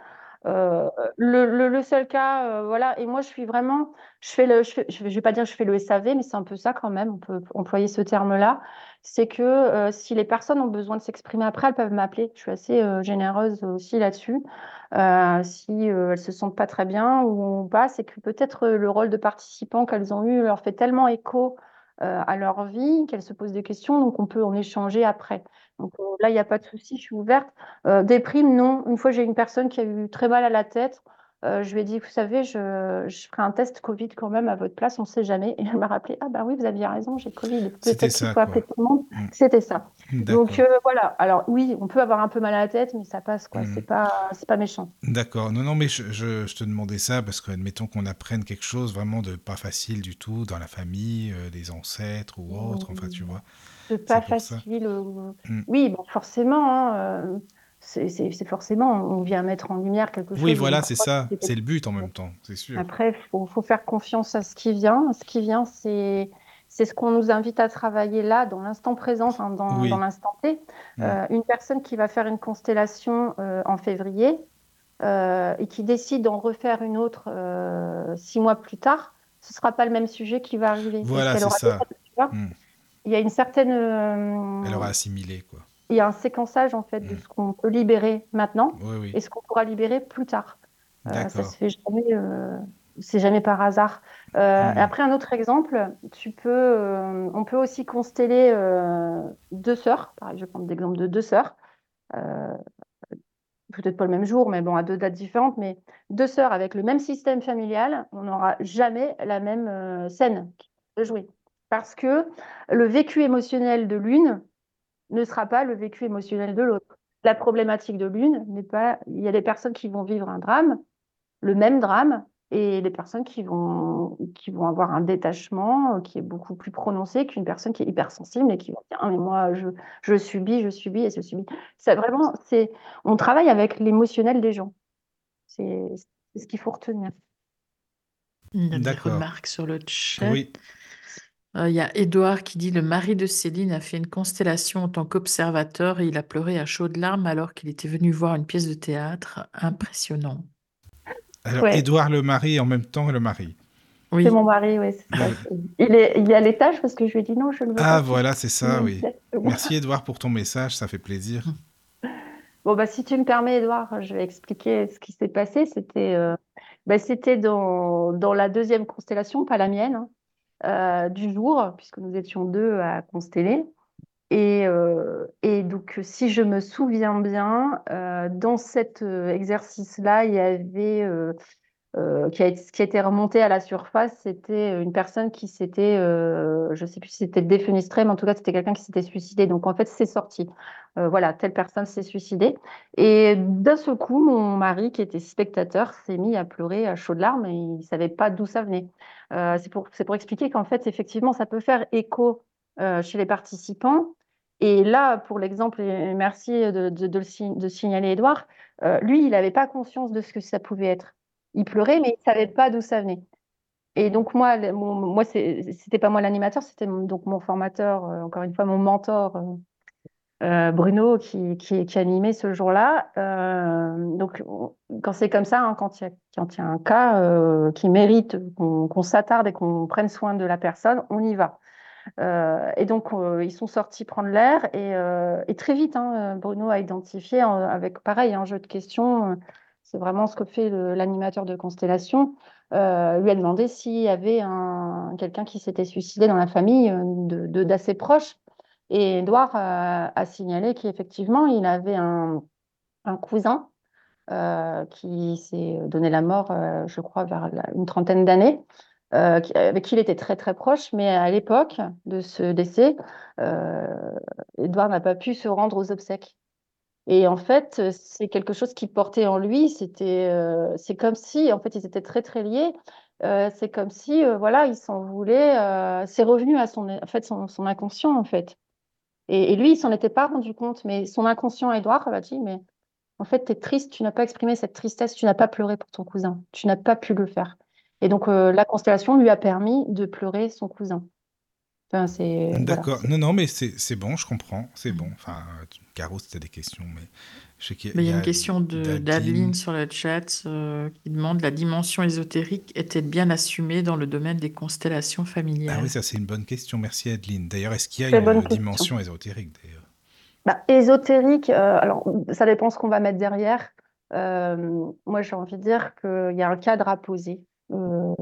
Euh, le, le, seul cas, euh, voilà, et moi je suis vraiment, je fais le, je, je vais pas dire que je fais le SAV, mais c'est un peu ça quand même, on peut employer ce terme-là, c'est que euh, si les personnes ont besoin de s'exprimer après, elles peuvent m'appeler, je suis assez généreuse aussi là-dessus, si elles se sentent pas très bien ou pas, c'est que peut-être le rôle de participant qu'elles ont eu leur fait tellement écho à leur vie qu'elles se posent des questions, donc on peut en échanger après. Donc euh, là, il n'y a pas de souci, je suis ouverte. Euh, des non. Une fois, j'ai une personne qui a eu très mal à la tête. Euh, je lui ai dit, vous savez, je, je, ferai un test Covid quand même à votre place, on ne sait jamais. Et elle m'a rappelé, ah bah oui, vous aviez raison, j'ai Covid. Peut-être qu'il faut appeler tout le monde. Mm. C'était ça. Donc voilà. Alors oui, on peut avoir un peu mal à la tête, mais ça passe, quoi. Mm. C'est pas, c'est pas méchant. D'accord. Non, non, mais je, je, te demandais ça parce que, admettons qu'on apprenne quelque chose vraiment de pas facile du tout dans la famille, des ancêtres ou autre. Enfin, tu vois pas facile. Mm. Oui, bon, forcément, hein, euh, c'est forcément, on vient mettre en lumière quelque chose. Oui, voilà, c'est ça, c'est le but en même temps, c'est sûr. Après, il faut, faut, faire confiance à ce qui vient. Ce qui vient, c'est ce qu'on nous invite à travailler là, dans l'instant présent, dans, dans l'instant T. Euh, une personne qui va faire une constellation euh, en février et qui décide d'en refaire une autre six mois plus tard, ce ne sera pas le même sujet qui va arriver. Voilà, c'est ça il y a une certaine. Euh, Elle aura assimilé, quoi. Il y a un séquençage, en fait, de mm. ce qu'on peut libérer maintenant et ce qu'on pourra libérer plus tard. Euh, ça se fait jamais. Euh, c'est jamais par hasard. Mm. Après, un autre exemple, tu peux, on peut aussi consteller deux sœurs. Pareil, je vais prendre l'exemple de deux sœurs. Peut-être pas le même jour, mais bon, à deux dates différentes. Mais deux sœurs avec le même système familial, on n'aura jamais la même scène de jouer. Parce que le vécu émotionnel de l'une ne sera pas le vécu émotionnel de l'autre. La problématique de l'une n'est pas. Il y a des personnes qui vont vivre un drame, le même drame, et des personnes qui vont, qui vont avoir un détachement qui est beaucoup plus prononcé qu'une personne qui est hypersensible et qui va dire ah, mais moi je, je subis, je subis et je subis. C'est vraiment, c'est, on travaille avec l'émotionnel des gens. C'est ce qu'il faut retenir. Il y a des remarques sur le chat. Oui. Euh, il y a Édouard qui dit le mari de Céline a fait une constellation en tant qu'observateur et il a pleuré à chaudes larmes alors qu'il était venu voir une pièce de théâtre. Impressionnant. Alors, Édouard le mari en même temps le mari. Oui. C'est mon mari, oui. il, est, il est à l'étage parce que je lui ai dit non, je ne veux ah, pas. Ah, voilà, c'est ça, oui. Merci, Édouard, pour ton message, ça fait plaisir. Bon, bah, si tu me permets, Édouard, je vais expliquer ce qui s'est passé. C'était euh, bah, c'était dans, dans, la deuxième constellation, pas la mienne, hein, euh, du jour, puisque nous étions deux à consteller. Et, euh, et, donc, si je me souviens bien, euh, dans cet exercice-là, il y avait qui a, qui, a, été remonté à la surface, c'était une personne qui s'était, je ne sais plus si c'était défenestré, mais en tout cas, c'était quelqu'un qui s'était suicidé. Donc, en fait, c'est sorti. voilà, telle personne s'est suicidée. Et d'un seul coup, mon mari, qui était spectateur, s'est mis à pleurer à chaudes larmes et il ne savait pas d'où ça venait. c'est pour, pour expliquer qu'en fait, effectivement, ça peut faire écho chez les participants et là, pour l'exemple, et merci de, de, signaler Edouard, euh, lui, il n'avait pas conscience de ce que ça pouvait être. Il pleurait, mais il ne savait pas d'où ça venait. Et donc moi, mon, moi, c'était pas moi l'animateur, c'était donc mon formateur, euh, encore une fois mon mentor, euh, Bruno, qui, qui, animait ce jour-là. donc quand c'est comme ça, hein, quand il y, a un cas qui mérite qu'on s'attarde et qu'on prenne soin de la personne, on y va. Euh, et donc, euh, ils sont sortis prendre l'air et, euh, très vite, hein, Bruno a identifié avec pareil un jeu de questions. C'est vraiment ce que fait l'animateur de Constellation. lui a demandé s'il y avait un, quelqu'un qui s'était suicidé dans la famille d'assez de, proche. Et Edouard a signalé qu'effectivement, il avait un, un cousin qui s'est donné la mort, je crois, vers une trentaine d'années. Euh, avec qui il était très très proche, mais à l'époque de ce décès, euh, Edouard n'a pas pu se rendre aux obsèques. Et en fait, c'est quelque chose qui portait en lui. C'était, euh, c'est comme si, en fait, ils étaient très très liés. c'est comme si, voilà, il s'en voulait. c'est revenu à son, en fait, son, inconscient, en fait. Et, lui, il s'en était pas rendu compte, mais son inconscient, Edouard, a dit, mais en fait, tu es triste, tu n'as pas exprimé cette tristesse, tu n'as pas pleuré pour ton cousin, tu n'as pas pu le faire. Et donc, euh, la constellation lui a permis de pleurer son cousin. D'accord. Non, non, mais c'est bon, je comprends. C'est bon. Enfin, Caro, c'était des questions, mais je sais qu'il y, a une question d'Adeline sur le chat euh, qui demande la dimension ésotérique est-elle bien assumée dans le domaine des constellations familiales? Ah oui, ça c'est une bonne question. Merci Adeline. D'ailleurs, est-ce qu'il y a une dimension ésotérique d'ailleurs? Bah, Ésotérique, euh, alors ça dépend ce qu'on va mettre derrière. moi, j'ai envie de dire qu'il y a un cadre à poser. Euh,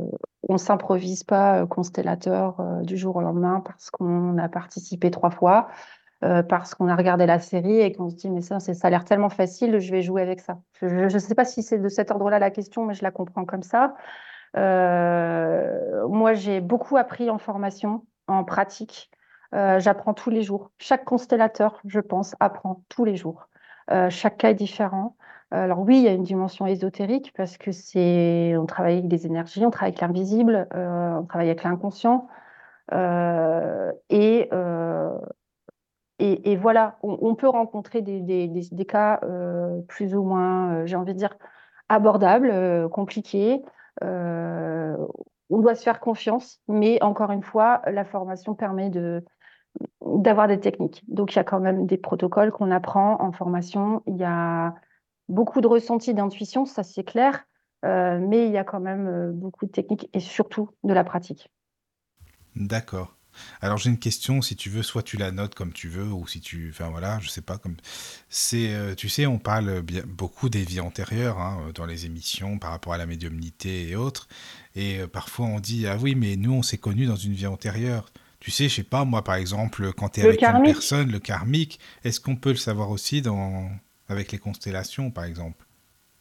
on ne s'improvise pas euh, constellateur euh, du jour au lendemain parce qu'on a participé trois fois, parce qu'on a regardé la série et qu'on se dit mais ça, ça a l'air tellement facile, je vais jouer avec ça. Je ne sais pas si c'est de cet ordre-là la question, mais je la comprends comme ça. moi, j'ai beaucoup appris en formation, en pratique. J'apprends tous les jours. Chaque constellateur, je pense, apprend tous les jours. chaque cas est différent. Alors oui, il y a une dimension ésotérique parce que c'est, on travaille avec des énergies, on travaille avec l'invisible, euh, on travaille avec l'inconscient. Euh, euh, et, et, voilà, on, peut rencontrer des, cas plus ou moins, j'ai envie de dire, abordables, compliqués. on doit se faire confiance, mais encore une fois, la formation permet de, d'avoir des techniques. Donc, il y a quand même des protocoles qu'on apprend en formation. Il y a beaucoup de ressenti, d'intuition, ça c'est clair, euh, mais il y a quand même euh, beaucoup de techniques et surtout de la pratique. D'accord. Alors j'ai une question, si tu veux, soit tu la notes comme tu veux, ou si tu, enfin voilà, je sais pas comme, c'est, euh, tu sais, on parle bien, beaucoup des vies antérieures hein, dans les émissions par rapport à la médiumnité et autres, et parfois on dit ah oui, mais nous on s'est connus dans une vie antérieure. Tu sais, je sais pas, moi par exemple, quand tu es avec une personne, le karmique, est-ce qu'on peut le savoir aussi dans avec les constellations, par exemple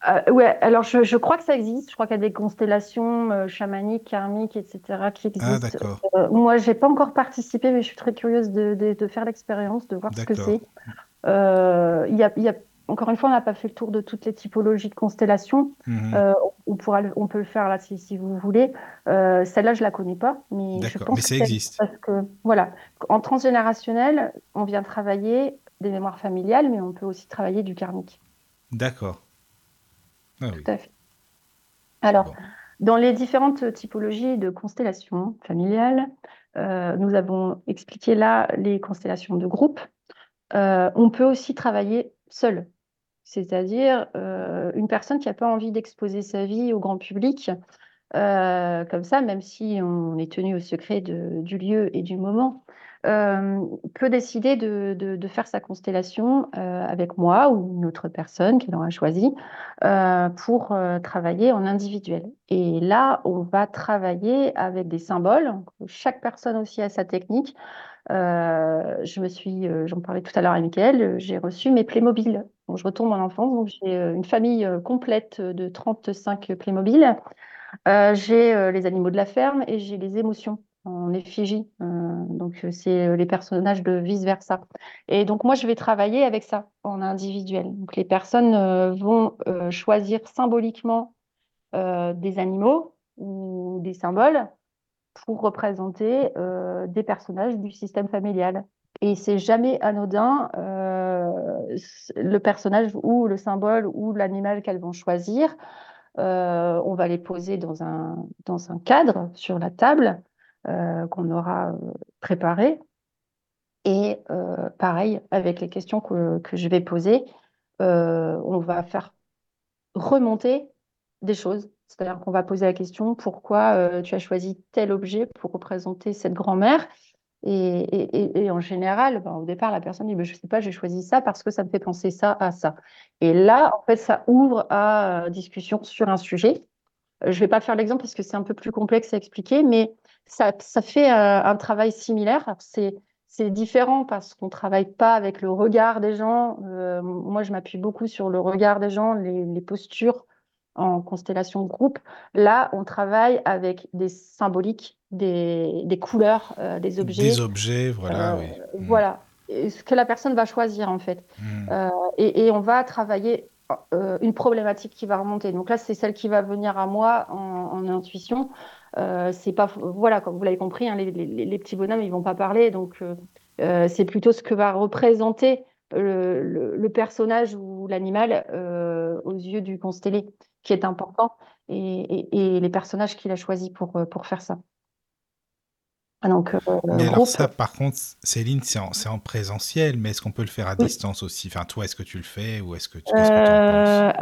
Euh, ouais, alors je, je crois que ça existe. Je crois qu'il y a des constellations euh, chamaniques, karmiques, etc. qui Ah, existent. d'accord. Euh, moi, j'ai pas encore participé, mais je suis très curieuse de, de, de faire l'expérience, de voir ce que c'est. Euh, il y a, il y a, encore une fois, on n'a pas fait le tour de toutes les typologies de constellations. Mhm. Euh, on pourra, on peut le faire là si, si vous voulez. Celle-là, je la connais pas, mais je pense mais ça existe. parce que voilà, en transgénérationnel, on vient travailler des mémoires familiales, mais on peut aussi travailler du karmique. D'accord. Ah oui. Tout à fait. Alors, Bon. dans les différentes typologies de constellations familiales, euh, nous avons expliqué là les constellations de groupe. Euh, on peut aussi travailler seul, c'est-à-dire euh, une personne qui n'a pas envie d'exposer sa vie au grand public, comme ça, même si on est tenu au secret de- du lieu et du moment, euh, peut décider de, de- de faire sa constellation euh, avec moi ou une autre personne qu'elle aura choisie euh, pour travailler en individuel. Et là, on va travailler avec des symboles. Chaque personne aussi a sa technique. Je me suis, j'en parlais tout à l'heure Mickaël, euh, j'ai reçu mes Playmobil. Donc, je retourne en enfance, donc j'ai une famille complète de 35 Playmobil. J'ai les animaux de la ferme et j'ai les émotions en effigie. Euh, donc, euh, c'est euh, les personnages de vice-versa. Et donc, moi, je vais travailler avec ça en individuel. Donc, les personnes euh, vont choisir symboliquement des animaux ou des symboles pour représenter des personnages du système familial. Et c'est jamais anodin le personnage ou le symbole ou l'animal qu'elles vont choisir. On va les poser dans un, dans un cadre sur la table qu'on aura euh, préparé. Et euh, pareil, avec les questions que, que je vais poser, euh, on va faire remonter des choses. C'est-à-dire qu'on va poser la question pourquoi euh, tu as choisi tel objet pour représenter cette grand-mère? Et, et- en général, ben, au départ, la personne dit ben, Je ne sais pas, j'ai choisi ça parce que ça me fait penser ça à ça. Et là, en fait, ça ouvre à euh, discussion sur un sujet. Je ne vais pas faire l'exemple parce que c'est un peu plus complexe à expliquer, mais ça, ça fait euh, un travail similaire. C'est, c'est différent parce qu'on ne travaille pas avec le regard des gens. Euh, moi, je m'appuie beaucoup sur le regard des gens, les, les postures en constellation groupe. Là, on travaille avec des symboliques, des, des couleurs, euh, des objets. Des objets, voilà, Euh, oui. Voilà, Et ce que la personne va choisir en fait. Mm. Euh, et, et on va travailler euh, une problématique qui va remonter. Donc là, c'est celle qui va venir à moi en, intuition. Euh, c'est pas, voilà, comme vous l'avez compris, hein, les, petits bonhommes, ils vont pas parler. Donc euh, c'est plutôt ce que va représenter le, personnage ou l'animal aux yeux du constellé qui est important et, les personnages qu'il a choisis pour, pour faire ça. Ah, Donc, euh, Mais alors ça, par contre, Céline, c'est en, présentiel, mais est-ce qu'on peut le faire à Oui. distance aussi? Enfin, toi, est-ce que tu le fais ou est-ce que tu, penses? Euh,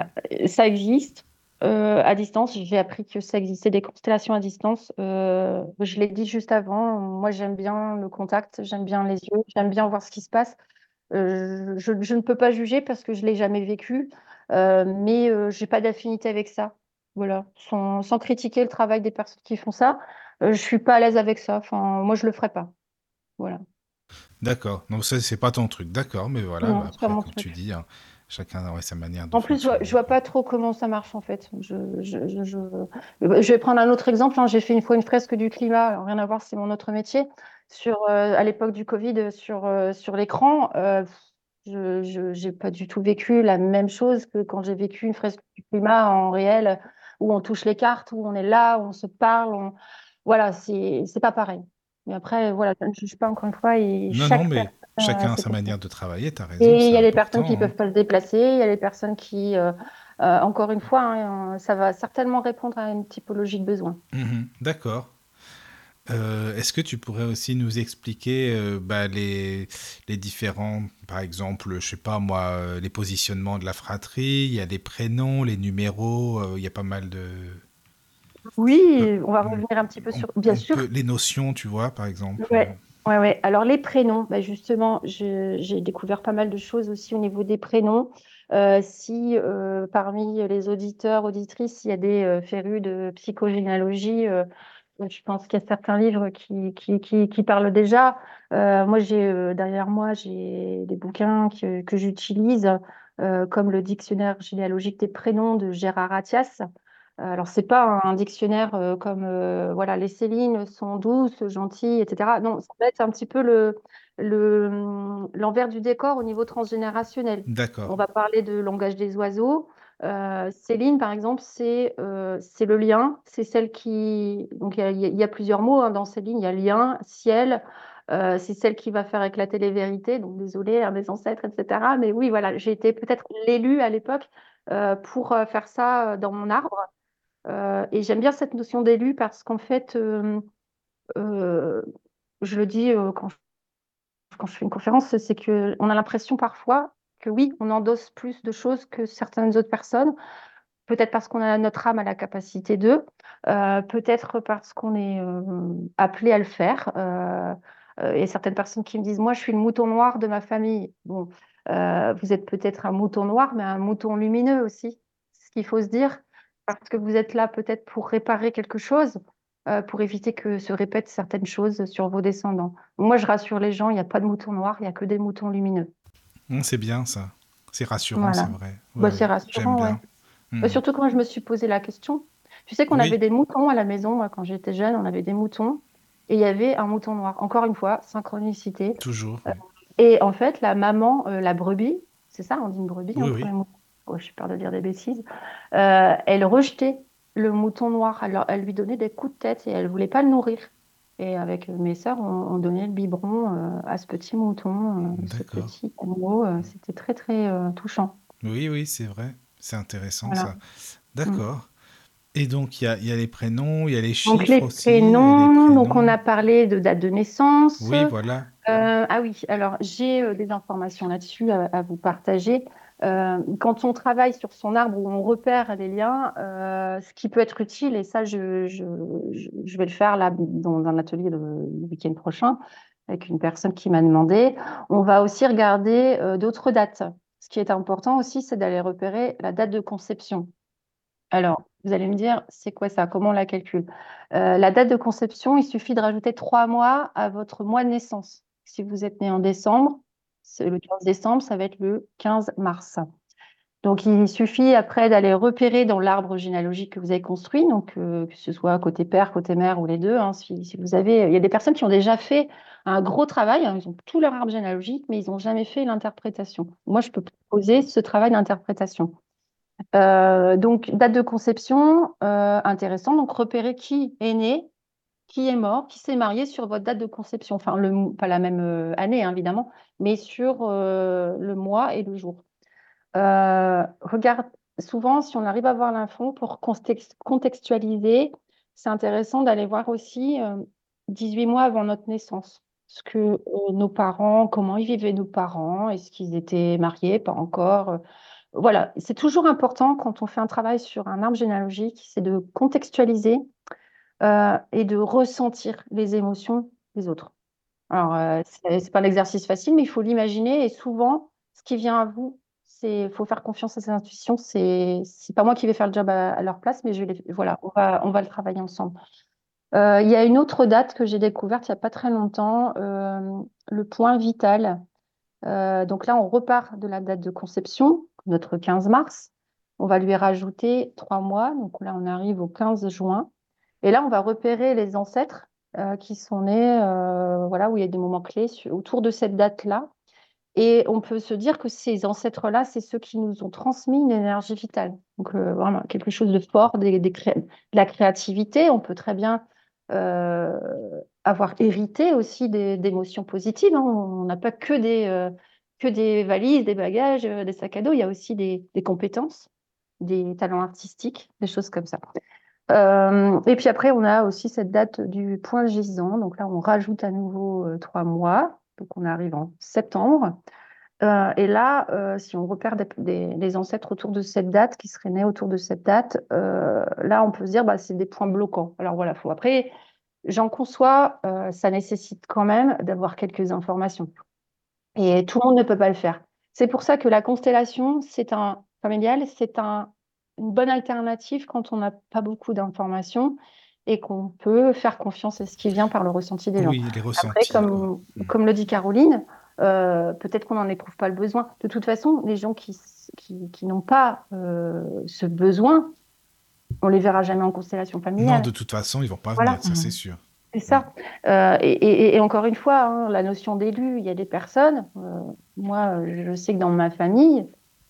ça existe euh, à distance. J'ai appris que ça existait des constellations à distance. Euh, je l'ai dit juste avant. Moi, j'aime bien le contact, j'aime bien les yeux, j'aime bien voir ce qui se passe. Euh, je, je ne peux pas juger parce que je l'ai jamais vécu, mais euh, j'ai pas d'affinité avec ça. Voilà, sans, sans critiquer le travail des personnes qui font ça, je suis pas à l'aise avec ça. Enfin, moi, je le ferai pas. Voilà. D'accord. Donc ça, c'est pas ton truc. D'accord, mais voilà. Non, bah, après, comme truc. tu dis, hein, chacun aurait sa manière de En plus, je vois, je vois pas trop comment ça marche en fait. Je, vais prendre un autre exemple. hein. J'ai fait une fois une fresque du climat, alors rien à voir, c'est mon autre métier. Sur, euh, à l'époque du Covid, sur, euh, sur l'écran, euh, je j'ai pas du tout vécu la même chose que quand j'ai vécu une fresque du climat en réel, où on touche les cartes, où on est là, où on se parle. on- Voilà, c'est c'est pas pareil. Mais après, voilà, je ne juge pas encore une fois. Et Non, chaque non, mais personne chacun a sa manière de travailler, t'as raison, et il y a les personnes qui peuvent hein. pas se déplacer, il y a les personnes qui, euh, euh, encore une fois, hein, ça va certainement répondre à une typologie de besoin. Mhm, D'accord. Euh, est-ce que tu pourrais aussi nous expliquer euh, bah, les, les différents, par exemple, je sais pas moi, euh, les positionnements de la fratrie, il y a les prénoms, les numéros, euh, il y a pas mal de... Oui, on va revenir un petit peu sur, bien sûr. les notions, tu vois, par exemple. Ouais. Ouais, ouais. Alors les prénoms, bah, justement, j'ai découvert pas mal de choses aussi au niveau des prénoms. Euh, si euh, parmi les auditeurs, auditrices, il y a des euh, férus de psychogénéalogie, euh, je pense qu'il y a certains livres qui, qui, qui, qui parlent déjà. Euh, moi, j'ai euh, derrière moi, j'ai des bouquins que, que j'utilise comme le dictionnaire généalogique des prénoms de Gérard Attias. Alors, c'est pas un dictionnaire comme voilà, les Célines sont douces, gentilles, etc. Non, ça va être un petit peu le, le, l'envers du décor au niveau transgénérationnel. D'accord. On va parler de langage des oiseaux. Euh, Céline, par exemple, c'est euh, c'est le lien, c'est celle qui... Donc, il y, a plusieurs mots hein, dans Céline, il y a lien, ciel, euh, c'est celle qui va faire éclater les vérités, donc désolé, hein, mes ancêtres, etc. Mais oui, voilà, j'ai été peut-être l'élu à l'époque pour faire ça dans mon arbre. Et j'aime bien cette notion d'élu parce qu'en fait, je le dis quand je fais une conférence, c'est qu'on a l'impression parfois que oui, on endosse plus de choses que certaines autres personnes. Peut-être parce qu'on a notre âme à la capacité d'eux, euh, peut-être parce qu'on est euh, appelé à le faire. Euh, a certaines personnes qui me disent Moi, je suis le mouton noir de ma famille. Bon, vous êtes peut-être un mouton noir, mais un mouton lumineux aussi. Ce qu'il faut se dire, parce que vous êtes là peut-être pour réparer quelque chose, euh, pour éviter que se répètent certaines choses sur vos descendants. Moi, je rassure les gens, il n'y a pas de moutons noirs, il n'y a que des moutons lumineux. Mmh, c'est bien ça. C'est rassurant, c'est vrai. Bah, c'est rassurant, ouais. Mmh. Bah, surtout quand je me suis posé la question. Tu sais qu'on avait des moutons à la maison, moi, quand j'étais jeune, on avait des moutons. Et il y avait un mouton noir. Encore une fois, synchronicité. Toujours. Euh, et en fait, la maman, euh, la brebis, c'est ça, on dit une brebis oui, oui. Oh, j'ai peur de dire des bêtises. elle rejetait le mouton noir. Alors, elle lui donnait des coups de tête et elle voulait pas le nourrir. Et avec mes sœurs, on, donnait le biberon euh, à ce petit mouton, euh, ce petit animal. Euh, c'était très, très touchant. Oui, oui, c'est vrai. C'est intéressant ça. D'accord. Et donc, il y a, y a, les prénoms, il y a les chiffres donc, les Prénoms, donc on a parlé de date de naissance. Oui, voilà. ah oui, alors j'ai des informations là-dessus à, vous partager. Euh, quand on travaille sur son arbre où on repère les liens, euh, ce qui peut être utile, et ça je, vais le faire là dans un atelier le, week-end prochain avec une personne qui m'a demandé, on va aussi regarder euh, d'autres dates. Ce qui est important aussi, c'est d'aller repérer la date de conception. Alors, vous allez me dire, c'est quoi ça? Comment on la calcule? La date de conception, il suffit de rajouter trois mois à votre mois de naissance. Si vous êtes né en décembre, le 15 décembre, ça va être le 15 mars. Donc, il suffit après d'aller repérer dans l'arbre généalogique que vous avez construit, donc euh, que ce soit côté père, côté mère ou les deux. Hein, si, vous avez, il y a des personnes qui ont déjà fait un gros travail. Hein, ils ont tout leur arbre généalogique, mais ils n'ont jamais fait l'interprétation. Moi, je peux proposer ce travail d'interprétation. Euh, donc, date de conception, euh, intéressant. Donc, repérer qui est né, qui est mort, qui s'est marié sur votre date de conception. Enfin, le, pas la même euh, année, hein, évidemment, mais sur euh, le mois et le jour. Euh, regarde, souvent, si on arrive à voir l'info, pour contextualiser, c'est intéressant d'aller voir aussi 18 mois avant notre naissance. Ce que nos parents, comment ils vivaient nos parents, est-ce qu'ils étaient mariés, pas encore. voilà, c'est toujours important quand on fait un travail sur un arbre généalogique, c'est de contextualiser euh, et de ressentir les émotions des autres. Alors, euh, ce n'est pas un exercice facile, mais il faut l'imaginer. Et souvent, ce qui vient à vous, c'est faut faire confiance à ses intuitions. C'est n'est pas moi qui vais faire le job à, leur place, mais je les, voilà, on va, on va le travailler ensemble. Euh, il y a une autre date que j'ai découverte il n'y a pas très longtemps, le point vital. donc là, on repart de la date de conception, notre 15 mars. On va lui rajouter trois mois. Donc là, on arrive au 15 juin. Et là, on va repérer les ancêtres euh, qui sont nés, euh, voilà, où il y a des moments clés autour de cette date-là. Et on peut se dire que ces ancêtres-là, c'est ceux qui nous ont transmis une énergie vitale. Donc, euh, quelque chose de fort, de la créativité. On peut très bien avoir hérité aussi d'émotions positives. Hein. On n'a pas que des valises, des bagages, des sacs à dos. Il y a aussi des compétences, des talents artistiques, des choses comme ça. Euh, et puis après, on a aussi cette date du point gisant. Donc là, on rajoute à nouveau euh, trois mois. Donc on arrive en septembre. Euh, et là, si on repère des, ancêtres autour de cette date, qui seraient nés autour de cette date, là, on peut se dire, bah, c'est des points bloquants. Alors voilà, faut après, j'en conçois, ça nécessite quand même d'avoir quelques informations. Et tout le monde ne peut pas le faire. C'est pour ça que la constellation, c'est un familial, c'est un une bonne alternative quand on n'a pas beaucoup d'informations et qu'on peut faire confiance à ce qui vient par le ressenti des gens. Oui, les ressentis. Après, comme, mm. comme le dit Caroline, peut-être qu'on n'en éprouve pas le besoin. De toute façon, les gens qui, qui, n'ont pas ce besoin, on les verra jamais en constellation familiale. Non, de toute façon, ils vont pas venir, ça c'est sûr. C'est ça. Euh, et, encore une fois, hein, la notion d'élu, il y a des personnes. Euh, moi, je sais que dans ma famille,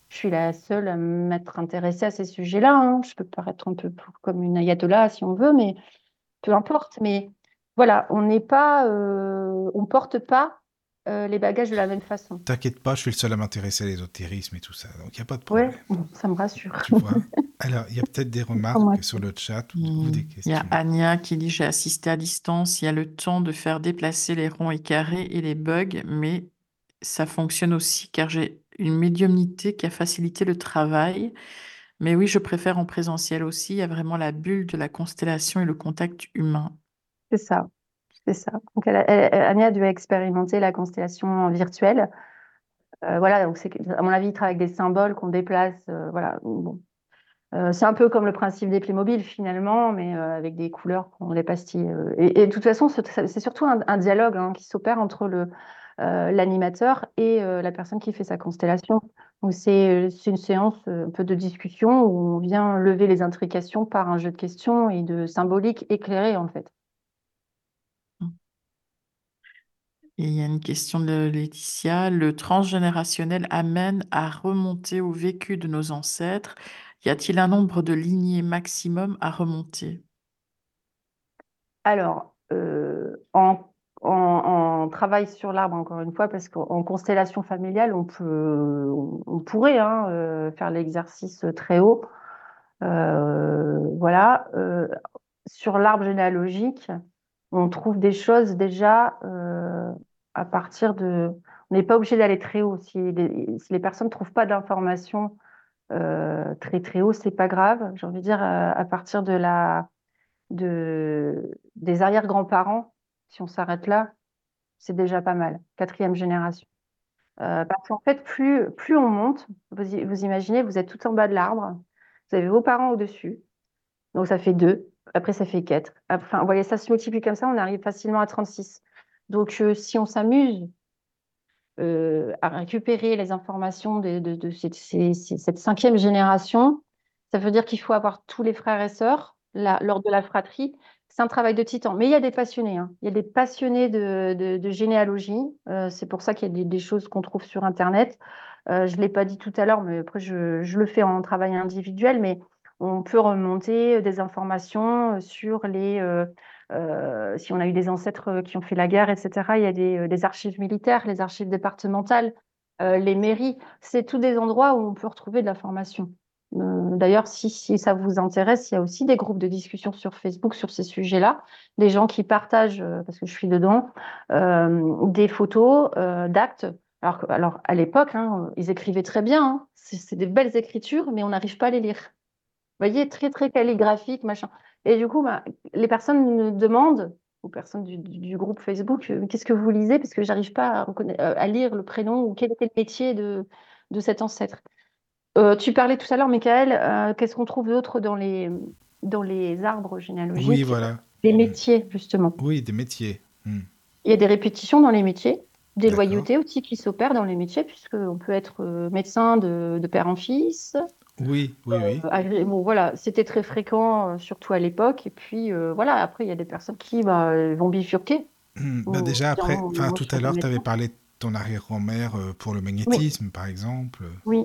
je suis la seule à m'être intéressée à ces sujets-là. Hein. Je peux paraître un peu comme une ayatollah si on veut, mais peu importe. Mais voilà, on n'est pas, euh, on porte pas euh, les bagages de la même façon. T'inquiète pas, je suis le seul à m'intéresser à l'ésotérisme et tout ça, donc il n'y a pas de problème. Ouais, ça me rassure. Tu vois Alors, il y a peut-être des remarques sur le chat ou, des questions. Il y a Anya qui dit J'ai assisté à distance, il y a le temps de faire déplacer les ronds et carrés et les bugs, mais ça fonctionne aussi car j'ai une médiumnité qui a facilité le travail. Mais oui, je préfère en présentiel aussi. Il y a vraiment la bulle de la constellation et le contact humain. C'est ça. C'est ça. Donc, Anya a dû expérimenter la constellation virtuelle. Euh, voilà, donc à mon avis, il travaille avec des symboles qu'on déplace. Euh, voilà, bon. Euh, c'est un peu comme le principe des Playmobil finalement, mais avec des couleurs qu'on les pastille. Et, de toute façon, c'est surtout un, dialogue hein, qui s'opère entre le, l'animateur et la personne qui fait sa constellation. Donc c'est, une séance un peu de discussion où on vient lever les intrications par un jeu de questions et de symbolique éclairé en fait. Et il y a une question de Laetitia. Le transgénérationnel amène à remonter au vécu de nos ancêtres. Y a-t-il un nombre de lignées maximum à remonter? Alors, euh, en, travail sur l'arbre, encore une fois, parce qu'en constellation familiale, on, peut, on, pourrait hein, euh, faire l'exercice très haut. Euh, voilà. sur l'arbre généalogique, on trouve des choses déjà à partir de. On n'est pas obligé d'aller très haut. Si les, personnes ne trouvent pas d'informations euh, très très haut, c'est pas grave. J'ai envie de dire à, partir de la de des arrière-grands-parents, si on s'arrête là, c'est déjà pas mal. Quatrième génération. Euh, parce qu'en fait, plus plus on monte, vous, imaginez, vous êtes tout en bas de l'arbre, vous avez vos parents au-dessus, donc ça fait deux. Après, ça fait quatre. Enfin, vous voyez, ça se multiplie comme ça, on arrive facilement à 36. Donc, euh, si on s'amuse euh, à récupérer les informations de, cette, cinquième génération, ça veut dire qu'il faut avoir tous les frères et sœurs lors de la fratrie. C'est un travail de titan. Mais il y a des passionnés. Hein. Il y a des passionnés de, généalogie. Euh, c'est pour ça qu'il y a des, choses qu'on trouve sur Internet. je ne l'ai pas dit tout à l'heure, mais après, je, le fais en travail individuel. Mais on peut remonter des informations sur les euh, si on a eu des ancêtres euh, qui ont fait la guerre, etc., il y a des, euh, archives militaires, les archives départementales, les mairies. C'est tous des endroits où on peut retrouver de l'information. D'ailleurs, si, ça vous intéresse, il y a aussi des groupes de discussion sur Facebook sur ces sujets-là, des gens qui partagent, parce que je suis dedans, des photos d'actes. Alors, alors, à l'époque, hein, ils écrivaient très bien, hein. c'est des belles écritures, mais on n'arrive pas à les lire. Vous voyez, très, très calligraphique, machin. Et du coup, bah, les personnes me demandent, aux personnes du, groupe Facebook, euh, qu'est-ce que vous lisez? Parce que j'arrive pas à, euh, lire le prénom ou quel était le métier de cet ancêtre. Euh, tu parlais tout à l'heure, Michael, qu'est-ce qu'on trouve d'autre dans les, dans les arbres généalogiques? Oui, voilà. Des métiers, justement. Oui, des métiers. Hmm. Il y a des répétitions dans les métiers, des loyautés aussi qui s'opèrent dans les métiers, puisqu'on peut être médecin de, de père en fils, oui, oui, oui. Euh, bon, voilà, c'était très fréquent, euh, surtout à l'époque. Et puis, euh, voilà, après, il y a des personnes qui bah, vont bifurquer. Hmm, bah déjà, après, enfin, tout à l'heure, tu avais parlé de ton arrière-grand-mère pour le magnétisme, par exemple. Oui,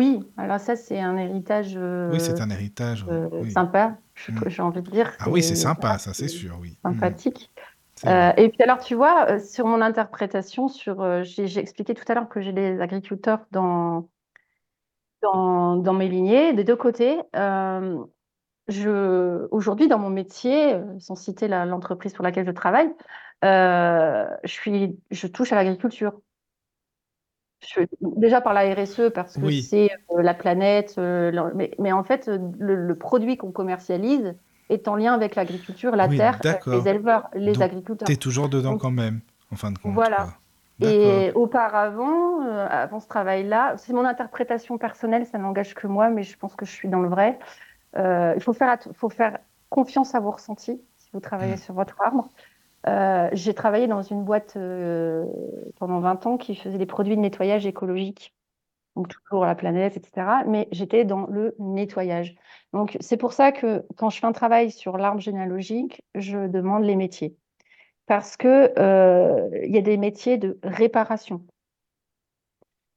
oui. Alors ça, c'est un héritage. oui, c'est un héritage. Sympa, hmm. j'ai envie de dire. Ah oui, c'est sympa, ça, c'est sûr, oui. Hmm. Sympathique. et puis alors, tu vois, sur mon interprétation, sur, j'ai expliqué tout à l'heure que j'ai des agriculteurs dans dans, mes lignées, des deux côtés. Euh, aujourd'hui, dans mon métier, euh, sans citer l'entreprise pour laquelle je travaille, euh, je, suis, je touche à l'agriculture. Déjà par la RSE, parce que c'est la planète, mais, en fait, le, produit qu'on commercialise est en lien avec l'agriculture, la terre, les éleveurs, les agriculteurs. Tu es toujours dedans quand même, en fin de compte. Voilà. Et auparavant, euh, avant ce travail-là, c'est mon interprétation personnelle, ça n'engage que moi, mais je pense que je suis dans le vrai. Euh, il faut faire, faut faire confiance à vos ressentis si vous travaillez mm. sur votre arbre. J'ai travaillé dans une boîte pendant 20 ans qui faisait des produits de nettoyage écologique donc toujours la planète, etc. Mais j'étais dans le nettoyage. Donc c'est pour ça que quand je fais un travail sur l'arbre généalogique, je demande les métiers. Parce que euh, il y a des métiers de réparation.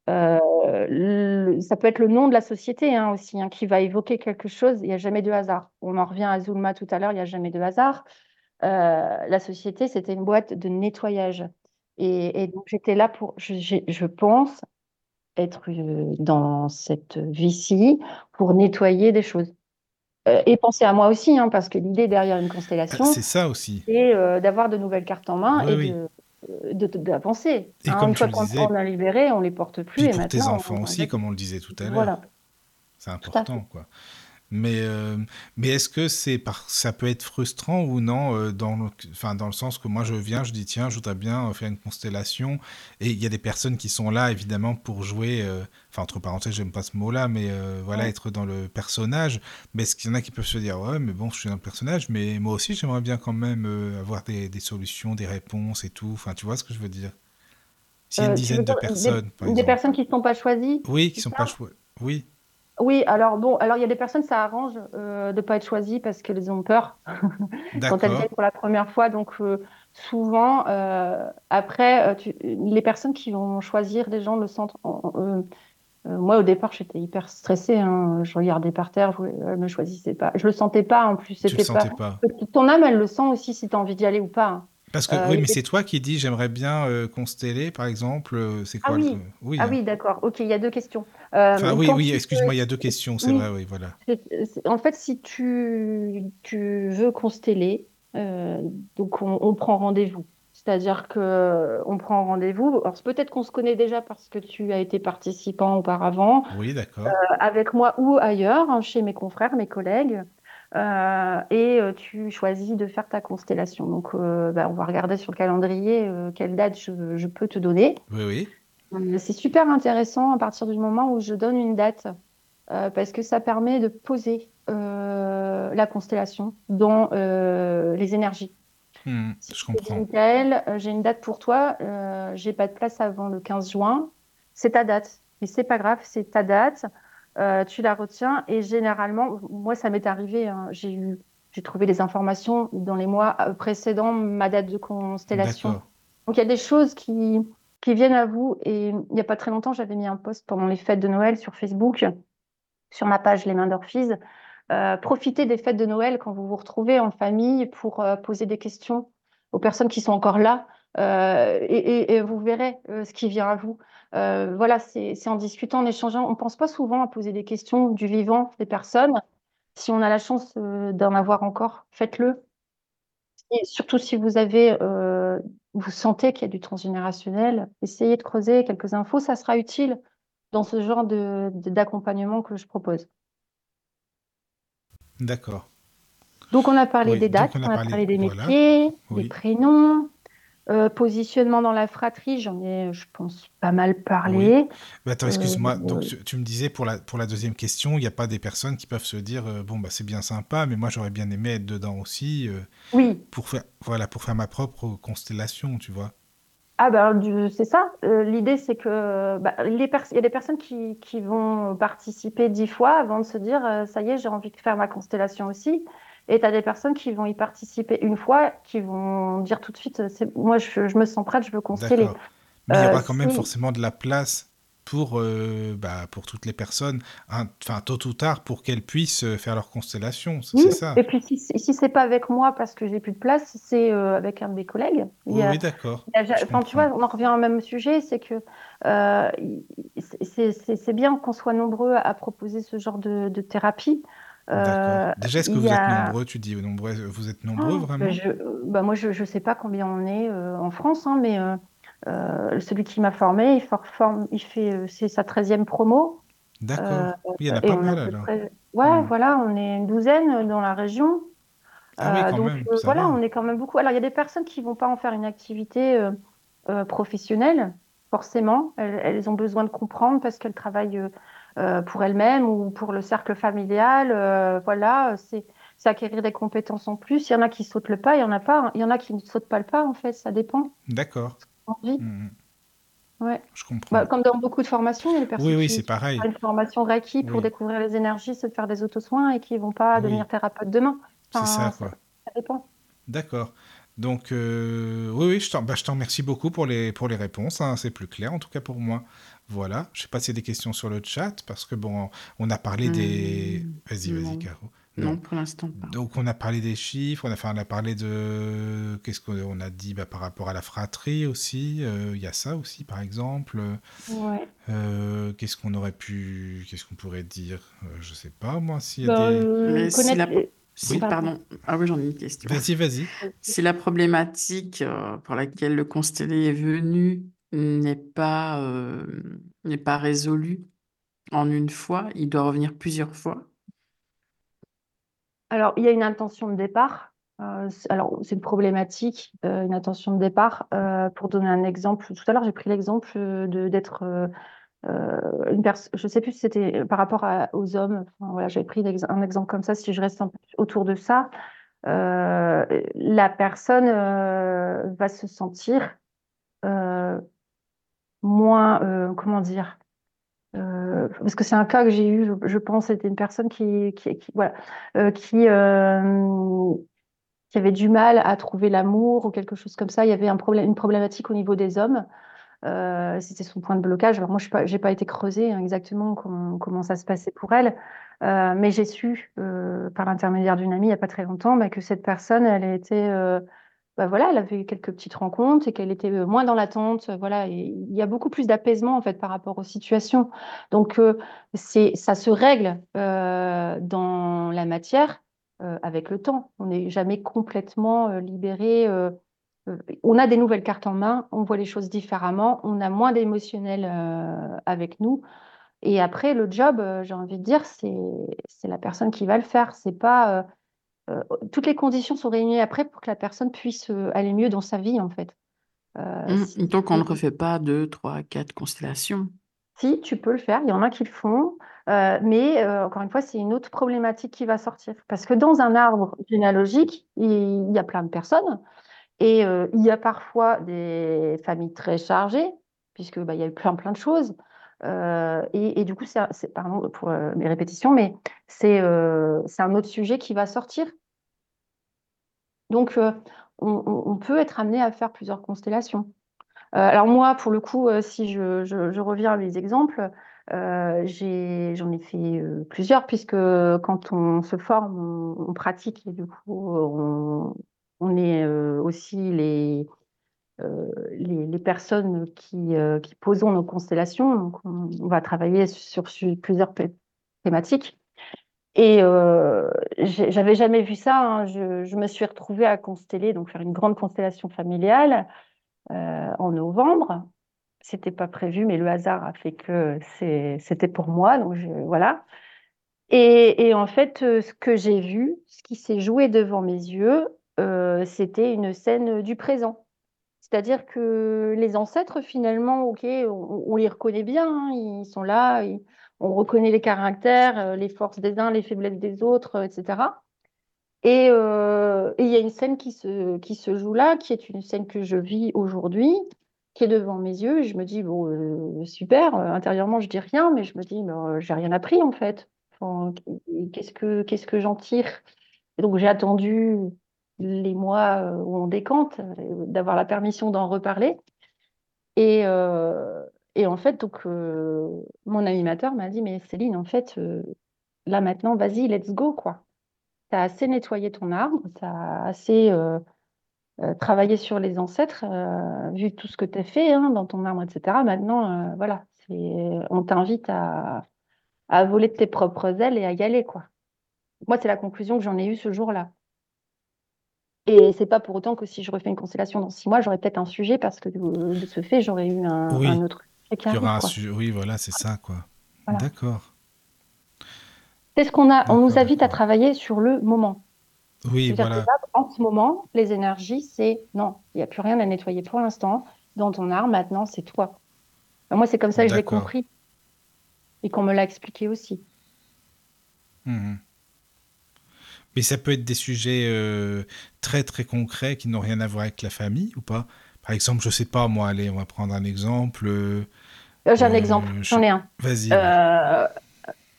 Euh, ça peut être le nom de la société hein, aussi, hein, qui va évoquer quelque chose. Il n'y a jamais de hasard. On en revient à Zulma tout à l'heure, il n'y a jamais de hasard. Euh, la société, c'était une boîte de nettoyage. Et, donc j'étais là pour, je, je pense, être euh, dans cette vie-ci pour nettoyer des choses. Euh, et penser à moi aussi, hein, parce que l'idée derrière une constellation, c'est ça aussi. C'est euh, d'avoir de nouvelles cartes en main et De, de, la penser. Et hein, comme une fois qu'on a libéré, on les porte plus. et pour tes enfants aussi, comme on le disait tout à l'heure. Voilà. C'est important, quoi. Mais, euh, mais est-ce que c'est par... ça peut être frustrant ou non euh, dans, le... Enfin, dans le sens que moi je viens, je dis tiens, je voudrais bien faire une constellation et il y a des personnes qui sont là évidemment pour jouer, euh, enfin entre parenthèses, j'aime pas ce mot-là, mais voilà, être dans le personnage. Mais est-ce qu'il y en a qui peuvent se dire ouais, mais bon, je suis dans le personnage, mais moi aussi j'aimerais bien quand même avoir des, des, solutions, des réponses et tout. Enfin, tu vois ce que je veux dire? S'il y a une dizaine de personnes, des, par. Des personnes qui ne sont pas choisies Oui, qui ne sont pas choisies. Oui. Oui, alors bon, alors il y a des personnes, ça arrange euh, de ne pas être choisies parce qu'elles ont peur quand elles viennent pour la première fois. Donc euh, souvent, euh, après, les personnes qui vont choisir les gens le centre. moi, au départ, j'étais hyper stressée. Hein. Je regardais par terre, je ne me choisissais pas. Je le sentais pas en plus. Tu le sentais pas. Ton âme, elle le sent aussi si tu as envie d'y aller ou pas. Hein. Parce que, euh, oui, mais c'est toi qui dis j'aimerais bien euh, consteller, par exemple. Euh, c'est quoi Ah oui, oui ah, hein. oui d'accord. Ok, il y a deux questions. enfin, oui, oui, excuse-moi, il y a deux questions, c'est vrai, oui, voilà. En fait, si tu, tu veux consteller, donc on, prend rendez-vous. C'est-à-dire que on prend rendez-vous. Alors peut-être qu'on se connaît déjà parce que tu as été participant auparavant. Oui, d'accord. avec moi ou ailleurs, hein, chez mes confrères, mes collègues. Euh, et euh, tu choisis de faire ta constellation. Donc, euh, bah, on va regarder sur le calendrier quelle date je, peux te donner. Oui, oui. C'est super intéressant à partir du moment où je donne une date, parce que ça permet de poser la constellation dans les énergies. Hmm, je comprends. j'ai une date pour toi, j'ai pas de place avant le 15 juin, c'est ta date. Et c'est pas grave, c'est ta date. Euh, tu la retiens. Et généralement, moi, ça m'est arrivé, hein, j'ai eu, j'ai trouvé les informations dans les mois euh, précédents ma date de constellation. Donc il y a des choses qui, qui viennent à vous. Et il n'y a pas très longtemps, j'avais mis un post pendant les fêtes de Noël sur Facebook, sur ma page Les Mains d'Orphise. Euh, profitez des fêtes de Noël quand vous vous retrouvez en famille pour poser des questions aux personnes qui sont encore là. Et, vous verrez ce qui vient à vous. Euh, voilà, c'est en discutant, en échangeant. On ne pense pas souvent à poser des questions du vivant des personnes. Si on a la chance euh, d'en avoir encore, faites-le. Et surtout si vous avez, euh, vous sentez qu'il y a du transgénérationnel, essayez de creuser quelques infos, ça sera utile dans ce genre d'accompagnement que je propose. D'accord. Donc on a parlé des dates, on a, parlé, des métiers, des prénoms, euh, positionnement dans la fratrie, j'en ai, je pense, pas mal parlé. attends, excuse-moi. Euh, Donc, tu, me disais pour la, pour la deuxième question, il n'y a pas des personnes qui peuvent se dire euh, bon, bah, c'est bien sympa, mais moi, j'aurais bien aimé être dedans aussi. oui. Pour faire, voilà, pour faire ma propre constellation, tu vois. Ah, ben, c'est ça. L'idée, c'est que bah, il y a des personnes qui, qui, vont participer dix fois avant de se dire ça y est, j'ai envie de faire ma constellation aussi. Et tu as des personnes qui vont y participer une fois, qui vont dire tout de suite, moi je, me sens prête, je veux consteller. Mais il y aura euh, quand même forcément de la place pour, euh, bah, pour toutes les personnes, enfin tôt ou tard, pour qu'elles puissent euh, faire leur constellation, c'est ça. Et puis si, si c'est pas avec moi parce que j'ai plus de place, c'est avec un de mes collègues. Oui, d'accord. Enfin, tu vois, on en revient au même sujet, c'est que c'est bien qu'on soit nombreux à proposer ce genre de, de thérapie. Euh, Déjà, est-ce que vous êtes nombreux? Tu dis nombreux, vous êtes nombreux vraiment? je, bah Moi, je ne sais pas combien on est euh, en France, hein, mais euh, celui qui m'a formé, il, forme, il fait c'est sa 13e promo. D'accord. il y en a pas mal alors. Ouais, hmm. voilà, on est une douzaine dans la région. Ah donc voilà, on est quand même beaucoup. Alors, il y a des personnes qui ne vont pas en faire une activité professionnelle, forcément. Elles, elles, ont besoin de comprendre parce qu'elles travaillent euh, pour elle-même ou pour le cercle familial. Euh, voilà, c'est acquérir des compétences en plus. Il y en a qui sautent le pas, il y en a pas. Il y en a qui ne sautent pas le pas, en fait, ça dépend. D'accord. Envie. Mhm. Ouais. Je comprends. Bah, comme dans beaucoup de formations, il y a des personnes Oui, oui, qui, pareil. font une formation Reiki pour Oui. découvrir les énergies, se faire des auto-soins et qui vont pas Oui. devenir thérapeute demain. C'est Enfin, ça, ça, quoi. ça dépend. D'accord. Donc, euh, oui, oui, je t'en bah, je t'en remercie beaucoup pour les, pour les réponses. hein, c'est plus clair, en tout cas pour moi. Voilà. Je sais pas s'il y a des questions sur le chat, parce que bon, on a parlé des. Hmm, Vas-y, vas-y, non. Caro. Non, pour l'instant pas. Donc, on a parlé des chiffres, on a, enfin, on a parlé de. Qu'est-ce qu'on a dit bah, par rapport à la fratrie aussi. euh, Il y a ça aussi, par exemple. Ouais. Euh, qu'est-ce qu'on aurait pu. Qu'est-ce qu'on pourrait dire? Euh, Je sais pas, moi, s'il y a Bah, des. euh, Mais si connaître la- les- Si, Oui. pardon. Ah oui, j'en ai une question. Vas-y, vas-y. Si la problématique pour laquelle le constellé est venu n'est pas, euh, pas résolue en une fois, il doit revenir plusieurs fois. Alors, il y a une intention de départ. Euh, alors, c'est une problématique, euh, une intention de départ. Pour donner un exemple, tout à l'heure, j'ai pris l'exemple d'être une personne. Je sais plus si c'était par rapport aux hommes. Voilà, j'avais pris un exemple comme ça. Si je reste autour de ça, la personne va se sentir moins, euh, comment dire, euh, parce que c'est un cas que j'ai eu, je, pense, c'était une personne qui, qui, voilà, euh, qui, qui avait du mal à trouver l'amour ou quelque chose comme ça. Il y avait un problème, une problématique au niveau des hommes. C'était son point de blocage. Alors moi, je n'ai pas, été creusée hein, exactement comment, comment ça se passait pour elle, mais j'ai su par l'intermédiaire d'une amie il n'y a pas très longtemps bah, que cette personne, elle était, bah, voilà, elle avait eu quelques petites rencontres et qu'elle était moins dans l'attente. Voilà, il y a beaucoup plus d'apaisement en fait par rapport aux situations. Donc c'est, ça se règle dans la matière avec le temps. On n'est jamais complètement libéré. on a des nouvelles cartes en main, on voit les choses différemment, on a moins d'émotionnel avec nous. Et après, le job, j'ai envie de dire, c'est la personne qui va le faire. C'est pas toutes les conditions sont réunies après pour que la personne puisse euh, aller mieux dans sa vie, en fait. Euh, Hum, si, Donc, on ne refait pas deux, trois, quatre constellations. si, tu peux le faire, il y en a qui le font, euh, mais euh, encore une fois, c'est une autre problématique qui va sortir. Parce que dans un arbre généalogique, il, il y a plein de personnes. Et euh, il y a parfois des familles très chargées, puisque bah, il y a eu plein plein de choses. Euh, et, du coup, pardon pour euh, mes répétitions, mais c'est euh, un autre sujet qui va sortir. Donc, euh, on, peut être amené à faire plusieurs constellations. Alors moi, pour le coup, si je, je- reviens à mes exemples, j'en ai fait plusieurs, puisque quand on se forme, on, on pratique, et du coup, on, on est aussi les, les, les personnes qui, euh, qui posons nos constellations. Donc, on, va travailler sur, plusieurs thé- thématiques. Et euh, j'avais jamais vu ça. hein. Je, me suis retrouvée à consteller, donc faire une grande constellation familiale euh, en novembre. C'était pas prévu, mais le hasard a fait que c'était pour moi. Donc voilà. Et, en fait, euh, ce que j'ai vu, ce qui s'est joué devant mes yeux, euh, c'était une scène du présent. C'est-à-dire que les ancêtres, finalement, ok, on, les reconnaît bien, hein, ils sont là, on reconnaît les caractères, euh, les forces des uns, les faiblesses des autres, etc. Et euh, et il y a une scène qui se, joue là, qui est une scène que je vis aujourd'hui, qui est devant mes yeux, je me dis, bon, euh, super, intérieurement, je dis rien, mais je me dis, j'ai rien appris, en fait. Qu'est-ce que, qu'est-ce que j'en tire? Et donc, j'ai attendu les mois euh, où on décante, euh, d'avoir la permission d'en reparler. Et, euh, en fait, mon animateur m'a dit, mais Céline, en fait, là maintenant, vas-y, let's go, quoi. Tu as assez nettoyé ton arbre, tu as assez travaillé sur les ancêtres, vu tout ce que tu as fait hein, dans ton arbre, etc. Maintenant, voilà, on t'invite à, à voler de tes propres ailes et à y aller, quoi. Moi, c'est la conclusion que j'en ai eue ce jour-là. Et c'est pas pour autant que si je refais une constellation dans six mois, j'aurai peut-être un sujet parce que de, de ce fait, j'aurais eu un, Oui. un autre sujet qui Il y aura un sujet. Oui, voilà, c'est ça, quoi. Voilà. D'accord. C'est ce qu'on a. On nous invite à travailler sur le moment. Oui, voilà. là, en ce moment, les énergies, c'est non, il n'y a plus rien à nettoyer pour l'instant. Dans ton arbre, maintenant, c'est toi. Enfin, moi, c'est comme ça que je l'ai compris et qu'on me l'a expliqué aussi. Mhm. Mais ça peut être des sujets euh, très très concrets qui n'ont rien à voir avec la famille ou pas Par exemple, je sais pas, moi, allez, on va prendre un exemple. Euh, J'ai un exemple, j'en ai un. Vas-y.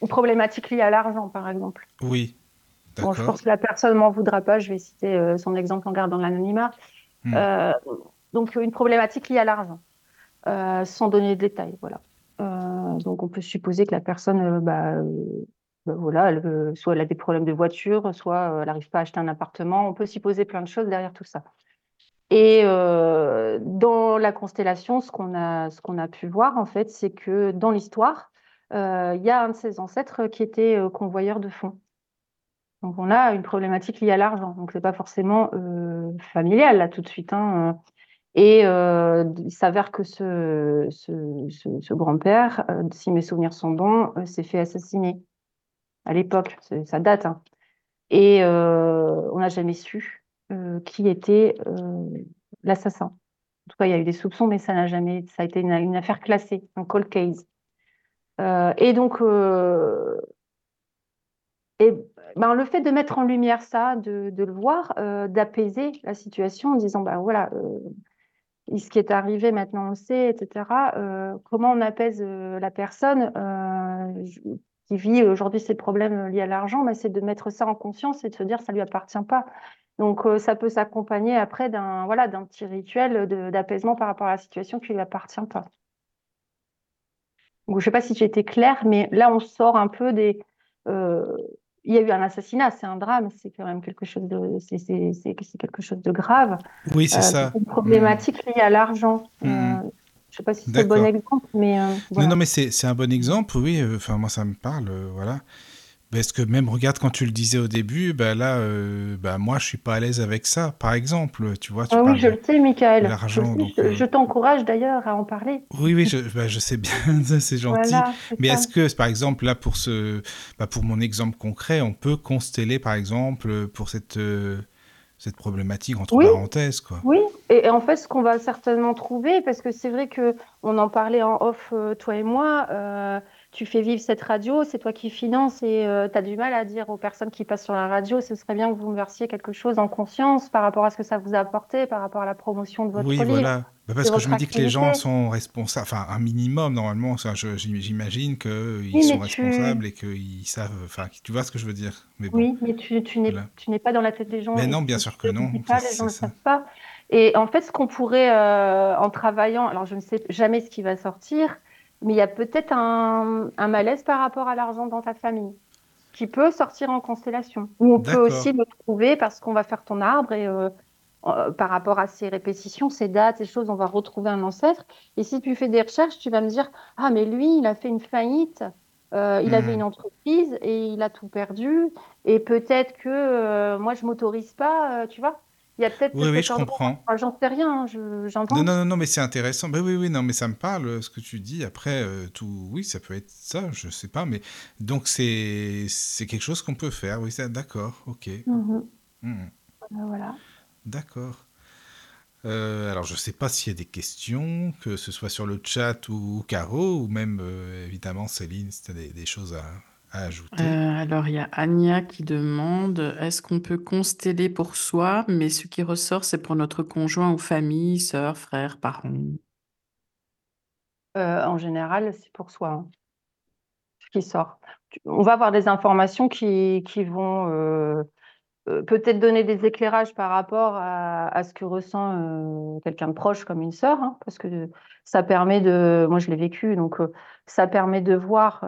une problématique liée à l'argent, par exemple. Oui. Bon, je pense que la personne m'en voudra pas, je vais citer son exemple en gardant l'anonymat. Hmm. donc, une problématique liée à l'argent, sans donner de détails, voilà. donc, on peut supposer que la personne bah, bah, voilà, elle soit elle a des problèmes de voiture, soit elle n'arrive pas à acheter un appartement. On peut s'y poser plein de choses derrière tout ça. Et dans la constellation, ce qu'on a, pu voir, en fait, c'est que dans l'histoire, il y a un de ses ancêtres qui était convoyeur de fonds. Donc, on a une problématique liée à l'argent. Donc, ce n'est pas forcément familial, là, tout de suite. Hein. Et il s'avère que ce, ce, ce grand-père, si mes souvenirs sont bons, s'est fait assassiner à l'époque, ça date. Hein. Et euh, on n'a jamais su euh, qui était euh, l'assassin. En tout cas, il y a eu des soupçons, mais ça n'a jamais, ça a été une, affaire classée, un cold case. et donc, ben, le fait de mettre en lumière ça, de, le voir, d'apaiser la situation en disant, ben voilà, ce qui est arrivé maintenant on le sait, etc. comment on apaise la personne qui vit aujourd'hui ses problèmes liés à l'argent, c'est de mettre ça en conscience et de se dire ça lui appartient pas. Donc euh, ça peut s'accompagner après d'un voilà d'un petit rituel d'apaisement par rapport à la situation qui lui appartient pas. Donc, je sais pas si j'ai été claire, mais là on sort un peu des. Euh, il y a eu un assassinat, c'est un drame, c'est quand même quelque chose de c'est quelque chose de grave. Oui, c'est euh, ça. Une problématique liée à l'argent. Mmh. Je sais pas si c'est un bon exemple, mais. Euh, non, non, mais c'est un bon exemple, oui. Euh, enfin, moi, ça me parle, euh, voilà. Parce que même, regarde, quand tu le disais au début, bah là, bah, moi, je suis pas à l'aise avec ça, par exemple, tu vois. Tu ah oui, je le sais, Michael. Je, t'encourage d'ailleurs à en parler. Oui, oui, je, bah, je sais bien, c'est gentil. mais est-ce que, par exemple, là, pour, ce, bah, pour mon exemple concret, on peut consteller, par exemple, pour cette cette problématique entre parenthèses. Quoi? Oui, et, en fait, ce qu'on va certainement trouver, parce que c'est vrai que on en parlait en off, euh, toi et moi, euh, tu fais vivre cette radio, c'est toi qui finances et euh, tu as du mal à dire aux personnes qui passent sur la radio, ce serait bien que vous me versiez quelque chose en conscience par rapport à ce que ça vous a apporté, par rapport à la promotion de votre oui, livre. Voilà. Bah, parce que je me dis que les gens sont responsables, enfin un minimum normalement, j'imagine qu'ils sont responsables et qu'ils savent, enfin tu vois ce que je veux dire. Mais Oui, mais tu, tu n'es pas dans la tête des gens. Mais non, bien sûr que non. Pas, les gens ne savent pas. Et en fait, ce qu'on pourrait, euh, en travaillant, alors je ne sais jamais ce qui va sortir, mais il y a peut-être un, un malaise par rapport à l'argent dans ta famille qui peut sortir en constellation. Ou on peut aussi le trouver parce qu'on va faire ton arbre et euh, euh, par rapport à ces répétitions, ces dates, ces choses, on va retrouver un ancêtre. Et si tu fais des recherches, tu vas me dire Ah, mais lui, il a fait une faillite, euh, il avait hmm. une entreprise et il a tout perdu. Et peut-être que moi, je m'autorise pas, tu vois. Il y a peut-être. Oui, oui, je comprends. J'en sais rien, j'entends. Non, non, non, mais c'est intéressant. Ben oui, oui, non, mais ça me parle ce que tu dis. Après, tout, oui, ça peut être ça, je sais pas, mais donc c'est c'est quelque chose qu'on peut faire. Oui, d'accord, ok. Mhm. Hmm. Voilà. D'accord. Euh, alors, je ne sais pas s'il y a des questions, que ce soit sur le chat ou, Caro, ou même, euh, évidemment, Céline, si tu as des, choses à, ajouter. Euh, alors, il y a Anya qui demande est-ce qu'on peut consteller pour soi, mais ce qui ressort, c'est pour notre conjoint ou famille, sœur, frère, parents En général, c'est pour soi. Hein, ce qui sort. On va avoir des informations qui, qui vont euh, peut-être donner des éclairages par rapport à, ce que ressent euh, quelqu'un de proche comme une sœur, hein, parce que ça permet de, moi je l'ai vécu, donc euh, ça permet de voir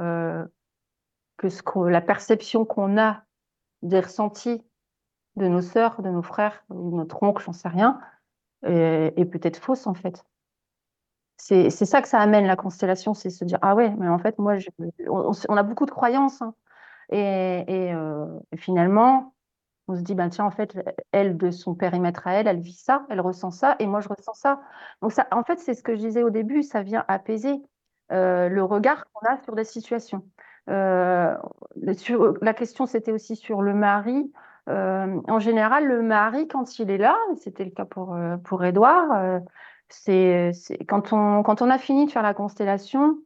que, la perception qu'on a des ressentis de nos sœurs, de nos frères, de notre oncle, j'en sais rien, est, peut-être fausse en fait. C'est ça que ça amène la constellation, c'est se dire ah ouais, mais en fait moi on, a beaucoup de croyances hein. et, finalement on se dit, ben tiens, en fait, elle, de son périmètre à elle, elle vit ça, elle ressent ça, et moi, je ressens ça. Donc, ça, en fait, c'est ce que je disais au début, ça vient apaiser euh, le regard qu'on a sur des situations. Euh, la question, c'était aussi sur le mari. Euh, en général, le mari, quand il est là, c'était le cas pour, pour Edouard, c'est quand on, quand on a fini de faire la constellation,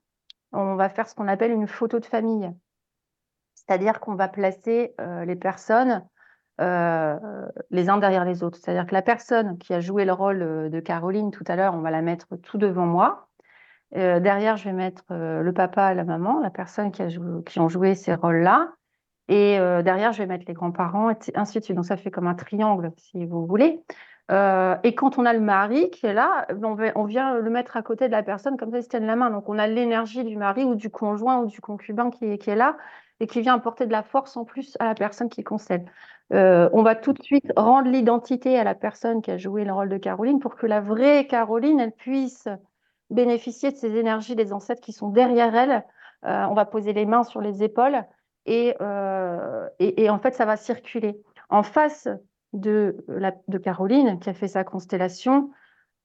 on va faire ce qu'on appelle une photo de famille. C'est-à-dire qu'on va placer les personnes les uns derrière les autres. C'est-à-dire que la personne qui a joué le rôle de Caroline tout à l'heure, on va la mettre tout devant moi. Derrière, je vais mettre le papa la maman, la personne qui, a qui ont joué ces rôles-là. Et derrière, je vais mettre les grands-parents, et ainsi de suite. Donc, ça fait comme un triangle, si vous voulez. Euh, et quand on a le mari qui est là, on, vient le mettre à côté de la personne comme ça, il se la main. Donc on a l'énergie du mari ou du conjoint ou du concubin qui est, là et qui vient apporter de la force en plus à la personne qui concède. Euh, on va tout de suite rendre l'identité à la personne qui a joué le rôle de Caroline pour que la vraie Caroline, elle puisse bénéficier de ces énergies des ancêtres qui sont derrière elle. Euh, on va poser les mains sur les épaules et, et, et en fait, ça va circuler. En face de, la, de Caroline, qui a fait sa constellation,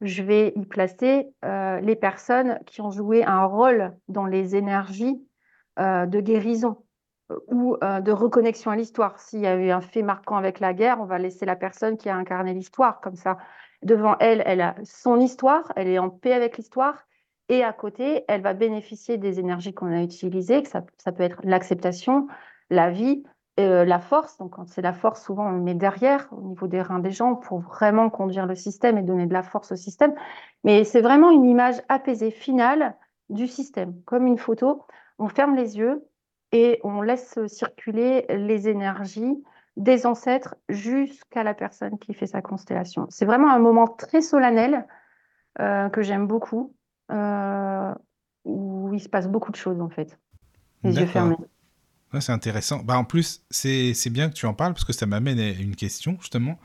je vais y placer euh, les personnes qui ont joué un rôle dans les énergies euh, de guérison euh, ou de reconnexion à l'histoire. S'il y a eu un fait marquant avec la guerre, on va laisser la personne qui a incarné l'histoire comme ça. Devant elle, elle a son histoire, elle est en paix avec l'histoire, et à côté, elle va bénéficier des énergies qu'on a utilisées, que ça, ça peut être l'acceptation, la vie, euh, la force, donc quand c'est la force, souvent on le met derrière au niveau des reins des gens pour vraiment conduire le système et donner de la force au système. Mais c'est vraiment une image apaisée finale du système, comme une photo. On ferme les yeux et on laisse circuler les énergies des ancêtres jusqu'à la personne qui fait sa constellation. C'est vraiment un moment très solennel euh, que j'aime beaucoup, euh, où il se passe beaucoup de choses en fait, les yeux fermés c'est intéressant. Bah, en plus, c'est bien que tu en parles parce que ça m'amène à une question, justement.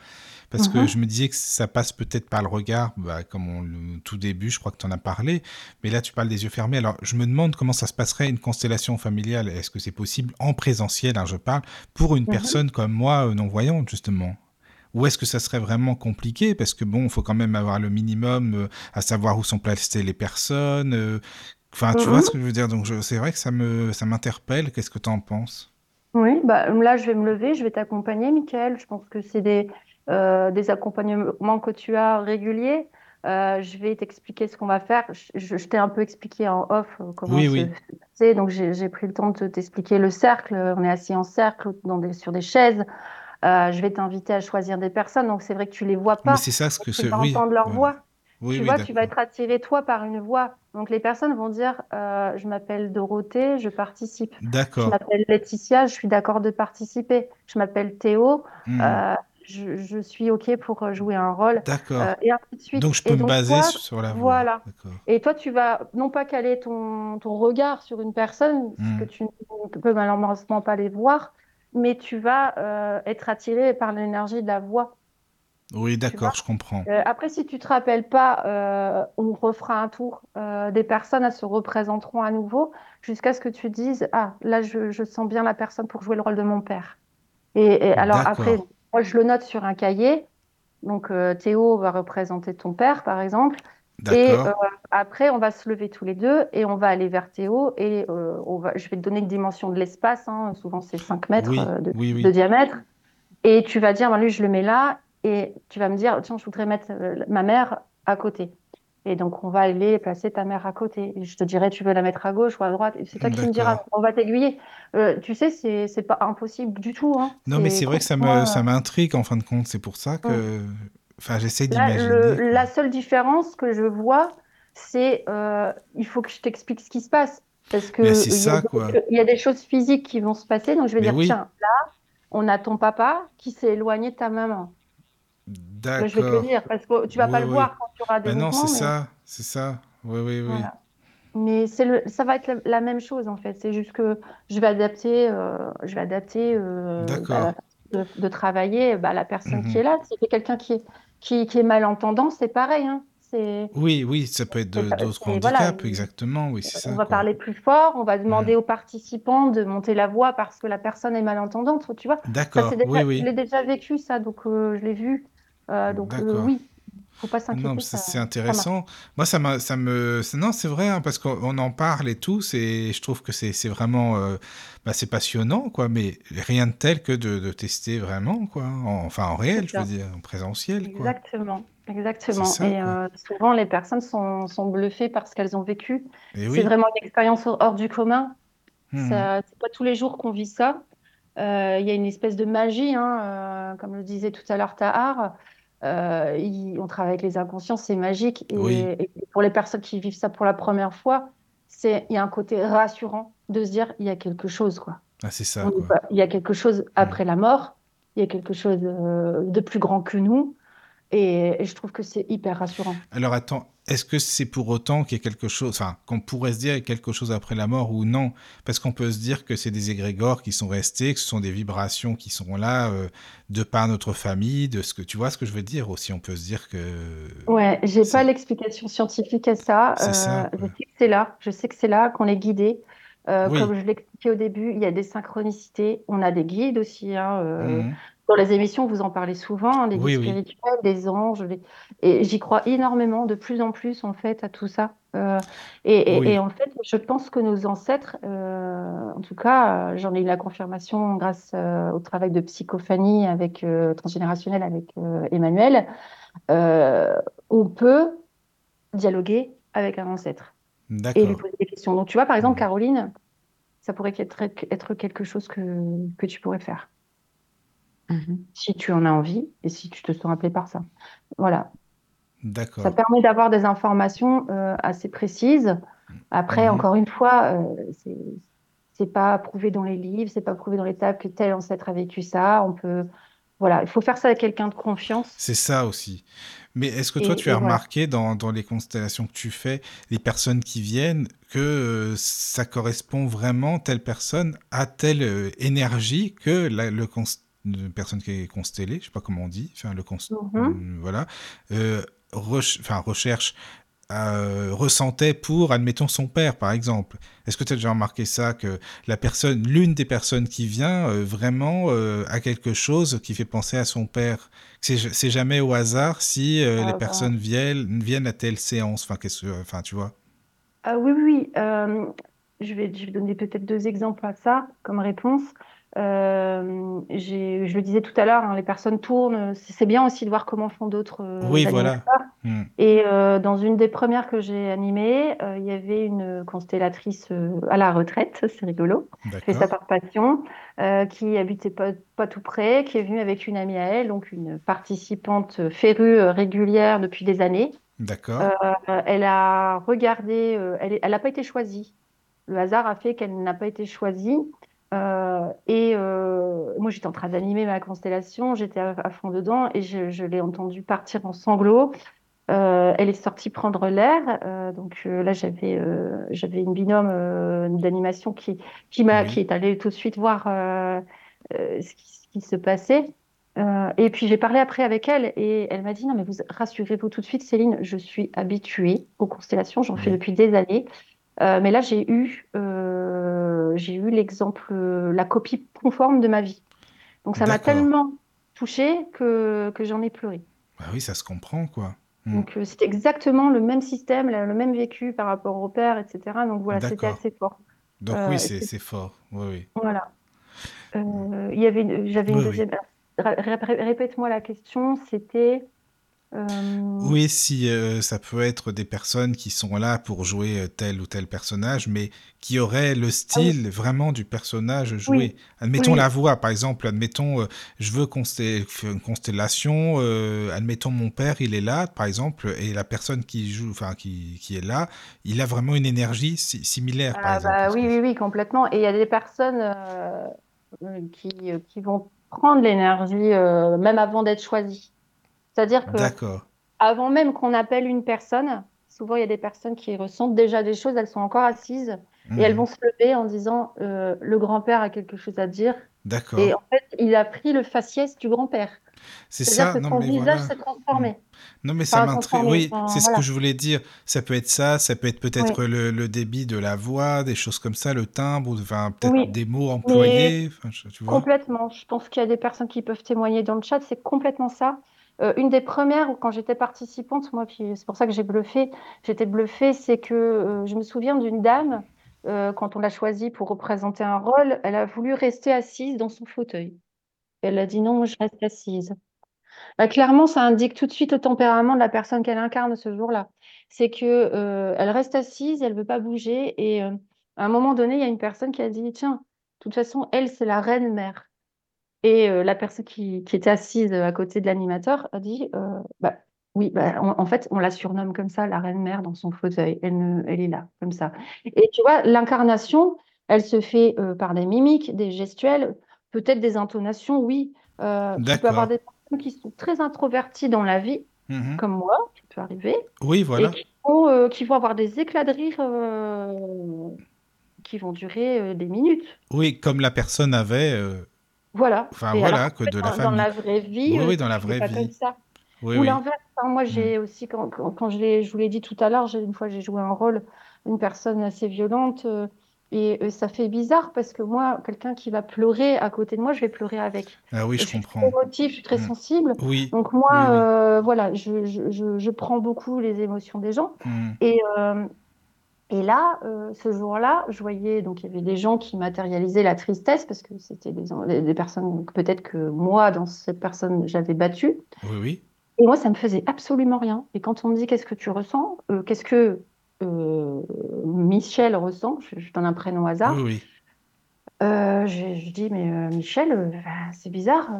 Parce que mhm. je me disais que ça passe peut-être par le regard, bah, comme on, le tout début, je crois que tu en as parlé. Mais là, tu parles des yeux fermés. Alors, je me demande comment ça se passerait une constellation familiale. Est-ce que c'est possible en présentiel, hein, je parle, pour une mhm. personne comme moi, euh, non-voyante, justement? Ou est-ce que ça serait vraiment compliqué? Parce que bon, il faut quand même avoir le minimum euh, à savoir où sont placées les personnes, euh, Enfin, tu vois mhm. ce que je veux dire? Donc, c'est vrai que ça me, ça m'interpelle. Qu'est-ce que tu en penses? Oui, bah, là, je vais me lever, je vais t'accompagner, Michael. Je pense que c'est des, des accompagnements que tu as réguliers. Euh, je vais t'expliquer ce qu'on va faire. Je, t'ai un peu expliqué en off euh, comment oui, oui. c'est. Donc, j'ai pris le temps de t'expliquer le cercle. On est assis en cercle dans des, sur des chaises. je vais t'inviter à choisir des personnes. Donc, c'est vrai que tu les vois pas. C'est ça ce que c'est. Tu vas entendre leur voix tu vois, tu vas être attiré toi par une voix. Donc les personnes vont dire euh, Je m'appelle Dorothée, je participe. D'accord. Je m'appelle Laetitia, je suis d'accord de participer. Je m'appelle Théo, hmm. Euh, je, suis OK pour jouer un rôle. D'accord. Euh, et ainsi de suite. Donc je peux me baser sur la voix. Voilà. Et toi, tu vas non pas caler ton, ton regard sur une personne, parce hmm. que tu ne peux malheureusement pas les voir, mais tu vas être attiré par l'énergie de la voix. Oui, d'accord, je comprends. Euh, après, si tu te rappelles pas, euh, on refera un tour. Euh, des personnes, elles se représenteront à nouveau jusqu'à ce que tu dises Ah, là, je, sens bien la personne pour jouer le rôle de mon père. Et, alors, après, moi, je le note sur un cahier. Donc, Théo va représenter ton père, par exemple. Et après, on va se lever tous les deux et on va aller vers Théo. Et on va, je vais te donner une dimension de l'espace. Hein. souvent, c'est 5 mètres de, diamètre. Et tu vas dire, ben, lui, je le mets là et tu vas me dire, tiens, je voudrais mettre euh, ma mère à côté. Et donc, on va aller placer ta mère à côté. Et je te dirai, tu veux la mettre à gauche ou à droite. C'est toi qui me diras. On va t'aiguiller. Euh, tu sais, c'est pas impossible du tout. Hein. Non, mais c'est vrai que ça m'intrigue en fin de compte. C'est pour ça que. Enfin, j'essaie d'imaginer. La seule différence que je vois, c'est euh, il faut que je t'explique ce qui se passe. Parce que quoi. Il y a des choses physiques qui vont se passer. Donc, je vais dire, tiens, là, on a ton papa qui s'est éloigné de ta maman. D'accord. Je vais te le dire, parce que tu vas pas le voir quand tu auras des ben Non, c'est ça, c'est ça. Oui, oui, oui. Mais c'est le, ça va être la, même chose en fait. C'est juste que je vais adapter, euh, je vais adapter euh, bah, de, travailler bah, la personne qui mhm. est là. Si c'est quelqu'un qui est, qui, qui est malentendant, c'est pareil. Hein. Oui, oui, ça peut être d'autres handicaps, exactement. Oui, c'est ça. On va parler plus fort, on va demander aux participants de monter la voix parce que la personne est malentendante, tu vois. D'accord, oui, oui. Je l'ai déjà vécu, ça, donc euh, je l'ai vu. Euh, donc euh, oui, faut pas s'inquiéter. c'est intéressant. Moi, ça, ça me. Non, c'est vrai, hein, parce qu'on en parle et tout, et je trouve que c'est vraiment. Bah, c'est passionnant, quoi, mais rien de tel que de, tester vraiment, quoi. enfin, en réel, je veux dire, en présentiel, quoi. Exactement. Exactement. et euh, souvent, les personnes sont, sont bluffées par ce qu'elles ont vécu. C'est vraiment une expérience hors du commun. Mmh. C'est pas tous les jours qu'on vit ça. Euh, il y a une espèce de magie, hein, euh, comme le disait tout à l'heure Tahar. Euh, il- on travaille avec les inconscients, c'est magique. Et, Oui, et pour les personnes qui vivent ça pour la première fois, c'est, il y a un côté rassurant de se dire il y a quelque chose, quoi. ah, c'est ça, quoi. il y a quelque chose après la mort, il y a quelque chose euh, de plus grand que nous. Et, et je trouve que c'est hyper rassurant. Alors attends, est-ce que c'est pour autant qu'il y a quelque chose, enfin, qu'on pourrait se dire qu'il y a quelque chose après la mort ou non? Parce qu'on peut se dire que c'est des égrégores qui sont restés, que ce sont des vibrations qui sont là euh, de par notre famille, de ce que tu vois ce que je veux dire aussi? On peut se dire que Ouais, j'ai pas l'explication scientifique à ça. c'est ça, Euh, je sais que c'est là, je sais que c'est là qu'on est guidé. Euh, Oui. comme je l'expliquais au début, il y a des synchronicités. On a des guides aussi. hein, euh, Mhm. Dans les émissions, vous en parlez souvent, hein, les Oui, guides oui. spirituels, les anges. les- Et j'y crois énormément, de plus en plus, en fait, à tout ça. Euh, et, et- et Oui. en fait, je pense que nos ancêtres, euh, en tout cas, euh, j'en ai eu la confirmation grâce euh, au travail de psychophanie avec transgénérationnel avec Emmanuel, on peut dialoguer avec un ancêtre et lui poser des questions. Donc, tu vois, par exemple, Mhm. Caroline, ça pourrait être, être quelque chose que, que tu pourrais faire Mhm. si tu en as envie et si tu te sens appelé par ça. Voilà. Ça D'accord. permet d'avoir des informations euh, assez précises. Après, Mhm. encore une fois, euh, c'est c'est pas prouvé dans les livres, c'est pas prouvé dans les tables que tel ancêtre a vécu ça. On peut, voilà, il faut faire ça avec quelqu'un de confiance. C'est ça aussi. Mais est-ce que toi, Et, tu as remarqué dans, dans les constellations que tu fais, les personnes qui viennent, que euh, ça correspond vraiment, telle personne, à telle euh, énergie que la le une personne qui est constellée, je sais pas comment on dit, enfin, le cons- Mhm. euh, voilà, euh, reche- enfin, recherche, euh, ressentait pour, admettons, son père, par exemple. Est-ce que tu as déjà remarqué ça, que la personne, l'une des personnes qui vient, euh, vraiment euh, a quelque chose qui fait penser à son père? C'est jamais au hasard si euh, les Ah, bah, personnes viennent, viennent à telle séance, enfin, enfin, tu vois? ah oui, oui, je vais, je vais donner peut-être deux exemples à ça comme réponse. Euh, je le disais tout à l'heure, hein, les personnes tournent. C'est bien aussi de voir comment font d'autres euh, Oui, voilà. Hmm. Et euh, dans une des premières que j'ai animées, il y avait une constellatrice à la retraite, c'est rigolo, fait ça par passion, qui habitait pas, pas tout près, qui est venue avec une amie à elle, donc une participante férue régulière depuis des années. D'accord. Elle a regardé, elle n'a pas été choisie. Le hasard a fait qu'elle n'a pas été choisie. Euh, et euh, moi, j'étais en train d'animer ma constellation, j'étais à, à fond dedans et je, je l'ai entendue partir en sanglots. Euh, elle est sortie prendre l'air. euh, donc euh, là, j'avais euh, j'avais une binôme d'animation qui, qui m'a, Oui. qui est allée tout de suite voir ce qui, ce qui se passait. Euh, et puis j'ai parlé après avec elle et elle m'a dit non mais vous rassurez-vous tout de suite Céline, je suis habituée aux constellations, j'en fais depuis des années. Euh, mais là j'ai eu euh, j'ai eu l'exemple, euh, la copie conforme de ma vie. Donc ça m'a tellement touchée que, que j'en ai pleuré. Bah oui, ça se comprend, quoi. Hmm. Donc euh, c'était exactement le même système, le même vécu par rapport au père, etc. Donc voilà, c'était assez fort. Donc oui, c'est c'est- c'est fort. Oui, oui. voilà. Euh, il y avait, une- j'avais une Oui, deuxième. Ré- ré- Répète-moi la question. C'était. Euh, Oui, si euh, ça peut être des personnes qui sont là pour jouer euh, tel ou tel personnage, mais qui auraient le style vraiment du personnage joué. Oui. Admettons Oui. la voix, par exemple. Admettons, euh, je veux faire une constellation. admettons mon père, il est là, par exemple, et la personne qui joue, enfin qui, qui est là, il a vraiment une énergie si- similaire, par Ah exemple. bah Parce oui, oui, oui, complètement. Et il y a des personnes qui, qui vont prendre l'énergie même avant d'être choisies. C'est-à-dire que avant même qu'on appelle une personne, souvent il y a des personnes qui ressentent déjà des choses, elles sont encore assises et elles Mhm. vont se lever en disant euh, le grand-père a quelque chose à dire. D'accord. Et en fait, il a pris le faciès du grand-père. C'est ça. que Non, son mais visage voilà. s'est transformé. Non, mais ça Enfin, m'intrigue. Oui, enfin, c'est ce que je voulais dire. Ça peut être ça, ça peut être peut-être Oui. le, le débit de la voix, des choses comme ça, le timbre, ou enfin, peut-être Oui, des mots employés. Enfin, je- tu vois? Complètement. Je pense qu'il y a des personnes qui peuvent témoigner dans le chat. C'est complètement ça. Euh, une des premières, quand j'étais participante, moi, c'est pour ça que j'ai bluffé, j'étais bluffée, c'est que euh, je me souviens d'une dame, euh, quand on l'a choisie pour représenter un rôle, elle a voulu rester assise dans son fauteuil. Elle a dit non, je reste assise. Bah, clairement, ça indique tout de suite le tempérament de la personne qu'elle incarne ce jour-là. C'est que elle reste assise, elle veut pas bouger, et à un moment donné, il y a une personne qui a dit, tiens, toute façon, elle, c'est la reine mère. Et la personne qui, qui, était assise à côté de l'animateur a dit, bah, oui, bah, en fait, on la surnomme comme ça, la reine mère dans son fauteuil. Elle, elle est là, comme ça. Et tu vois, l'incarnation, elle se fait par des mimiques, des gestuels, peut-être des intonations, oui. Euh, tu peux avoir des personnes qui sont très introverties dans la vie, mmh comme moi, qui peut arriver. Oui, voilà. Et euh, qui vont, avoir des éclats de rire euh, qui vont durer des minutes. Oui, comme la personne avait. Voilà. Enfin, voilà, que de la famille. Dans la vraie vie. Oui, oui dans la vraie vie. Comme ça. Ou l'inverse. Hein, moi, j'ai mmh. aussi, quand, quand, je, je vous l'ai dit tout à l'heure, une fois, j'ai joué un rôle, une personne assez violente. Et euh, ça fait bizarre parce que moi, quelqu'un qui va pleurer à côté de moi, je vais pleurer avec. Ah oui, je, je comprends. Je suis très émotive, je suis très mmh. sensible. Oui. Donc moi, euh, voilà, je, prends beaucoup les émotions des gens. Mmh. Et, euh, et là, ce jour-là, je voyais, donc il y avait des gens qui matérialisaient la tristesse parce que c'était des, des, personnes, peut-être que moi, dans cette personne, j'avais battu. Oui, oui. Et moi, ça me faisait absolument rien. Et quand on me dit qu'est-ce que tu ressens, qu'est-ce que euh, Michel ressent, je, donne un prénom au hasard. Oui, oui. Euh, je, dis, mais euh, Michel, c'est bizarre,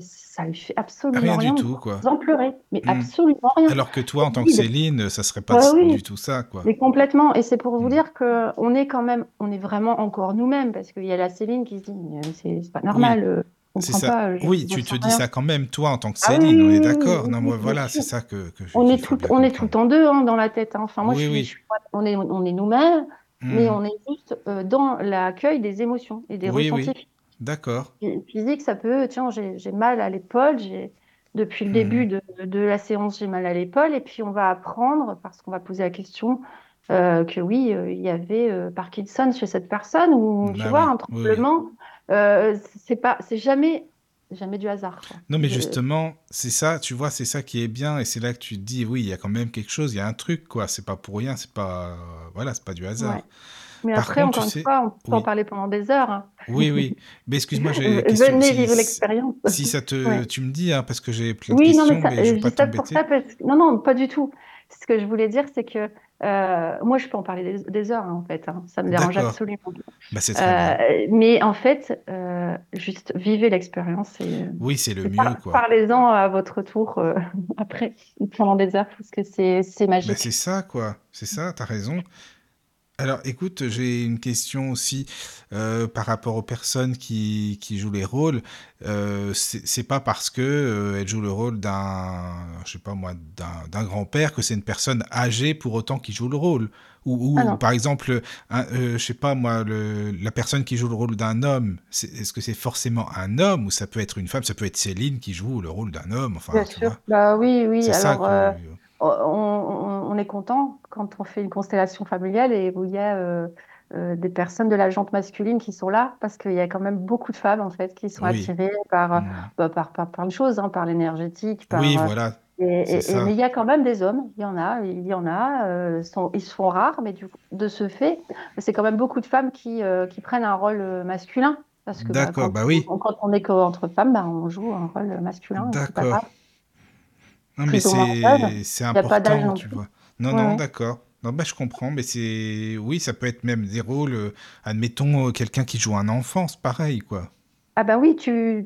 ça lui fait absolument rien. Rien du tout, quoi. Sans pleurer, mais hmm. absolument rien. Alors que toi, en tant que Céline, ça serait pas du tout ça, quoi. Mais complètement. Et c'est pour vous hmm. dire que on est quand même, on est vraiment encore nous-mêmes, parce qu'il y a la Céline qui se dit, c'est pas normal. C'est ça. oui, tu te dis ça quand même, toi, en tant que ah Céline, on est d'accord. non, moi, voilà, c'est ça que, que on est tout, on est tout en deux hein, dans la tête. Hein. Enfin, moi, je, on est, on est nous-mêmes, mais hmm. on est juste euh, dans l'accueil des émotions et des ressentis. D'accord. Physique, ça peut. Tiens, j'ai mal à l'épaule. Depuis le début hmm. de, de, la séance, j'ai mal à l'épaule, et puis on va apprendre parce qu'on va poser la question. Euh, que oui, euh, il y avait Parkinson chez cette personne, ou tu bah vois, un tremblement. C'est pas, c'est jamais, jamais du hasard. Non, mais justement, c'est ça, tu vois, c'est ça qui est bien, et c'est là que tu te dis, oui, il y a quand même quelque chose, il y a un truc, quoi. C'est pas pour rien, c'est pas, voilà, c'est pas du hasard. Mais après, encore une fois, on peut en parler pendant des heures. Hein. Oui, oui. Mais excuse-moi, j'ai. Venez vivre l'expérience. Si ça te, tu me dis, hein, parce que j'ai plein de oui, questions, non, mais, ça, mais je pas t'embêter. Non, non, pas du tout. Ce que je voulais dire, c'est que euh, moi, je peux en parler des, heures, hein, en fait. Hein. Ça me dérange absolument bah, euh, mais en fait, euh, juste vivez l'expérience. oui, c'est le mieux. Parlez-en à votre tour après, pendant des heures, parce que c'est bah, magique. c'est ça, quoi. C'est ça, tu as raison. Alors, écoute, j'ai une question aussi euh, par rapport aux personnes qui, qui jouent les rôles. Euh, c'est pas parce que euh, elle joue le rôle d'un, je sais pas moi, d'un grand-père que c'est une personne âgée pour autant qui joue le rôle. Ou, par exemple, euh, je sais pas moi, le, la personne qui joue le rôle d'un homme, est-ce que c'est forcément un homme ou ça peut être une femme? Ça peut être Céline qui joue le rôle d'un homme. Enfin, Bien sûr. Bah oui, oui. Alors, on, est content quand on fait une constellation familiale et où il y a euh, euh, des personnes de la jante masculine qui sont là, parce qu'il y a quand même beaucoup de femmes en fait qui sont attirées par, mmh. bah, par, par, plein de choses, hein, par l'énergétique. oui, euh, voilà. Et, mais il y a quand même des hommes, il y en a, il y en a, sont, ils sont rares, mais du, de ce fait, c'est quand même beaucoup de femmes qui, qui prennent un rôle masculin. Parce que bah, D'accord, bah, oui. quand on est qu'entre femmes, bah, on joue un rôle masculin. D'accord. Non, mais c'est important, tu vois. Non, non, d'accord. Non, bah, je comprends, mais c'est. Oui, ça peut être même des rôles. Euh, admettons, euh, quelqu'un qui joue un enfant, c'est pareil, quoi. Ah, bah oui, tu.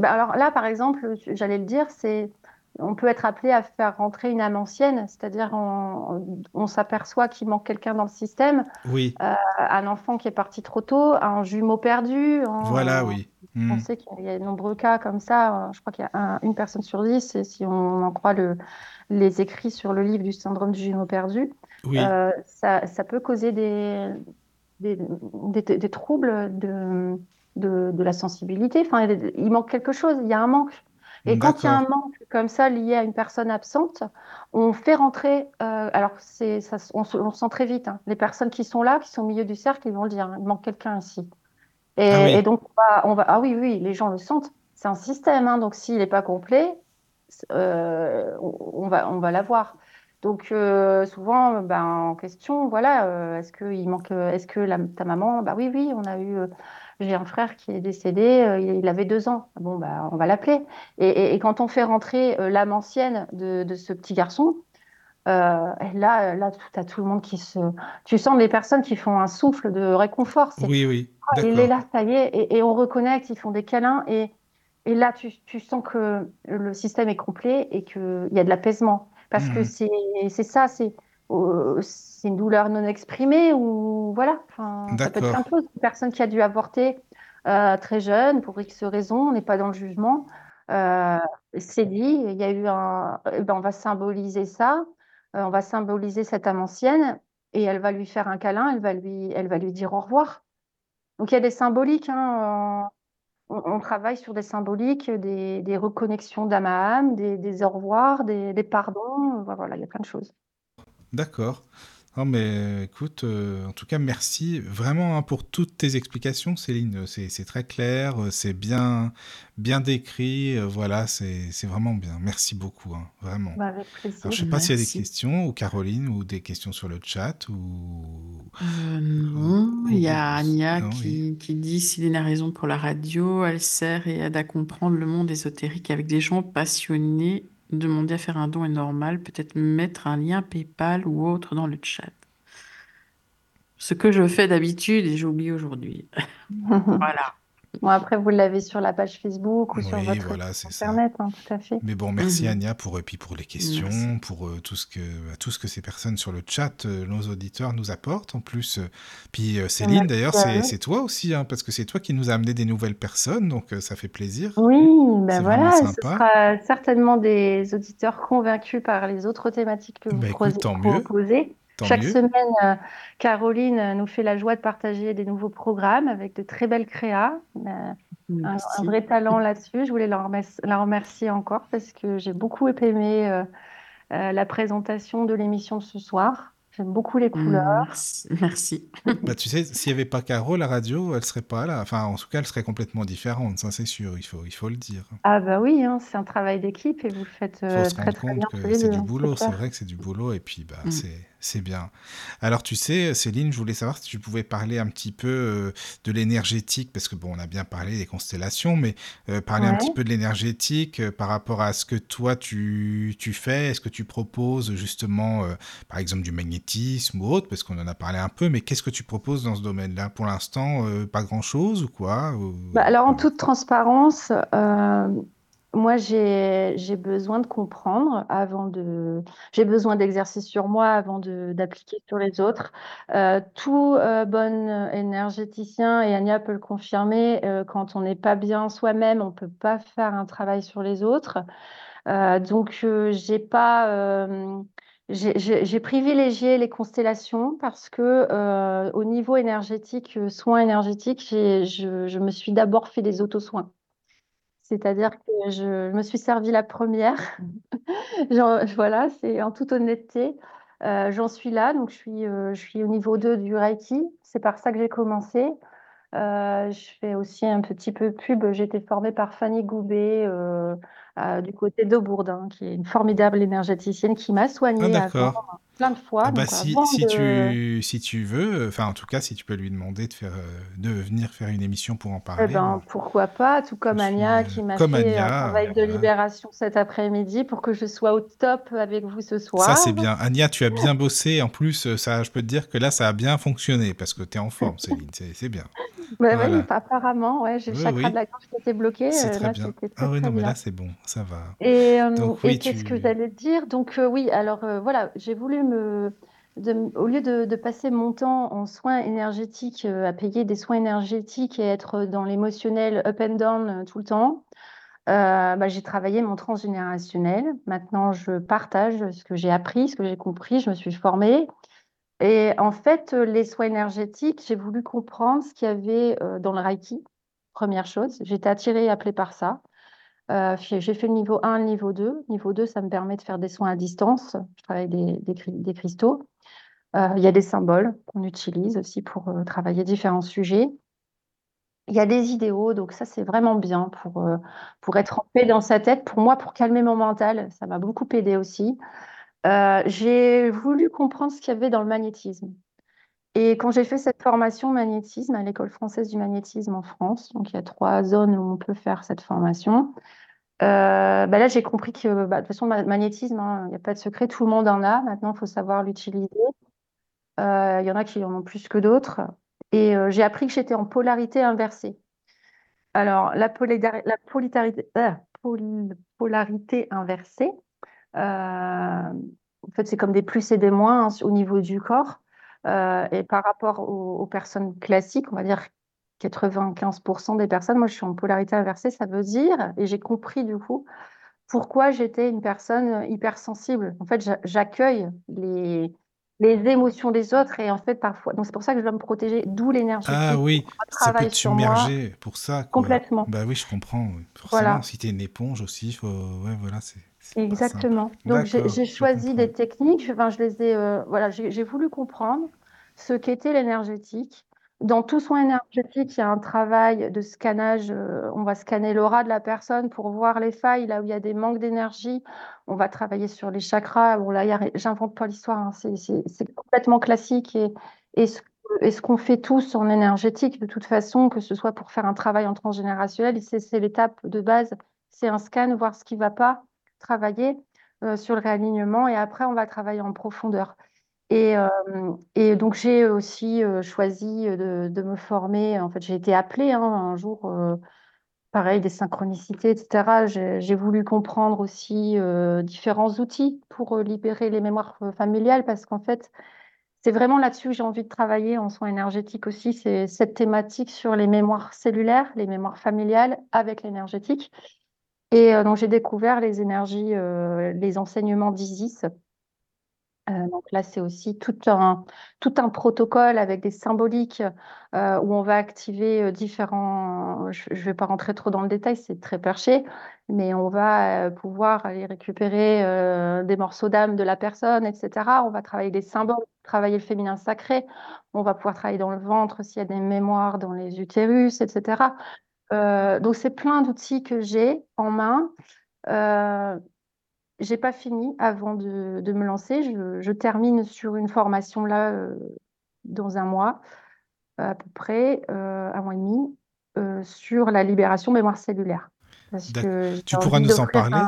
Bah, alors là, par exemple, j'allais le dire, c'est. On peut être appelé à faire rentrer une âme ancienne, c'est-à-dire on, on s'aperçoit qu'il manque quelqu'un dans le système. Oui. Euh, un enfant qui est parti trop tôt, un jumeau perdu. Voilà, oui. On hmm. sait qu'il y a de nombreux cas comme ça. Je crois qu'il y a une personne sur dix, et si on en croit le, les écrits sur le livre du syndrome du jumeau perdu, euh, ça, ça, peut causer des, des, des, troubles de, de, de, la sensibilité. Enfin, il manque quelque chose, il y a un manque. Et quand il y a un manque comme ça lié à une personne absente, on fait rentrer. Euh, alors, c'est, ça, on, on, sent très vite. Hein, les personnes qui sont là, qui sont au milieu du cercle, ils vont le dire. Hein, il manque quelqu'un ici. Et, ah donc, on va, Ah oui, oui, les gens le sentent. C'est un système, hein, donc s'il n'est pas complet, euh, on, va, on va l'avoir. Donc euh, souvent, ben, en question, voilà, euh, est-ce que il manque, est-ce que la, ta maman, bah oui, oui, on a eu, j'ai un frère qui est décédé, il, avait deux ans. Bon, bah, on va l'appeler. Et, et, quand on fait rentrer l'âme ancienne de, de, ce petit garçon, Euh, et là, là, tu as tout le monde qui se. Tu sens des personnes qui font un souffle de réconfort. Oui, oui. Oh, il est là, ça y est, et, on reconnecte, ils font des câlins, et, et là, tu, tu, sens que le système est complet et qu'il y a de l'apaisement. Parce que mhm. c'est ça, c'est euh, c'est une douleur non exprimée, ou voilà, enfin, ça peut être plein de choses. Une personne qui a dû avorter euh, très jeune, pour X raisons, on n'est pas dans le jugement. Euh, c'est dit, il y a eu un. Eh ben, on va symboliser ça, on va symboliser cette âme ancienne, et elle va lui faire un câlin, elle va lui, elle va lui dire au revoir. Donc il y a des symboliques. Hein, on, travaille sur des symboliques, des, reconnexions d'âme à âme, des, au revoir, des, des pardons. Voilà, il y a plein de choses. D'accord. Non, mais écoute, euh, en tout cas, merci vraiment hein, pour toutes tes explications, Céline. C'est très clair, euh, c'est bien, bien décrit. Euh, voilà, c'est vraiment bien. Merci beaucoup, hein, vraiment. Bah, avec plaisir. je ne sais pas s'il y a des questions, ou Caroline, ou des questions sur le chat, ou... non, il y a Anya qui, qui, dit Céline a raison pour la radio, elle sert et aide à comprendre le monde ésotérique avec des gens passionnés Demander à faire un don est normal, peut-être mettre un lien PayPal ou autre dans le chat. Ce que je fais d'habitude et j'oublie aujourd'hui. voilà. Bon, après, vous l'avez sur la page Facebook ou sur votre site internet, hein, tout à fait. Mais bon, merci mmh pour, et puis pour les questions, pour euh, tout, ce que, tout ce que ces personnes sur le chat, euh, nos auditeurs nous apportent. En plus, euh, puis Céline, d'ailleurs, c'est toi aussi, hein, parce que c'est toi qui nous a amené des nouvelles personnes, donc ça fait plaisir. Oui, ben voilà, ce sera certainement des auditeurs convaincus par les autres thématiques que vous bah, proposez. Chaque semaine, euh, Caroline nous fait la joie de partager des nouveaux programmes avec de très belles créas. Euh, un, vrai talent là-dessus. Je voulais la remercier, encore parce que j'ai beaucoup aimé euh, la présentation de l'émission de ce soir. J'aime beaucoup les couleurs. Merci. Bah, tu sais, s'il n'y avait pas Caro, la radio, elle serait pas là. Enfin, en tout cas, elle serait complètement différente, ça c'est sûr, il faut, il faut le dire. Ah bah oui, hein, c'est un travail d'équipe et vous le faites Il faut se rendre compte que c'est du boulot, c'est vrai que c'est du boulot et puis bah, mm. c'est c'est bien. Alors, tu sais, Céline, je voulais savoir si tu pouvais parler un petit peu euh, de l'énergétique, parce que bon, on a bien parlé des constellations, mais euh, parler un petit peu de l'énergétique euh, par rapport à ce que toi tu, tu fais. Est-ce que tu proposes justement, par exemple, du magnétisme ou autre, parce qu'on en a parlé un peu, mais qu'est-ce que tu proposes dans ce domaine-là? Pour l'instant, pas grand-chose ou quoi? Bah, Alors, en toute transparence, moi, j'ai besoin de comprendre avant de. J'ai besoin d'exercer sur moi avant d'appliquer sur les autres. Euh, tout euh, bon énergéticien, et Anya peut le confirmer, euh, quand on n'est pas bien soi-même, on ne peut pas faire un travail sur les autres. donc, j'ai pas. j'ai privilégié les constellations parce que au niveau énergétique, soins énergétiques, je, je me suis d'abord fait des auto-soins. C'est-à-dire que je, me suis servi la première. voilà, c'est en toute honnêteté. Euh, j'en suis là, donc je suis, euh, je suis au niveau 2 du Reiki. C'est par ça que j'ai commencé. Euh, je fais aussi un petit peu pub. J'ai été formée par Fanny Goubet du côté d'Aubourdin, qui est une formidable énergéticienne qui m'a soignée ah, avant plein de fois. Ah bah si, si, tu, si tu veux, enfin en tout cas si tu peux lui demander de, faire, euh, de venir faire une émission pour en eh parler. ben, pourquoi pas, tout comme Anya qui m'a fait un travail de libération cet après-midi pour que je sois au top avec vous ce soir. Ça c'est bien. Anya, tu as bien bossé. En plus, ça, je peux te dire que là ça a bien fonctionné parce que tu es en forme, Céline. C'est bien. Bah oui, apparemment, ouais, j'ai le chakra de la gorge qui était bloqué. C'est euh, très bien. ah oui, non, mais là c'est bon, ça va. Et, euh, et qu'est-ce que j'allais dire? Donc oui, alors voilà, j'ai voulu au lieu de, passer mon temps en soins énergétiques, euh, à payer des soins énergétiques et être dans l'émotionnel up and down euh, tout le temps, euh, bah, j'ai travaillé mon transgénérationnel. Maintenant, je partage ce que j'ai appris, ce que j'ai compris, je me suis formée. Et en fait, les soins énergétiques, j'ai voulu comprendre ce qu'il y avait dans le Reiki, première chose. J'étais attirée et appelée par ça. Euh, j'ai fait le niveau 1, le niveau 2. Niveau 2, ça me permet de faire des soins à distance. Je travaille des, des, cristaux. Euh, il y a des symboles qu'on utilise aussi pour euh, travailler différents sujets. Il y a des idéaux, donc ça, c'est vraiment bien pour, pour être en paix dans sa tête. Pour moi, pour calmer mon mental, ça m'a beaucoup aidé aussi. J'ai voulu comprendre ce qu'il y avait dans le magnétisme. Et quand j'ai fait cette formation magnétisme à l'école française du magnétisme en France, donc il y a trois zones où on peut faire cette formation, bah là, j'ai compris que bah, de toute façon, le magnétisme, hein, il n'y a pas de secret, tout le monde en a. Maintenant, il faut savoir l'utiliser. Il y en a qui en ont plus que d'autres. Et j'ai appris que j'étais en polarité inversée. Alors, la, la polarité, polarité inversée, en fait, c'est comme des plus et des moins hein, au niveau du corps. Euh, et par rapport aux, personnes classiques, on va dire 95% des personnes, moi je suis en polarité inversée, ça veut dire, et j'ai compris du coup, pourquoi j'étais une personne hypersensible. En fait, j'accueille les, les émotions des autres et en fait parfois donc c'est pour ça que je dois me protéger d'où l'énergie ah oui ça peut te submerger pour ça complètement. Bah oui je comprends forcément si tu es une éponge aussi faut... ouais voilà c'est Exactement. Donc j'ai choisi des techniques, enfin, je les ai, euh, voilà, j'ai voulu comprendre ce qu'était l'énergétique. Dans tout soin énergétique, il y a un travail de scannage. Euh, on va scanner l'aura de la personne pour voir les failles, là où il y a des manques d'énergie. On va travailler sur les chakras. Bon, là, j'invente pas l'histoire, hein, c'est complètement classique. Et, et ce, et ce qu'on fait tous en énergétique, de toute façon, que ce soit pour faire un travail en transgénérationnel, c'est l'étape de base. C'est un scan, voir ce qui ne va pas travailler euh, sur le réalignement et après, on va travailler en profondeur. Et, euh, et donc, j'ai aussi euh, choisi de, me former. En fait, j'ai été appelée hein, un jour, pareil, des synchronicités, etc. J'ai voulu comprendre aussi différents outils pour libérer les mémoires familiales parce qu'en fait, c'est vraiment là-dessus que j'ai envie de travailler en soins énergétiques aussi. C'est cette thématique sur les mémoires cellulaires, les mémoires familiales avec l'énergétique. Et euh, donc, j'ai découvert les énergies, euh, les enseignements d'Isis. Euh, donc là, c'est aussi tout un, tout un protocole avec des symboliques où on va activer différents. Je ne vais pas rentrer trop dans le détail, c'est très perché, mais on va pouvoir aller récupérer des morceaux d'âme de la personne, etc. On va travailler des symboles, travailler le féminin sacré. On va pouvoir travailler dans le ventre s'il y a des mémoires dans les utérus, etc. Euh, donc, c'est plein d'outils que j'ai en main. Euh, j'ai pas fini avant de, me lancer. Je, termine sur une formation là euh, dans un mois, à peu près, un mois et demi, sur la libération mémoire cellulaire. tu pourras nous en parler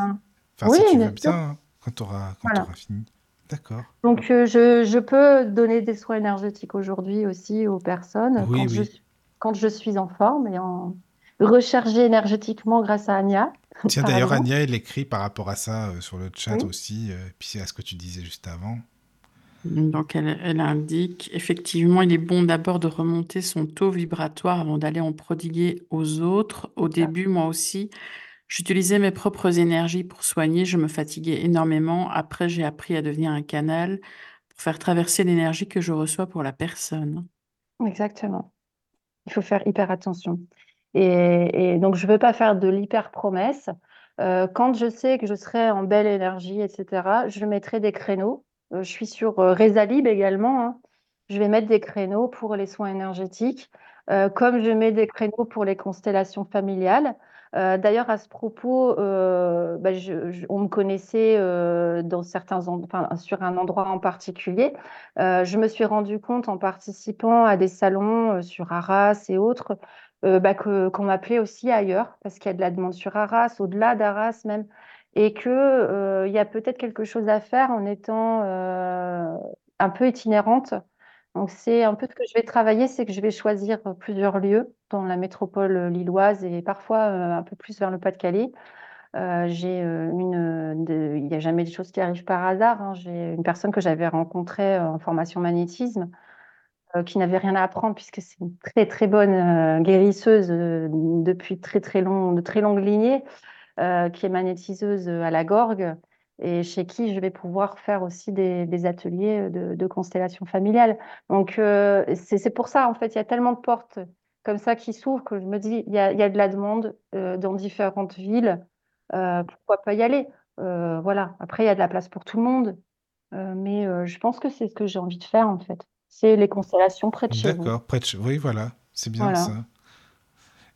oui, si tu veux bien, hein, quand tu auras, fini. D'accord. Donc, je, je, peux donner des soins énergétiques aujourd'hui aussi aux personnes quand, Je, quand je suis en forme et en, recharger énergétiquement grâce à Anya. Tiens, d'ailleurs, Anya, elle écrit par rapport à ça euh, sur le chat aussi, euh, puis à ce que tu disais juste avant. Donc, elle, elle, indique effectivement, il est bon d'abord de remonter son taux vibratoire avant d'aller en prodiguer aux autres. Au début, moi aussi, j'utilisais mes propres énergies pour soigner. Je me fatiguais énormément. Après, j'ai appris à devenir un canal pour faire traverser l'énergie que je reçois pour la personne. Exactement. Il faut faire hyper attention. Et, donc, je ne veux pas faire de l'hyper-promesse. Euh, quand je sais que je serai en belle énergie, etc., je mettrai des créneaux. Euh, je suis sur euh, Rezalib également. Hein. Je vais mettre des créneaux pour les soins énergétiques, comme je mets des créneaux pour les constellations familiales. D'ailleurs, à ce propos, bah, on me connaissait dans certains sur un endroit en particulier. je me suis rendu compte en participant à des salons sur Arras et autres euh, bah, qu'on m'appelait aussi ailleurs, parce qu'il y a de la demande sur Arras, au-delà d'Arras même, et qu'il euh, y a peut-être quelque chose à faire en étant euh, un peu itinérante. Donc c'est un peu ce que je vais travailler, c'est que je vais choisir plusieurs lieux dans la métropole lilloise et parfois un peu plus vers le Pas-de-Calais. j'ai une, il n'y a jamais des choses qui arrivent par hasard. Hein. J'ai une personne que j'avais rencontrée en formation magnétisme qui n'avait rien à apprendre puisque c'est une très très bonne euh, guérisseuse euh, depuis très très long, de très longue lignée, qui est magnétiseuse à la Gorgue et chez qui je vais pouvoir faire aussi des, ateliers de, constellation familiale. Donc c'est pour ça en fait, il y a tellement de portes comme ça qui s'ouvrent que je me dis il y a, il y a de la demande dans différentes villes, pourquoi pas y aller? Voilà. Après il y a de la place pour tout le monde, mais je pense que c'est ce que j'ai envie de faire en fait c'est les constellations près de chez vous. D'accord, près de chez Oui, voilà, c'est bien ça.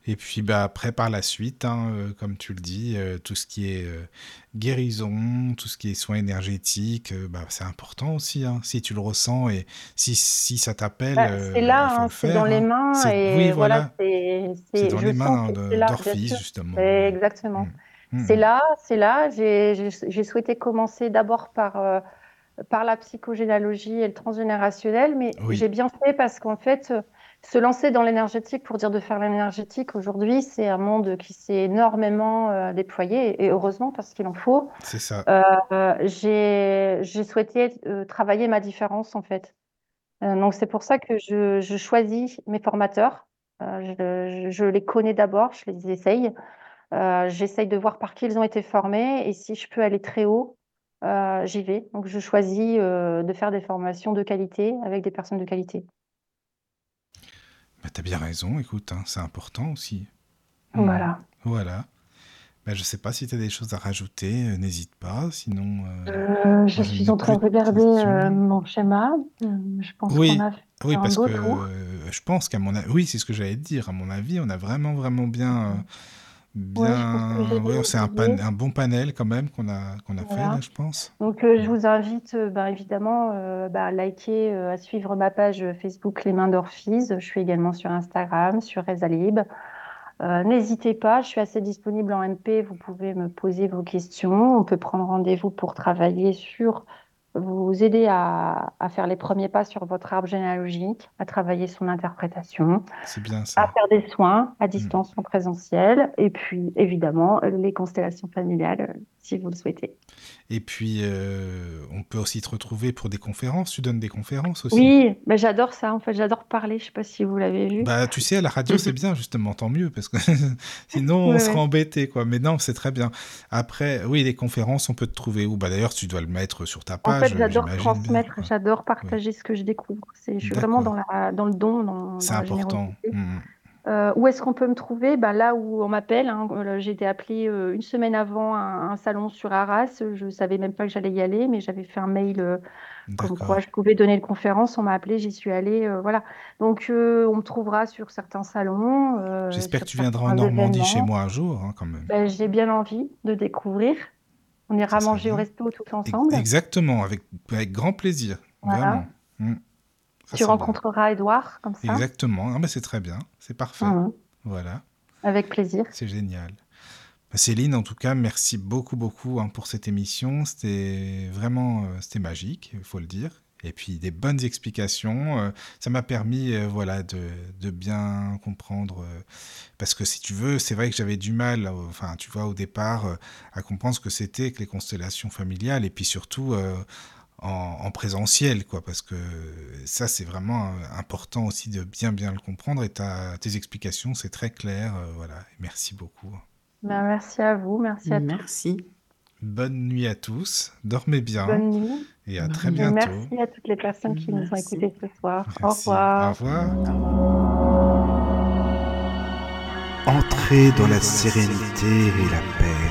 Et puis bah, après, par la suite, hein, euh, comme tu le dis, euh, tout ce qui est euh, guérison, tout ce qui est soins énergétiques, bah, c'est important aussi. Hein, si tu le ressens et si, si ça t'appelle, bah, c'est là, hein, c'est dans les mains. Et oui, voilà, c'est dans les mains d'Orphis, justement. Exactement. Mm. Hmm. C'est là, c'est là. J'ai souhaité commencer d'abord par, par la psychogénéalogie et le transgénérationnel, mais Oui. j'ai bien fait parce qu'en fait, euh, se lancer dans l'énergétique pour dire de faire l'énergétique aujourd'hui, c'est un monde qui s'est énormément euh, déployé et heureusement parce qu'il en faut. C'est ça. Euh, j'ai souhaité euh, travailler ma différence en fait. Donc c'est pour ça que je, je choisis mes formateurs. Je, je- les connais d'abord, je les essaye. J'essaye de voir par qui ils ont été formés et si je peux aller très haut, euh, j'y vais. Donc je choisis euh, de faire des formations de qualité avec des personnes de qualité. Bah, T'as bien raison, écoute, hein, c'est important aussi. Hmm. Voilà. Voilà. Bah, je sais pas si tu as des choses à rajouter, euh, n'hésite pas, sinon... euh, Euh, je suis en train de regarder euh, mon schéma. Je pense Oui, qu'on a fait Oui, un parce beau que tour. euh, je pense qu'à mon avis, oui, c'est ce que j'allais te dire. À mon avis, on a vraiment, vraiment bien, Ouais, bien, ouais, c'est un, étudié. pan- un bon panel quand même qu'on a, qu'on a fait là, je pense. Donc, euh, je vous invite euh, bah, évidemment euh, bah, à liker, euh, à suivre ma page Facebook Les Mains d'Orphise. Je suis également sur Instagram, sur Rezalib. Euh, n'hésitez pas, je suis assez disponible en MP. Vous pouvez me poser vos questions. On peut prendre rendez-vous pour travailler sur, vous aider à, à faire les premiers pas sur votre arbre généalogique, à travailler son interprétation, à faire des soins à distance en présentiel, et puis évidemment les constellations familiales, si vous le souhaitez. Et puis, euh, on peut aussi te retrouver pour des conférences. Tu donnes des conférences aussi. Oui, mais j'adore ça, en fait, j'adore parler, je sais pas si vous l'avez vu. Bah, tu sais, à la radio, c'est bien, justement, tant mieux, parce que sinon, on Ouais, serait ouais. embêté, quoi. Mais non, c'est très bien. Après, oui, les conférences, on peut te trouver où? Bah, d'ailleurs, tu dois le mettre sur ta En page, fait, j'adore transmettre, j'adore partager ce que je découvre. Je suis vraiment dans D'accord. la, dans le don, C'est important. générosité. Euh, où est-ce qu'on peut me trouver? Ben, là où on m'appelle. hein. Euh, J'ai été appelée euh, une semaine avant un, un salon sur Arras. Je savais même pas que j'allais y aller, mais j'avais fait un mail euh, comme quoi je pouvais donner une conférence. On m'a appelé, j'y suis allée. voilà. Donc, on me trouvera sur certains salons, J'espère que tu viendras en Normandie chez moi un jour, hein, quand même. Ben, j'ai bien envie de découvrir. On ira manger au resto tous ensemble. Exactement, avec, avec grand plaisir. Voilà. Vraiment. Mm. Tu rencontreras Edouard comme ça. Exactement. Bah, c'est très bien. C'est parfait. Mhm. Voilà. Avec plaisir. C'est génial. Bah, Céline, en tout cas, merci beaucoup, beaucoup hein, pour cette émission. C'était vraiment, euh, c'était magique, il faut le dire. Et puis des bonnes explications. euh, ça m'a permis, euh, voilà, de, de bien comprendre. parce que si tu veux, c'est vrai que j'avais du mal, enfin, tu vois, au départ, à comprendre ce que c'était que les constellations familiales. Et puis surtout. En, en présentiel, quoi, parce que ça, c'est vraiment important aussi de bien, bien le comprendre. Et ta- tes explications, c'est très clair, euh, voilà. Merci beaucoup. Ben, merci à vous, merci à tous. Merci. Bonne nuit à tous, dormez bien Bonne nuit. et à très. Et bientôt. merci à toutes les personnes qui nous ont écoutés ce soir. Au revoir. Au revoir. Entrez dans la sérénité et la paix,